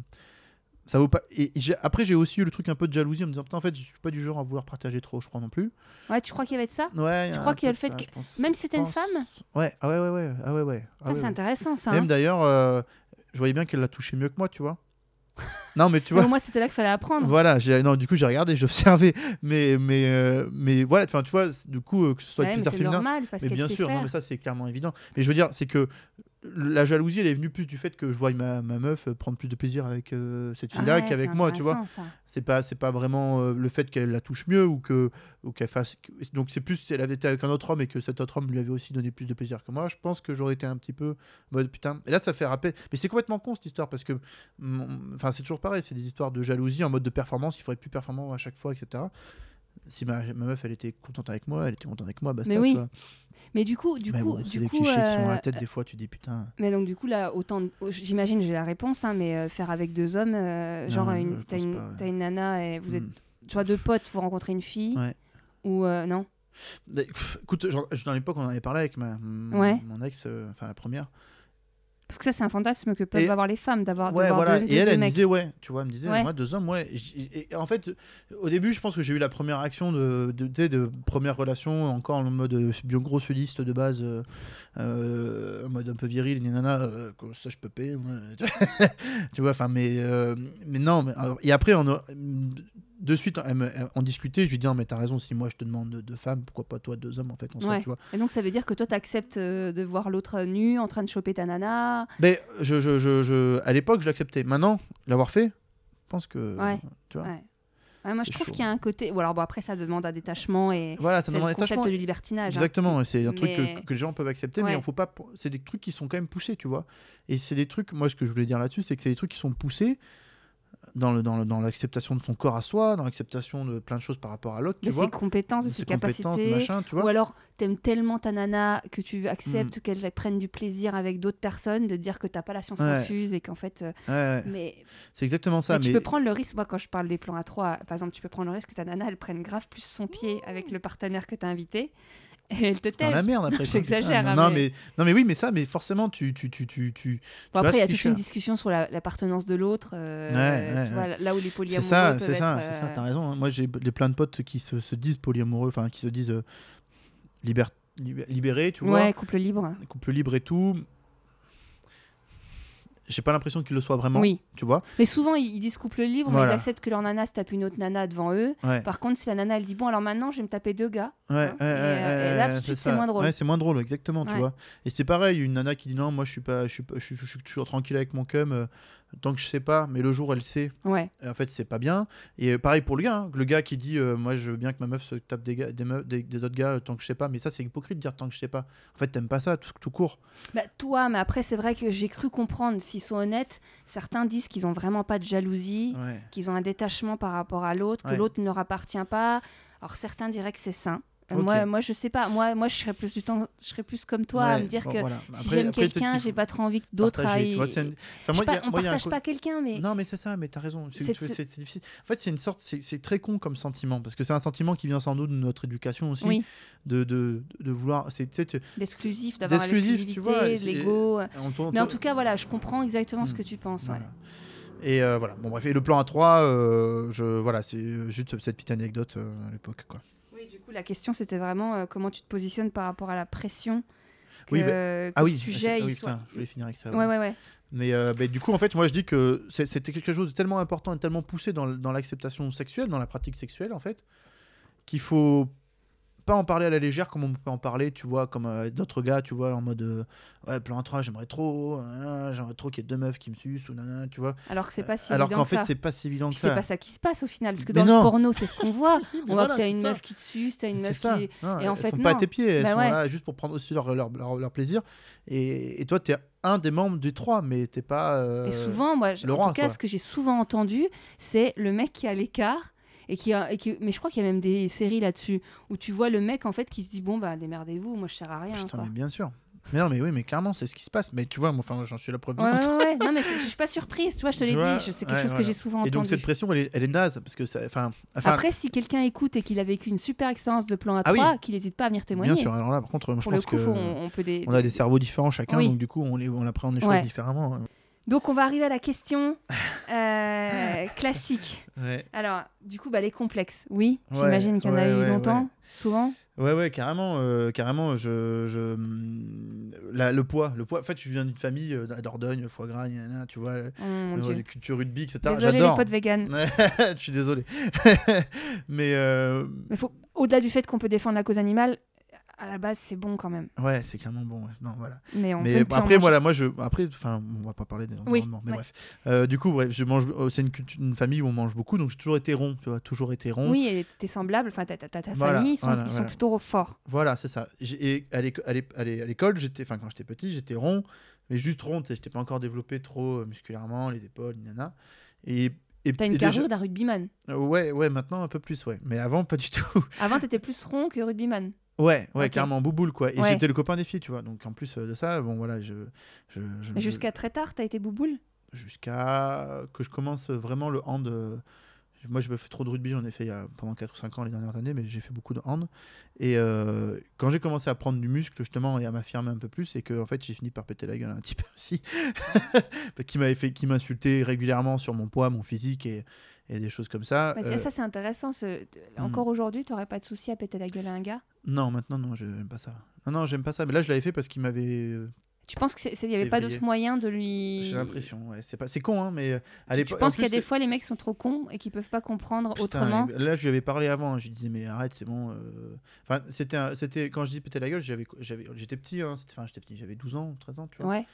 ça vaut pas. Et après, j'ai aussi eu le truc un peu de jalousie en me disant, putain, en fait, je suis pas du genre à vouloir partager trop, je crois non plus. Ouais, tu crois qu'il y avait de ça? Ouais. Tu crois qu'il y a le fait ça, que- pense- Même si c'était une femme? Ouais, ah ouais, ouais, ouais, ah ouais, ouais. Ah Ah, C'est intéressant ça. Même hein. d'ailleurs, euh, je voyais bien qu'elle l'a touché mieux que moi, tu vois. non, mais tu vois. moins, c'était là qu'il fallait apprendre. Voilà, non, du coup j'ai regardé, j'ai observé, mais mais euh, mais voilà, tu vois, du coup euh, que ce soit Ouais, avec normal parce mais bien sûr, non mais ça c'est clairement évident. Mais je veux dire, c'est que la jalousie, elle est venue plus du fait que je vois ma, ma meuf euh, prendre plus de plaisir avec euh, cette fille-là Ouais, qu'avec moi, tu vois. C'est pas c'est pas vraiment euh, le fait qu'elle la touche mieux ou que ou qu'elle fasse. Donc c'est plus si elle avait été avec un autre homme et que cet autre homme lui avait aussi donné plus de plaisir que moi. Je pense que j'aurais été un petit peu mode putain. Et là ça fait rappel. Mais c'est complètement con cette histoire parce que mm, enfin c'est toujours pareil. C'est des histoires de jalousie en mode de performance. Il faut être plus performant à chaque fois, etc. Si ma, ma meuf elle était contente avec moi, elle était contente avec moi, basta. Mais oui. Mais du coup, du Mais coup, bon, du des coup, clichés qui sont euh, la tête des fois. Tu dis putain. Mais donc du coup là, autant, j'imagine, j'ai la réponse, hein, mais euh, faire avec deux hommes, euh, genre une, t'as une, ouais. t'as une nana et vous êtes, tu vois, deux potes, vous rencontrez une fille, Ouais. ou euh, non? Pff, écoute, genre, dans l'époque on en avait parlé avec ma, mon, Ouais. mon ex, euh, enfin la première. Parce que ça, c'est un fantasme que peuvent Et- avoir les femmes d'avoir de Ouais, voilà. deux, et deux- elle, deux elle me disait, ouais, tu vois, elle me disait, Ouais. moi, deux hommes, ouais. Et en fait, au début, je pense que j'ai eu la première action de, de, sais, de première relation, encore en mode euh, bien gros sudiste de base, euh, euh, en mode un peu viril, et nana, euh, ça je peux payer, tu vois, enfin, mais, euh, mais non, mais, alors, et après, on a- de suite, elle me- elle- on discutait, je lui dis, non, mais t'as raison, si moi je te demande deux, femmes, pourquoi pas toi, deux hommes, en fait, en soi, Ouais. tu vois. Et donc ça veut dire que toi, t'acceptes euh, de voir l'autre nu en train de choper ta nana. Mais je, je, je, je- à l'époque, je l'acceptais. Maintenant, l'avoir fait, je pense que. Ouais. Tu vois. Ouais. Ouais, moi, je trouve qu'il y a un côté. Ou alors bon, après, ça demande un détachement et Voilà, ça demande le un détachement. concept du libertinage. hein. Exactement, c'est un truc que, que les gens peuvent accepter, mais on faut pas. C'est des trucs qui sont quand même poussés, tu vois. Et c'est des trucs, moi, ce que je voulais dire là-dessus, c'est que c'est des trucs qui sont poussés dans le dans le- dans l'acceptation de ton corps à soi, dans l'acceptation de plein de choses par rapport à l'autre, tu de vois. ses compétences, de ses, capacités. machin, tu vois. Ou alors, t'aimes tellement ta nana que tu Mm. acceptes qu'elle prenne du plaisir avec d'autres personnes, de dire que t'as pas la science Ouais. infuse et qu'en fait. euh, Ouais, ouais, mais c'est exactement ça. mais tu mais peux prendre le risque, moi quand je parle des plans à trois, par exemple, tu peux prendre le risque que ta nana elle prenne grave plus son pied avec le partenaire que t'as invité et elle te dans la merde après. J'exagère, hein, Non, mais- mais... non, mais oui, mais ça, mais forcément, tu. tu, tu, tu, tu... Bon, après, il y a toute une discussion sur la- l'appartenance de l'autre. euh, Ouais, ouais, tu vois, là où les C'est polyamoureux ça, c'est ça, c'est ça, euh, t'as raison. hein. Moi, j'ai plein de potes qui se, se disent polyamoureux, enfin, qui se disent euh, liber- libé- libérés, tu vois. Ouais, couple libre. couple libre et tout. J'ai pas l'impression qu'ils le soient vraiment, Oui. tu vois. Mais souvent, ils ils disent couple libre, mais Voilà. ils acceptent que leur nana se tape une autre nana devant eux. Ouais, Par contre, si la nana elle dit bon, alors maintenant je vais me taper deux gars, ouais, hein, ouais, et, euh, et là, tout de suite, c'est moins drôle. Ouais, c'est moins drôle, exactement, tu vois. Et c'est pareil, une nana qui dit non, moi je suis pas, je suis, pas- je suis, je suis toujours tranquille avec mon cum, euh, tant que je sais pas, mais le jour elle sait, ouais. en fait c'est pas bien. Et pareil pour le gars, hein, le gars qui dit euh, moi je veux bien que ma meuf se tape des, gars, des, meufs- des, des autres gars euh, tant que je sais pas, mais ça c'est hypocrite de dire tant que je sais pas. En fait t'aimes pas ça, tout, tout court. Bah, toi, mais après, c'est vrai que j'ai cru comprendre, s'ils sont honnêtes, certains disent qu'ils ont vraiment pas de jalousie, Ouais. qu'ils ont un détachement par rapport à l'autre, que Ouais. l'autre ne leur appartient pas. Alors certains diraient que c'est sain. Euh. Moi, moi, je sais pas. Moi, moi, je serais plus du temps, je serais plus comme toi à me dire bon, que voilà. si j'aime quelqu'un, j'ai pas trop envie que d'autres aillent. vois, Enfin, moi, pas, a- on moi, un partage pas quelqu'un, mais Non, mais c'est ça, mais t'as raison. C'est difficile. En fait, c'est une sorte, c'est très con comme sentiment, parce que c'est un sentiment qui vient sans doute de notre éducation aussi, oui, de, de, de vouloir. C'est, d'exclusif, d'avoir l'exclusivité, l'ego. Mais en tout cas, voilà, je comprends exactement ce Hmm. que tu penses. Et euh, voilà. Bon bref, et le plan A3, euh, je voilà, c'est juste cette petite anecdote à l'époque, quoi. La question, c'était vraiment euh, comment tu te positionnes par rapport à la pression que, Oui, bah- que Ah le oui, sujet ah oui, soit. putain, je voulais finir avec ça. Ouais, ouais. ouais, ouais. Mais euh, bah, du coup, en fait, moi, je dis que c'était quelque chose de tellement important et tellement poussé dans l'acceptation sexuelle, dans la pratique sexuelle, en fait, qu'il faut pas en parler à la légère comme on peut en parler, tu vois, comme euh, d'autres gars, tu vois, en mode euh, ouais, plan 3, j'aimerais trop, nanana, j'aimerais trop qu'il y ait deux meufs qui me sucent ou nanana, tu vois. Alors que c'est pas si Alors qu'en que fait, c'est pas si évident que c'est ça. pas ça qui se passe au final, parce que Mais dans non. le porno, c'est ce qu'on voit. On voit voilà, que t'as c'est une ça. meuf qui te suce, t'as une C'est meuf ça. qui. Non, et en elles fait, sont pas à tes pieds, elles Bah sont ouais. là juste pour prendre aussi leur, leur, leur, leur plaisir. Et, et toi, t'es un des membres du 3, mais t'es pas. euh, Et souvent, moi, le en roi, tout cas, quoi. ce que j'ai souvent entendu, c'est le mec qui est à l'écart. Et qui, a- et qui- mais je crois qu'il y a même des séries là-dessus où tu vois le mec en fait qui se dit bon bah démerdez-vous moi je sers à rien Putain, quoi. mais bien sûr. Mais non, mais oui, mais clairement, c'est ce qui se passe. Mais tu vois, enfin, j'en suis la preuve Ouais, ouais, ouais. non mais je suis pas surprise tu vois je te l'ai dit je- c'est quelque chose que j'ai souvent Et donc, entendu cette pression, elle est, elle est naze. Parce que ça. Enfin. après si quelqu'un écoute et qu'il a vécu une super expérience de plan à Ah oui. 3 qu'il n'hésite pas à venir témoigner bien sûr. Alors là, par contre, moi, je pense coup que. on, on peut des, On a des cerveaux différents chacun, Oui. donc du coup, on, les, on les choses différemment. Donc on va arriver à la question euh, classique Ouais. alors du coup bah les complexes oui Ouais, j'imagine qu'il y en a eu longtemps souvent Ouais, ouais, carrément, euh, carrément. Je, je, la- le poids, le poids. En fait, je viens d'une famille euh, dans la Dordogne, le foie gras, gna, gna, tu vois, Oh, mon euh, les cultures rugby, etc. désolé les potes vegan je suis désolé. Mais Mais faut, au-delà du fait qu'on peut défendre la cause animale, à la base, c'est bon quand même. ouais, c'est clairement bon. ouais. Non, voilà. Mais, on mais après, voilà, moi, je, après, enfin, on va pas parler de l'environnement, mais ouais. bref. Euh, du coup, bref, je mange. oh, c'est une, famille où on mange beaucoup, donc j'ai toujours été rond, tu vois, toujours été rond. Oui, et tes semblables, enfin ta, ta, ta- ta Voilà, famille, ils sont, voilà, ils sont plutôt forts. Voilà, c'est ça. Et à l'éco- à l'é- à l'é- à l'école, j'étais, enfin, quand j'étais petit, j'étais rond, mais juste rond. J'étais pas encore développé trop euh, musculairement, les épaules, nana. Et et, T'as une déjà- carrure d'un rugbyman. Ouais, ouais, maintenant un peu plus, ouais. Mais avant, pas du tout. Avant, t'étais plus rond que rugbyman. Ouais, ouais, Ok. carrément bouboule quoi. Et Ouais. j'étais le copain des filles, tu vois. Donc en plus euh, de ça, bon voilà, je, jusqu'à très tard, t'as été bouboule? Jusqu'à que je commence vraiment le hand. euh, Moi, je me fais trop de rugby, j'en ai fait il y a, pendant 4 ou 5 ans les dernières années, mais j'ai fait beaucoup de hand. Et euh, quand j'ai commencé à prendre du muscle, justement, et à m'affirmer un peu plus, et que en fait, j'ai fini par péter la gueule un petit peu aussi, qui m'avait fait, qui m'insultait régulièrement sur mon poids, mon physique et, et des choses comme ça. Bah, Euh, Ça, c'est intéressant. ce- hmm. Encore aujourd'hui, t'aurais pas de souci à péter la gueule à un gars? Non, maintenant, non, je n'aime pas ça. Non, non, j'aime pas ça. Mais là, je l'avais fait parce qu'il m'avait euh, Tu penses qu'il n'y avait pas d'autre moyen de lui. J'ai l'impression, ouais. C'est pas, con, hein, mais euh, à Tu l'époque. penses en qu'il y a des fois, les mecs sont trop cons et qu'ils peuvent pas comprendre Putain, autrement? Là, je lui avais parlé avant. Je lui disais, mais arrête, c'est bon. euh. Enfin, c'était, un- c'était quand je dis péter la gueule, j'avais, j'étais petit. Hein, enfin, j'étais petit. J'avais 12 ans, 13 ans, tu vois. Ouais.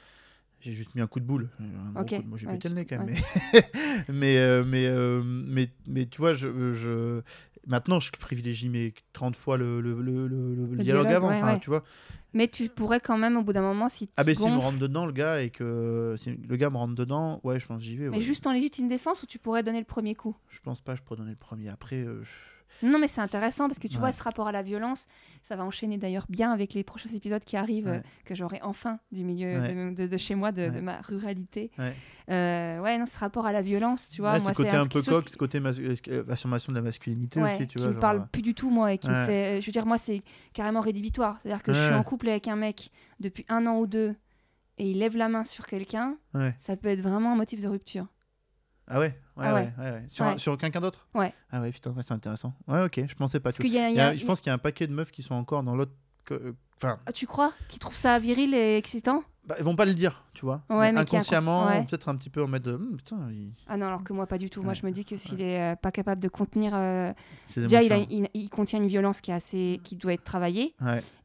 J'ai juste mis un coup de boule. Un gros Ok, coup de- Moi, j'ai ouais, pété le nez quand même. ouais. Mais, mais, euh, mais, euh, mais, mais tu vois, je, je... maintenant, je privilégie mes 30 fois le, le, le, dialogue, avant. ouais, enfin, tu vois. Mais tu pourrais quand même, au bout d'un moment, si tu Ah, ben, s'il me gonfles- rentre dedans, le gars, et que si le gars me rentre dedans, ouais, je pense que j'y vais. Mais juste en légitime défense ou tu pourrais donner le premier coup? Je pense pas, je pourrais donner le premier. Après, euh, je- Non, mais c'est intéressant parce que tu Ouais. vois, ce rapport à la violence, ça va enchaîner d'ailleurs bien avec les prochains épisodes qui arrivent, Ouais. euh, que j'aurai enfin du milieu Ouais. de, de- de chez moi, de, ma ruralité. Ouais. Euh, ouais, non, ce rapport à la violence, tu vois, moi, ce côté un peu coq, qui- ce côté euh, affirmation de la masculinité aussi, tu qui vois. me genre, parle plus du tout, moi, et qui me fait. Je veux dire, moi, c'est carrément rédhibitoire. C'est-à-dire que je suis en couple avec un mec depuis un an ou deux et il lève la main sur quelqu'un, ça peut être vraiment un motif de rupture. Ah ouais, ouais, Ah ouais. ouais. ouais, ouais. Sur, quelqu'un d'autre? Ouais. Ah ouais, putain, c'est intéressant. Ouais, ok, je pensais pas. Parce qu'il y a. y je pense qu'il y a un paquet de meufs qui sont encore dans l'autre. que- euh, Enfin, Ah, Tu crois Qui trouvent ça viril et excitant? Bah, ils vont pas le dire, tu vois. Ouais, mais est inconsciemment, peut-être un petit peu en mode. de, Hum, putain, il... Ah non, alors que moi, pas du tout. Moi, je me dis que s'il est euh, pas capable de contenir. euh, Déjà, il, contient une violence qui, est assez, qui doit être travaillée.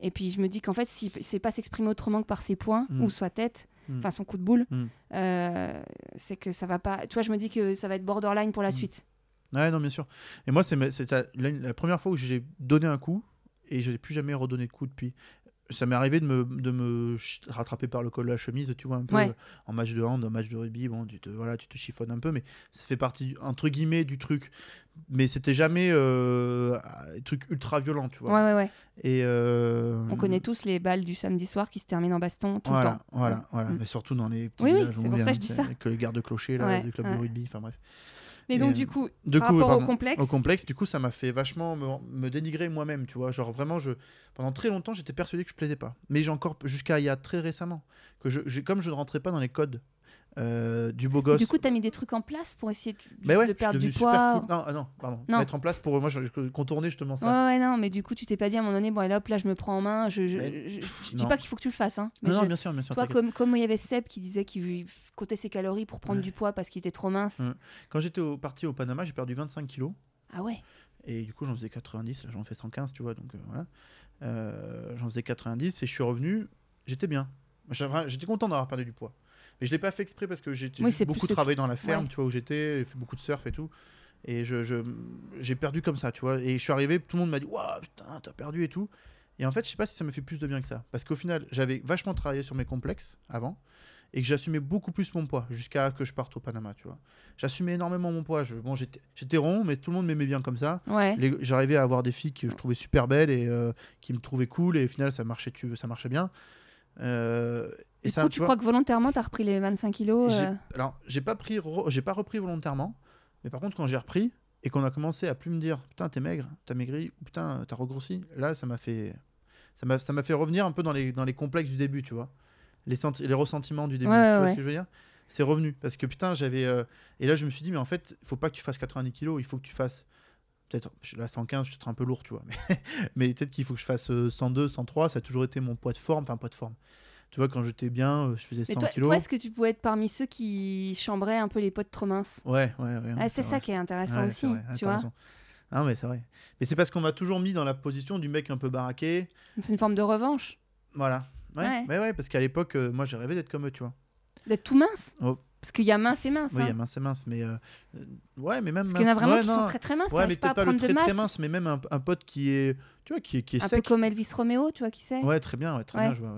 Et puis, je me dis qu'en fait, s'il ne sait pas s'exprimer autrement que par ses poings Mm. ou sa tête, Mm. enfin son coup de boule, Mm. euh, c'est que ça va pas. Tu vois, je me dis que ça va être borderline pour la Mm. suite. Ouais, non, bien sûr. Et moi, c'est la première fois où j'ai donné un coup et je n'ai plus jamais redonné de coup depuis. Ça m'est arrivé de me, de me rattraper par le col de la chemise, tu vois, un peu Ouais. euh, en match de hand, en match de rugby. Bon, tu te, voilà, tu te chiffonnes un peu, mais ça fait partie, du- entre guillemets, du truc. Mais c'était jamais euh, un truc ultra violent, tu vois. Ouais, ouais, ouais. Et euh, On connaît tous les balles du samedi soir qui se terminent en baston tout voilà, le temps. Voilà, voilà. Mm. Mais surtout dans les petits Oui, oui, villages où c'est on pour ça que je dis ça. Avec les gardes-clochers, là, Ouais, des clubs ouais. de rugby, enfin bref. Mais donc, du coup, Du par coup, rapport au complexe, au complexe, du coup, ça m'a fait vachement me, me dénigrer moi-même, tu vois. Genre vraiment, je, pendant très longtemps, j'étais persuadé que je plaisais pas. Mais j'ai encore, jusqu'à il y a très récemment, que je, comme je ne rentrais pas dans les codes euh, du beau gosse. du coup, tu as mis des trucs en place pour essayer de, mais ouais, de perdre du poids. cool. Non, ah non, pardon. Non. Mettre en place pour moi, je, je- contourner justement ça. Ouais, ouais, non, mais du coup, tu t'es pas dit à un moment donné, bon, et là, hop, là, je me prends en main. Je, je, Mais- je- je dis pas qu'il faut que tu le fasses, hein. Mais non, non, bien sûr, bien sûr. Toi, comme, comme il y avait Seb qui disait qu'il comptait ses calories pour prendre Ouais. du poids parce qu'il était trop mince. Ouais. Quand j'étais au, parti au Panama, j'ai perdu 25 kilos. Ah ouais Et du coup, j'en faisais 90, là j'en fais 115, tu vois. Donc euh, voilà. Euh, j'en faisais 90 et je suis revenu, j'étais bien. J'étais content d'avoir perdu du poids. Mais je l'ai pas fait exprès parce que j'ai Oui, beaucoup travaillé dans la ferme, Ouais. tu vois, où j'étais, j'ai fait beaucoup de surf et tout. Et je, je- j'ai perdu comme ça, tu vois. Et je suis arrivé, tout le monde m'a dit Waouh, putain, t'as perdu et tout. Et en fait, je sais pas si ça me fait plus de bien que ça. Parce qu'au final, j'avais vachement travaillé sur mes complexes avant. Et que j'assumais beaucoup plus mon poids jusqu'à que je parte au Panama, tu vois. J'assumais énormément mon poids. Je, bon, j'étais rond, mais tout le monde m'aimait bien comme ça. Ouais. J'arrivais à avoir des filles que je trouvais super belles et euh, qui me trouvaient cool. Et au final, ça marchait, tu, ça marchait bien. Euh, et Du ça, coup, tu vois, crois que volontairement, tu as repris les 25 kilos euh, Alors, j'ai pas pris, re- j'ai pas repris volontairement, mais par contre, quand j'ai repris et qu'on a commencé à plus me dire, putain, t'es maigre, t'as maigri ou putain, t'as regrossi, là, ça m'a fait, ça m'a, ça m'a fait revenir un peu dans les, dans les complexes du début, tu vois, les, senti- les ressentiments du début. Ouais, tu ouais, vois ouais. ce que je veux dire? C'est revenu parce que putain, j'avais, euh, et là, je me suis dit, mais en fait, il faut pas que tu fasses 90 kilos, il faut que tu fasses peut-être là 115 je suis peut-être un peu lourd tu vois mais, mais peut-être qu'il faut que je fasse euh, 102 103 ça a toujours été mon poids de forme enfin poids de forme tu vois quand j'étais bien euh, je faisais 100 Mais toi, kilos toi, est-ce que tu pouvais être parmi ceux qui chambraient un peu les potes trop minces? Ouais ouais ouais Ah, C'est ça qui est intéressant Ouais, aussi. Ah, tu vois. raison. Ah mais c'est vrai. Mais c'est parce qu'on m'a toujours mis dans la position du mec un peu baraqué. C'est une forme de revanche. Voilà. Ouais, Ouais. ouais, ouais, parce qu'à l'époque, euh, moi, j'ai rêvé d'être comme eux, tu vois. D'être tout mince? Oh. Parce qu'il y a mince et mince. Oui, il y a hein. mince et mince, mais euh, ouais, mais même Parce qu'il y en a vraiment ouais, qui non. sont très très minces, Ouais, mais pas à pas le prendre de très masse. très mince, mais même un, un pote qui est, tu vois, qui est, qui est un peu sec. comme Elvis Romeo, tu vois qui c'est Ouais, très bien, ouais, très bien, je vois.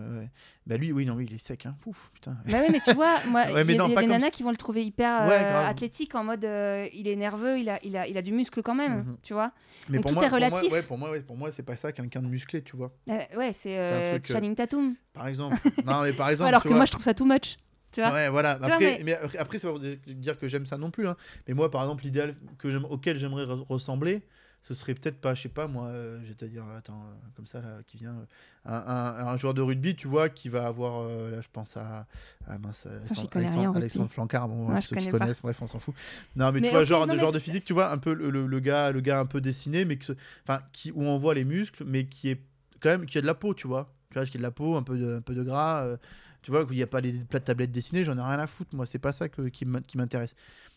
Bah lui, oui, non, oui, il est sec, hein. Pouf, putain. Bah oui, mais tu vois, moi, il y a, non, il y a pas des nanas qui vont le trouver hyper euh, athlétique en mode euh, il est nerveux, il a, il, a, il a du muscle quand même, Mhm. tu vois. Mais Donc pour tout moi, est pour moi- relatif. pour moi, ouais, pour moi, c'est pas ça, quelqu'un de musclé, tu vois. Ouais, c'est un Channing Tatum. Par exemple. non, mais par exemple. Alors que moi, je trouve ça too much. Tu vois Ouais, voilà. vois, Après, mais- mais... après, après, ça veut dire que j'aime ça non plus. hein. Mais moi, par exemple, l'idéal que j'aime- auquel j'aimerais re- ressembler, ce serait peut-être pas, je sais pas, moi, euh, je vais te dire, attends, euh, comme ça, là, qui vient, euh, un, un- un joueur de rugby, tu vois, qui va avoir, euh, là, je pense à, à mince, Alexandre, rien Alexandre. Alexandre Flancard, bon, Moi, ceux qui connais pas. connaissent, bref, on s'en fout. Non, mais, Mais tu vois, genre, non, de mais genre de c'est- physique, tu vois, un peu le, le- le gars, le gars un peu dessiné, mais que, ce- enfin, qui, où on voit les muscles, mais qui est quand même, qui a de la peau, tu vois, tu vois, qui a de la peau, un peu de, un peu de gras. Tu vois, qu'il n'y a pas les plats de tablettes dessinées, j'en ai rien à foutre. Moi, c'est pas ça que, qui m'in- qui m'intéresse.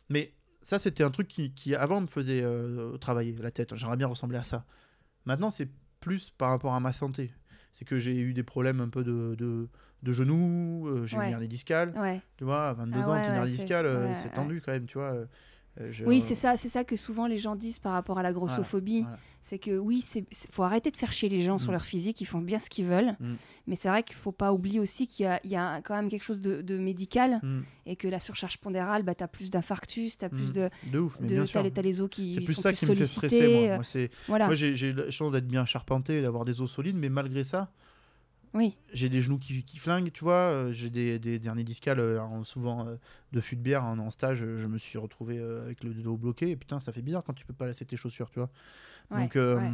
Mais ça, c'était un truc qui, qui, avant, me faisait euh, travailler la tête. J'aimerais bien ressembler à ça. Maintenant, c'est plus par rapport à ma santé. C'est que j'ai eu des problèmes un peu de, de, de genoux, euh, j'ai Ouais. une hernie discale. Ouais. Tu vois, à 22 Ah ans, ouais, une hernie discale, euh, c'est tendu quand même, tu vois. Euh, je- Oui, c'est ça, c'est ça que souvent les gens disent par rapport à la grossophobie. voilà. C'est que oui, c'est c'est- faut arrêter de faire chier les gens sur Mm. leur physique, ils font bien ce qu'ils veulent. Mm. Mais c'est vrai qu'il faut pas oublier aussi qu'il y a, il y a quand même quelque chose de, de médical Mm, et que la surcharge pondérale, bah, tu as plus d'infarctus, tu as plus de. de ouf, mais de bien les, os qui C'est plus sont ça plus qui me fait stresser, moi. Moi, Voilà. Moi, j'ai j'ai la chance d'être bien charpenté et d'avoir des os solides, mais malgré ça, Oui. j'ai des genoux qui, qui flinguent, tu vois. euh, J'ai des, des derniers discales, euh, en- souvent euh, de fût de bière en, en stage. Je me suis retrouvé euh, avec le dos bloqué. Et putain, ça fait bizarre quand tu peux pas laisser tes chaussures, tu vois. Ouais, Donc, ouais.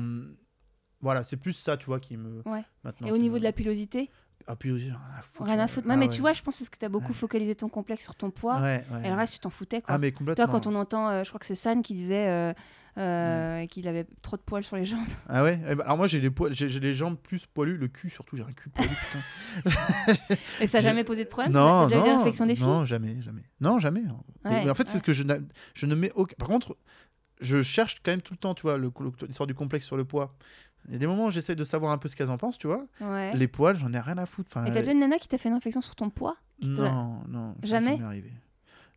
voilà, c'est plus ça, tu vois, qui me. Ouais. Maintenant, Et au niveau me- de la pilosité, Ah, aussi, rien à foutre. rien à foutre. ah mais tu vois, je pense que que tu as beaucoup focalisé ton complexe sur ton poids. Et le reste, tu t'en foutais. Quoi. Ah, mais complètement. Toi, quand on entend, je crois que c'est San qui disait euh, euh, qu'il avait trop de poils sur les jambes. Ah ouais Eh ben, Alors, moi, j'ai les, poils- j'ai j'ai les jambes plus poilues, le cul surtout, j'ai un cul poilu, putain. Et ça n'a jamais posé de problème? Non, déjà eu des non, réflexions des filles? non, jamais, jamais. Non, jamais. hein. Ouais, en fait, c'est ce que je, je ne mets aucun. Par contre, je cherche quand même tout le temps, tu vois, le- l'histoire du complexe sur le poids. Il y a des moments où j'essaie de savoir un peu ce qu'elles en pensent, tu vois. Ouais. Les poils, j'en ai rien à foutre. Enfin, Et t'as déjà une nana qui t'a fait une réflexion sur ton poids? Non, non. Jamais? arrivé.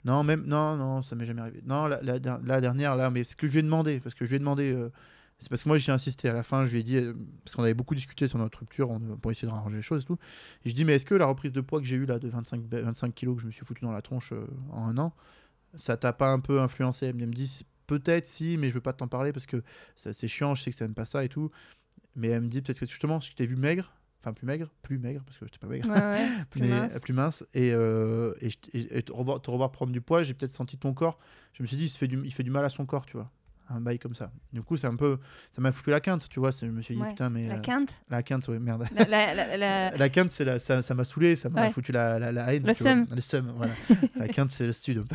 Non, même non, non, ça m'est jamais arrivé. Non, la, la, la dernière là, mais ce que je lui ai demandé, parce que je lui ai demandé, euh, c'est parce que moi j'ai insisté à la fin, je lui ai dit, euh, parce qu'on avait beaucoup discuté sur notre rupture on- pour essayer de arranger les choses et tout. Et je dis, mais est-ce que la reprise de poids que j'ai eue là de 25, ba- 25 kilos que je me suis foutu dans la tronche euh, en un an, ça t'a pas un peu influencé? Elle me dit, peut-être si, mais je veux pas t'en parler parce que c'est chiant, je sais que t'aimes pas ça et tout. Mais elle me dit peut-être que justement, si je t'ai vu maigre, enfin plus maigre, plus maigre parce que j'étais pas maigre Ouais, ouais. Plus mais mince. plus mince et, euh, et, je- et- et te, revoir, te revoir prendre du poids j'ai peut-être senti ton corps je me suis dit il, se fait du, il fait du mal à son corps tu vois un bail comme ça du coup c'est un peu ça m'a foutu la quinte tu vois c'est- je me suis dit Ouais. putain mais La euh, quinte? la quinte ouais merde la, la, la, la- la quinte c'est la, ça m'a saoulé ça m'a Ouais. foutu la, la, haine Le seum. le seum voilà la quinte c'est le sud Non,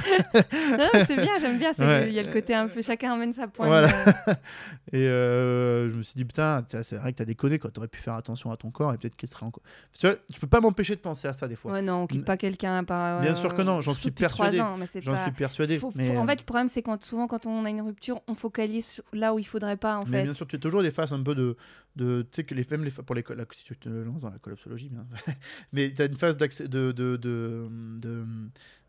c'est bien, j'aime bien. Il y a le côté un peu chacun emmène sa pointe. Voilà. euh, et euh, je me suis dit putain c'est vrai que t'as déconné quoi t'aurais pu faire attention à ton corps et peut-être qu'il serait encore tu vois je peux pas m'empêcher de penser à ça des fois Ouais, non, on quitte pas quelqu'un par. Bien sûr que non, j'en suis persuadé. ans, mais c'est j'en suis persuadé en fait, le problème, c'est quand souvent, quand on a une rupture, on focalise là où il faudrait pas, en Mais fait. bien sûr, tu as toujours des phases un peu de. de tu sais que les même les, pour les la, si tu te lances dans la collapsologie, bien. mais tu as une phase d'accès de, de, de, de-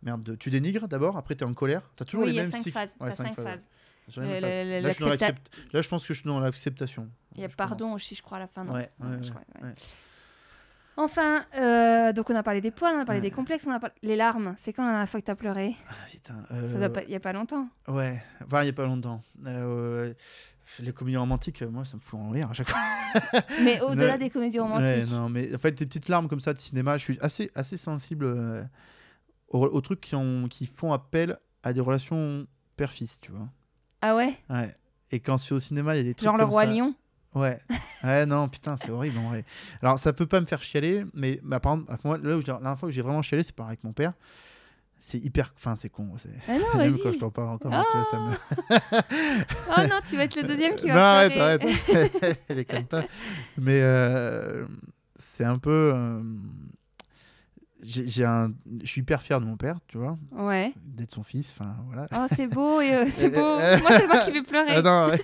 Merde, de- tu dénigres d'abord, après tu es en colère. Tu as toujours Oui, les il y a mêmes cinq cycles. phases. Ouais, cinq cinq phases, phases. Mêmes Le- Là, je Là, je pense que je suis dans l'acceptation. Il y a pardon aussi, je crois, à la fin. non? Ouais, ouais. ouais. Enfin, euh, donc on a parlé des poils, on a parlé Ouais. des complexes, on a parlé... les larmes. C'est quand la dernière fois que t'as pleuré? Ah, putain, Ça euh, doit pas... Il y a pas longtemps. Ouais, enfin, il n'y a pas longtemps. Euh, ouais. Les comédies romantiques, moi, ça me fout en l'air à chaque fois. Mais au-delà Non. des comédies Ouais, romantiques. non, mais en fait, des petites larmes comme ça de cinéma, je suis assez, assez sensible aux, aux trucs qui, ont, qui font appel à des relations père-fils, tu vois. ah ouais? Ouais. Et quand c'est au cinéma, il y a des trucs Genre le roi ça. lion? Ouais. Ouais, non, putain, c'est horrible en vrai. Alors, ça peut pas me faire chialer, mais bah, par exemple, moi, là où la dernière fois que j'ai vraiment chialé, c'est par avec mon père. C'est hyper. Enfin, c'est con. c'est- Ah non, Même quand je t'en parle encore, tu vois, ça me. Oh non, tu vas être le deuxième qui non, va arrête, pleurer. arrête. Elle est comme pas. Mais euh, c'est un peu. euh, j'ai un, je suis hyper fier de mon père, tu vois, Ouais. d'être son fils. Enfin, voilà. Oh, c'est beau, et, euh, c'est beau. Moi, c'est moi qui vais pleurer. Ah non, ouais.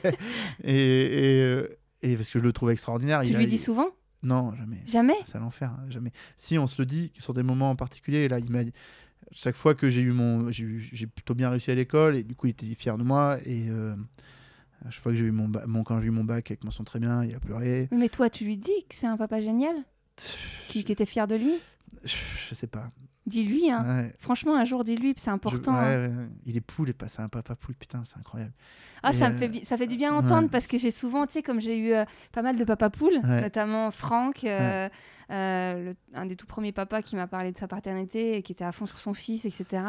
et, et, euh, et parce que je le trouve extraordinaire. tu il lui a- dis souvent? Non, jamais. Jamais? C'est l'enfer, hein, jamais. Si, on se le dit sur des moments en particulier. Là, il m'a dit- chaque fois que j'ai eu mon, j'ai plutôt bien réussi à l'école et du coup, il était fier de moi. Et euh, chaque fois que j'ai eu mon, ba- mon, quand j'ai eu mon bac avec mention très bien, il a pleuré. Mais toi, tu lui dis que c'est un papa génial? Qui, qui était fier de lui? Je, je sais pas. Dis-lui, hein. Ouais. Franchement, un jour, dis-lui, c'est Je- important. ouais, hein. ouais, ouais. Il est poule et pas c'est un papa poule, putain, c'est incroyable. Ah, Et, ça, me euh, fait, bi- ça fait du bien entendre parce que j'ai souvent, tu sais, comme j'ai eu euh, pas mal de papas poules, Ouais. notamment Franck, euh, euh, le- un des tout premiers papas qui m'a parlé de sa paternité et qui était à fond sur son fils, etc.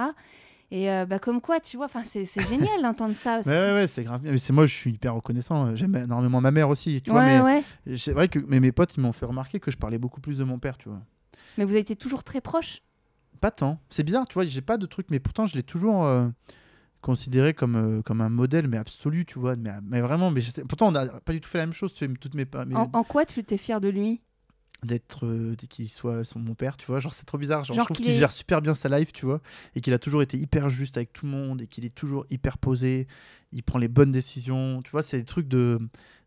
Et euh, bah, comme quoi, tu vois, c'est c'est génial d'entendre ça. parce Ouais, ouais, ouais, c'est grave. Mais c'est moi, je suis hyper reconnaissant. J'aime énormément ma mère aussi, tu vois. Mais ouais. c'est vrai que mais mes potes, ils m'ont fait remarquer que je parlais beaucoup plus de mon père, tu vois. Mais vous avez été toujours très proches? Pas tant. C'est bizarre, tu vois, j'ai pas de truc, mais pourtant je l'ai toujours euh, considéré comme, euh, comme un modèle, mais absolu, tu vois. Mais, mais vraiment, mais je sais- pourtant on n'a pas du tout fait la même chose, tu sais, toutes mes, mes- En, en quoi tu étais fier de lui? D'être euh, qu'il soit son mon père, tu vois. Genre c'est trop bizarre. Genre, Genre je trouve qu'il est- gère super bien sa life, tu vois, et qu'il a toujours été hyper juste avec tout le monde et qu'il est toujours hyper posé. Il prend les bonnes décisions, tu vois. C'est des trucs de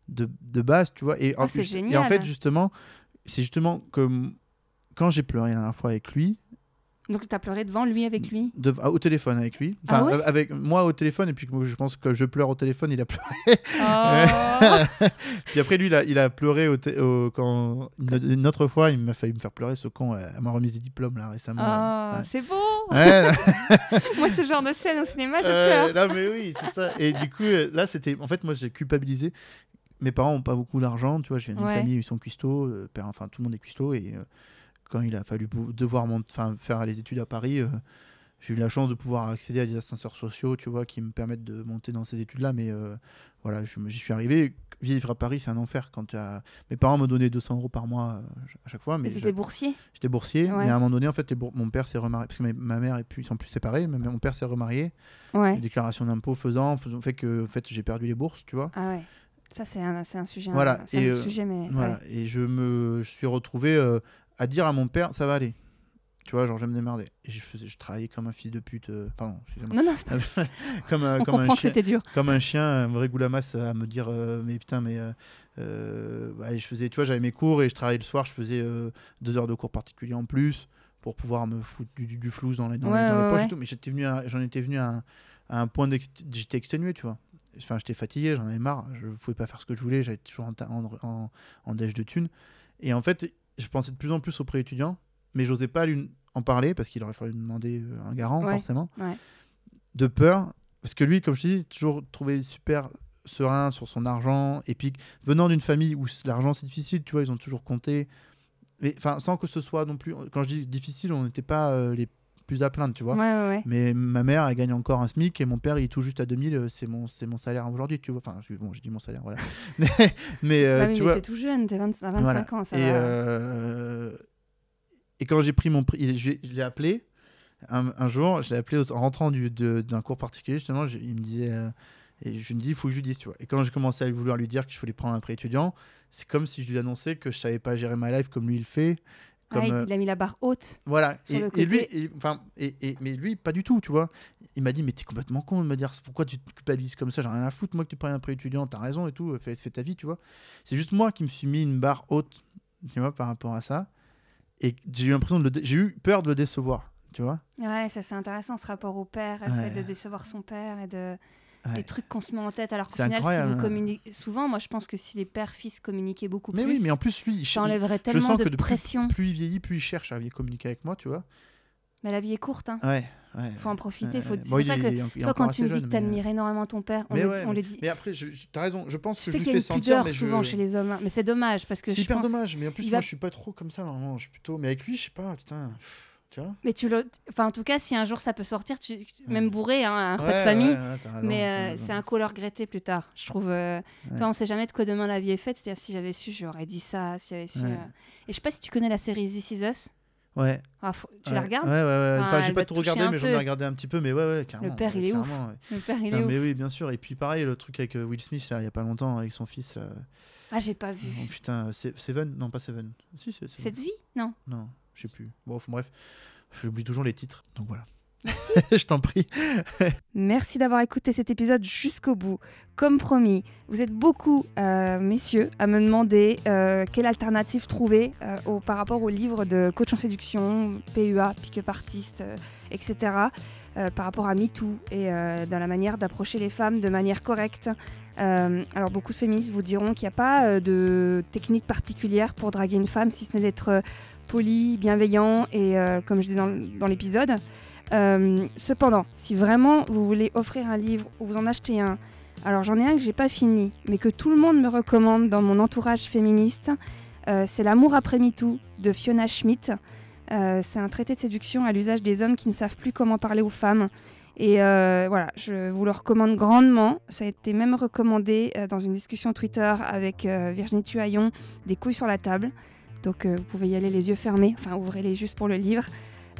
de, de base, tu vois. Et, Ah, en, c'est et en fait justement, c'est justement que quand j'ai pleuré la dernière fois avec lui, Donc, tu as pleuré devant lui, avec lui? De- ah, au téléphone avec lui. Ah Enfin, ouais? euh, avec moi au téléphone, et puis je pense que je pleure au téléphone, il a pleuré. Oh puis après, lui, il a, il a pleuré au au- quand une, une autre fois, il m'a fallu me faire pleurer, ce con, à ma remise des diplômes, là, récemment. Oh, ouais. c'est beau Ouais, Moi, ce genre de scène au cinéma, je euh, pleure. non, mais oui, c'est ça. Et du coup, euh, là, c'était. En fait, moi, j'ai culpabilisé. Mes parents ont pas beaucoup d'argent, tu vois. Je viens d'une Ouais. famille ils sont cuistots, euh, père, enfin, tout le monde est cuistot. Et euh, quand il a fallu devoir faire les études à Paris, euh, j'ai eu la chance de pouvoir accéder à des ascenseurs sociaux, tu vois, qui me permettent de monter dans ces études-là. Mais euh, voilà, j'y suis arrivé. Vivre à Paris, c'est un enfer. Quand as... Mes parents me donnaient 200 euros par mois euh, à chaque fois. Mais Et tu je- étais boursier? J'étais boursier, Ouais. mais à un moment donné, en fait, bour- mon père s'est remarié, parce que ma, mère et puis ils sont plus séparés, mais mon père s'est remarié, Ouais. déclaration d'impôt faisant, faisant fait que en fait, j'ai perdu les bourses, tu vois. Ah ouais. Ça, c'est un, un sujet. Voilà, C'est et, un euh, sujet, mais. Voilà, ouais. et je me je suis retrouvé euh, à dire à mon père, ça va aller. Tu vois, genre, je vais me démerder. Et je, faisais, je travaillais comme un fils de pute, euh, pardon, excusez-moi. Non, non, c'est pas... comme, on comme, un que chien, c'était dur. comme un chien, un vrai goulamas à me dire, euh, mais putain, mais. euh, euh, bah, allez, je faisais, tu vois, j'avais mes cours et je travaillais le soir, je faisais euh, deux heures de cours particuliers en plus pour pouvoir me foutre du, du, du flouze dans les, dans les- Ouais, poches ouais. et tout. Mais j'étais venu à- j'en étais venu à un, à un point d'ex- j'étais exténué, tu vois. Enfin, j'étais fatigué, j'en avais marre, je pouvais pas faire ce que je voulais, j'avais toujours en, ta- en, en, en déj de thunes. Et en fait, je pensais de plus en plus aux pré-étudiants, mais j'osais pas lui en parler parce qu'il aurait fallu demander euh, un garant, Ouais, forcément. ouais. De peur, parce que lui, comme je dis, toujours trouvé super serein sur son argent. Et puis, venant d'une famille où l'argent c'est difficile, tu vois, ils ont toujours compté. Mais enfin, sans que ce soit non plus. Quand je dis difficile, on n'était pas euh, les plus à plaindre, tu vois. Ouais, ouais, ouais. Mais ma mère, elle gagne encore un SMIC et mon père, il est tout juste à 2000. euh, C'est mon, c'est mon salaire aujourd'hui, tu vois. Enfin, je- bon, j'ai dit mon salaire, voilà. mais mais, euh, Bah tu mais vois. t'es tout jeune, t'es 20 à 25 Voilà. ans, ça et, va. euh, et quand j'ai pris mon prix, je l'ai- appelé un, un jour, je l'ai appelé en rentrant du- d'un cours particulier, justement, je- il me disait, euh, et je me dis, il faut que je lui dise, tu vois. Et quand j'ai commencé à vouloir lui dire que je voulais prendre un prêt étudiant, c'est comme si je lui annonçais que je savais pas gérer ma life comme lui il fait, Comme, Ah, il, euh, il a mis la barre haute. Voilà. Sur Et, le et lui, et- enfin, et, et- mais lui, pas du tout, tu vois. Il m'a dit, mais t'es complètement con de me dire pourquoi tu te culpabilises comme ça. J'ai rien à foutre, moi, que tu prennes un prêt étudiant. T'as raison et tout. Fais, fais ta vie, tu vois. C'est juste moi qui me suis mis une barre haute, tu vois, par rapport à ça. Et j'ai eu l'impression de j'ai eu peur de le décevoir, tu vois. Ouais, ça c'est intéressant ce rapport au père, le Ouais. fait de décevoir son père et de Ouais. les trucs qu'on se met en tête. Alors qu'au final, si vous communiquez souvent, moi je pense que si les pères-fils communiquaient beaucoup Mais plus, oui, mais en plus, lui, ça enlèverait je tellement sens de que de plus- pression. plus il vieillit, plus il cherche à communiquer avec moi, tu vois. Mais la vie est courte, hein. Ouais, ouais. faut en profiter. Faut... C'est pour ça que est toi, quand tu me dis jeune, que mais- t'admirais énormément ton père, on, Mais le, ouais, on le mais- dit. Mais après, je, t'as raison, je pense Je que sais qu'il y a une sentir, pudeur je- souvent chez les hommes, hein. mais c'est dommage parce que C'est je hyper dommage, mais en plus, moi, je suis pas trop comme ça, normalement. Je suis plutôt. Mais avec lui, je sais pas, putain. Pff, Tu vois Mais tu le... enfin, en tout cas, si un jour ça peut sortir, tu... même bourré, hein, un repas Ouais, de famille. ouais, ouais, t'as raison, Mais euh, c'est un coup à le regretter plus tard, je trouve. euh. Toi, on sait jamais de quoi demain la vie est faite. C'est-à-dire, si j'avais su, j'aurais dit ça. Si j'avais su. Euh. Et je sais pas si tu connais la série This Is Us? Ouais. Ah, faut- Tu la regardes? Ouais, ouais, ouais. Ah, Enfin, j'ai pas tout regardé, mais j'en ai regardé un petit peu, mais ouais, ouais, clairement. père, ouais, il est ouf. Le père, il Non, est mais où oui, bien sûr. Et puis pareil, le truc avec euh, Will Smith, là, il y a pas longtemps, avec son fils. Là. Ah, j'ai pas vu. Oh, putain, Seven? Non, pas Seven. Si. Cette vie? Non. Non, je sais plus. Bon, enfin, bref, j'oublie toujours les titres, donc voilà. Merci. je t'en prie. Merci d'avoir écouté cet épisode jusqu'au bout. Comme promis, vous êtes beaucoup, euh, messieurs, à me demander euh, quelle alternative trouver euh, au- par rapport au livre de coach en séduction, PUA, pick-up artist, etc. par rapport à MeToo et dans la manière d'approcher les femmes de manière correcte. Alors beaucoup de féministes vous diront qu'il n'y a pas de technique particulière pour draguer une femme, si ce n'est d'être poli, bienveillant et, euh, comme je disais dans, l'épisode, euh, cependant, si vraiment vous voulez offrir un livre ou vous en achetez un, alors j'en ai un que j'ai pas fini, mais que tout le monde me recommande dans mon entourage féministe, euh, c'est L'amour après MeToo de Fiona Schmidt. C'est un traité de séduction à l'usage des hommes qui ne savent plus comment parler aux femmes. Et voilà, je vous le recommande grandement. Ça a été même recommandé dans une discussion Twitter avec Virginie Tuaillon, des couilles sur la table. Donc euh, vous pouvez y aller les yeux fermés, enfin ouvrez-les juste pour le livre.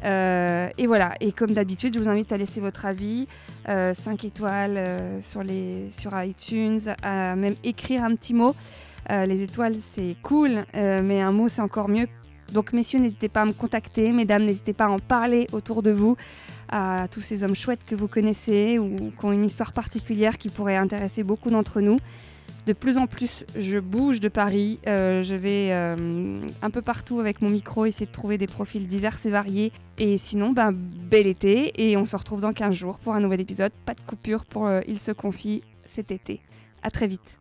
Euh, et voilà, et comme d'habitude, je vous invite à laisser votre avis, 5 étoiles euh, sur, les, sur iTunes, à même écrire un petit mot. Les étoiles, c'est cool, mais un mot, c'est encore mieux. Donc, messieurs, n'hésitez pas à me contacter. Mesdames, n'hésitez pas à en parler autour de vous, à tous ces hommes chouettes que vous connaissez ou qui ont une histoire particulière qui pourrait intéresser beaucoup d'entre nous. De plus en plus, je bouge de Paris. euh, je vais euh, un peu partout avec mon micro, essayer de trouver des profils divers et variés. Et sinon, ben, bel été. Et on se retrouve dans 15 jours pour un nouvel épisode. Pas de coupure pour euh, Il se confie cet été. À très vite.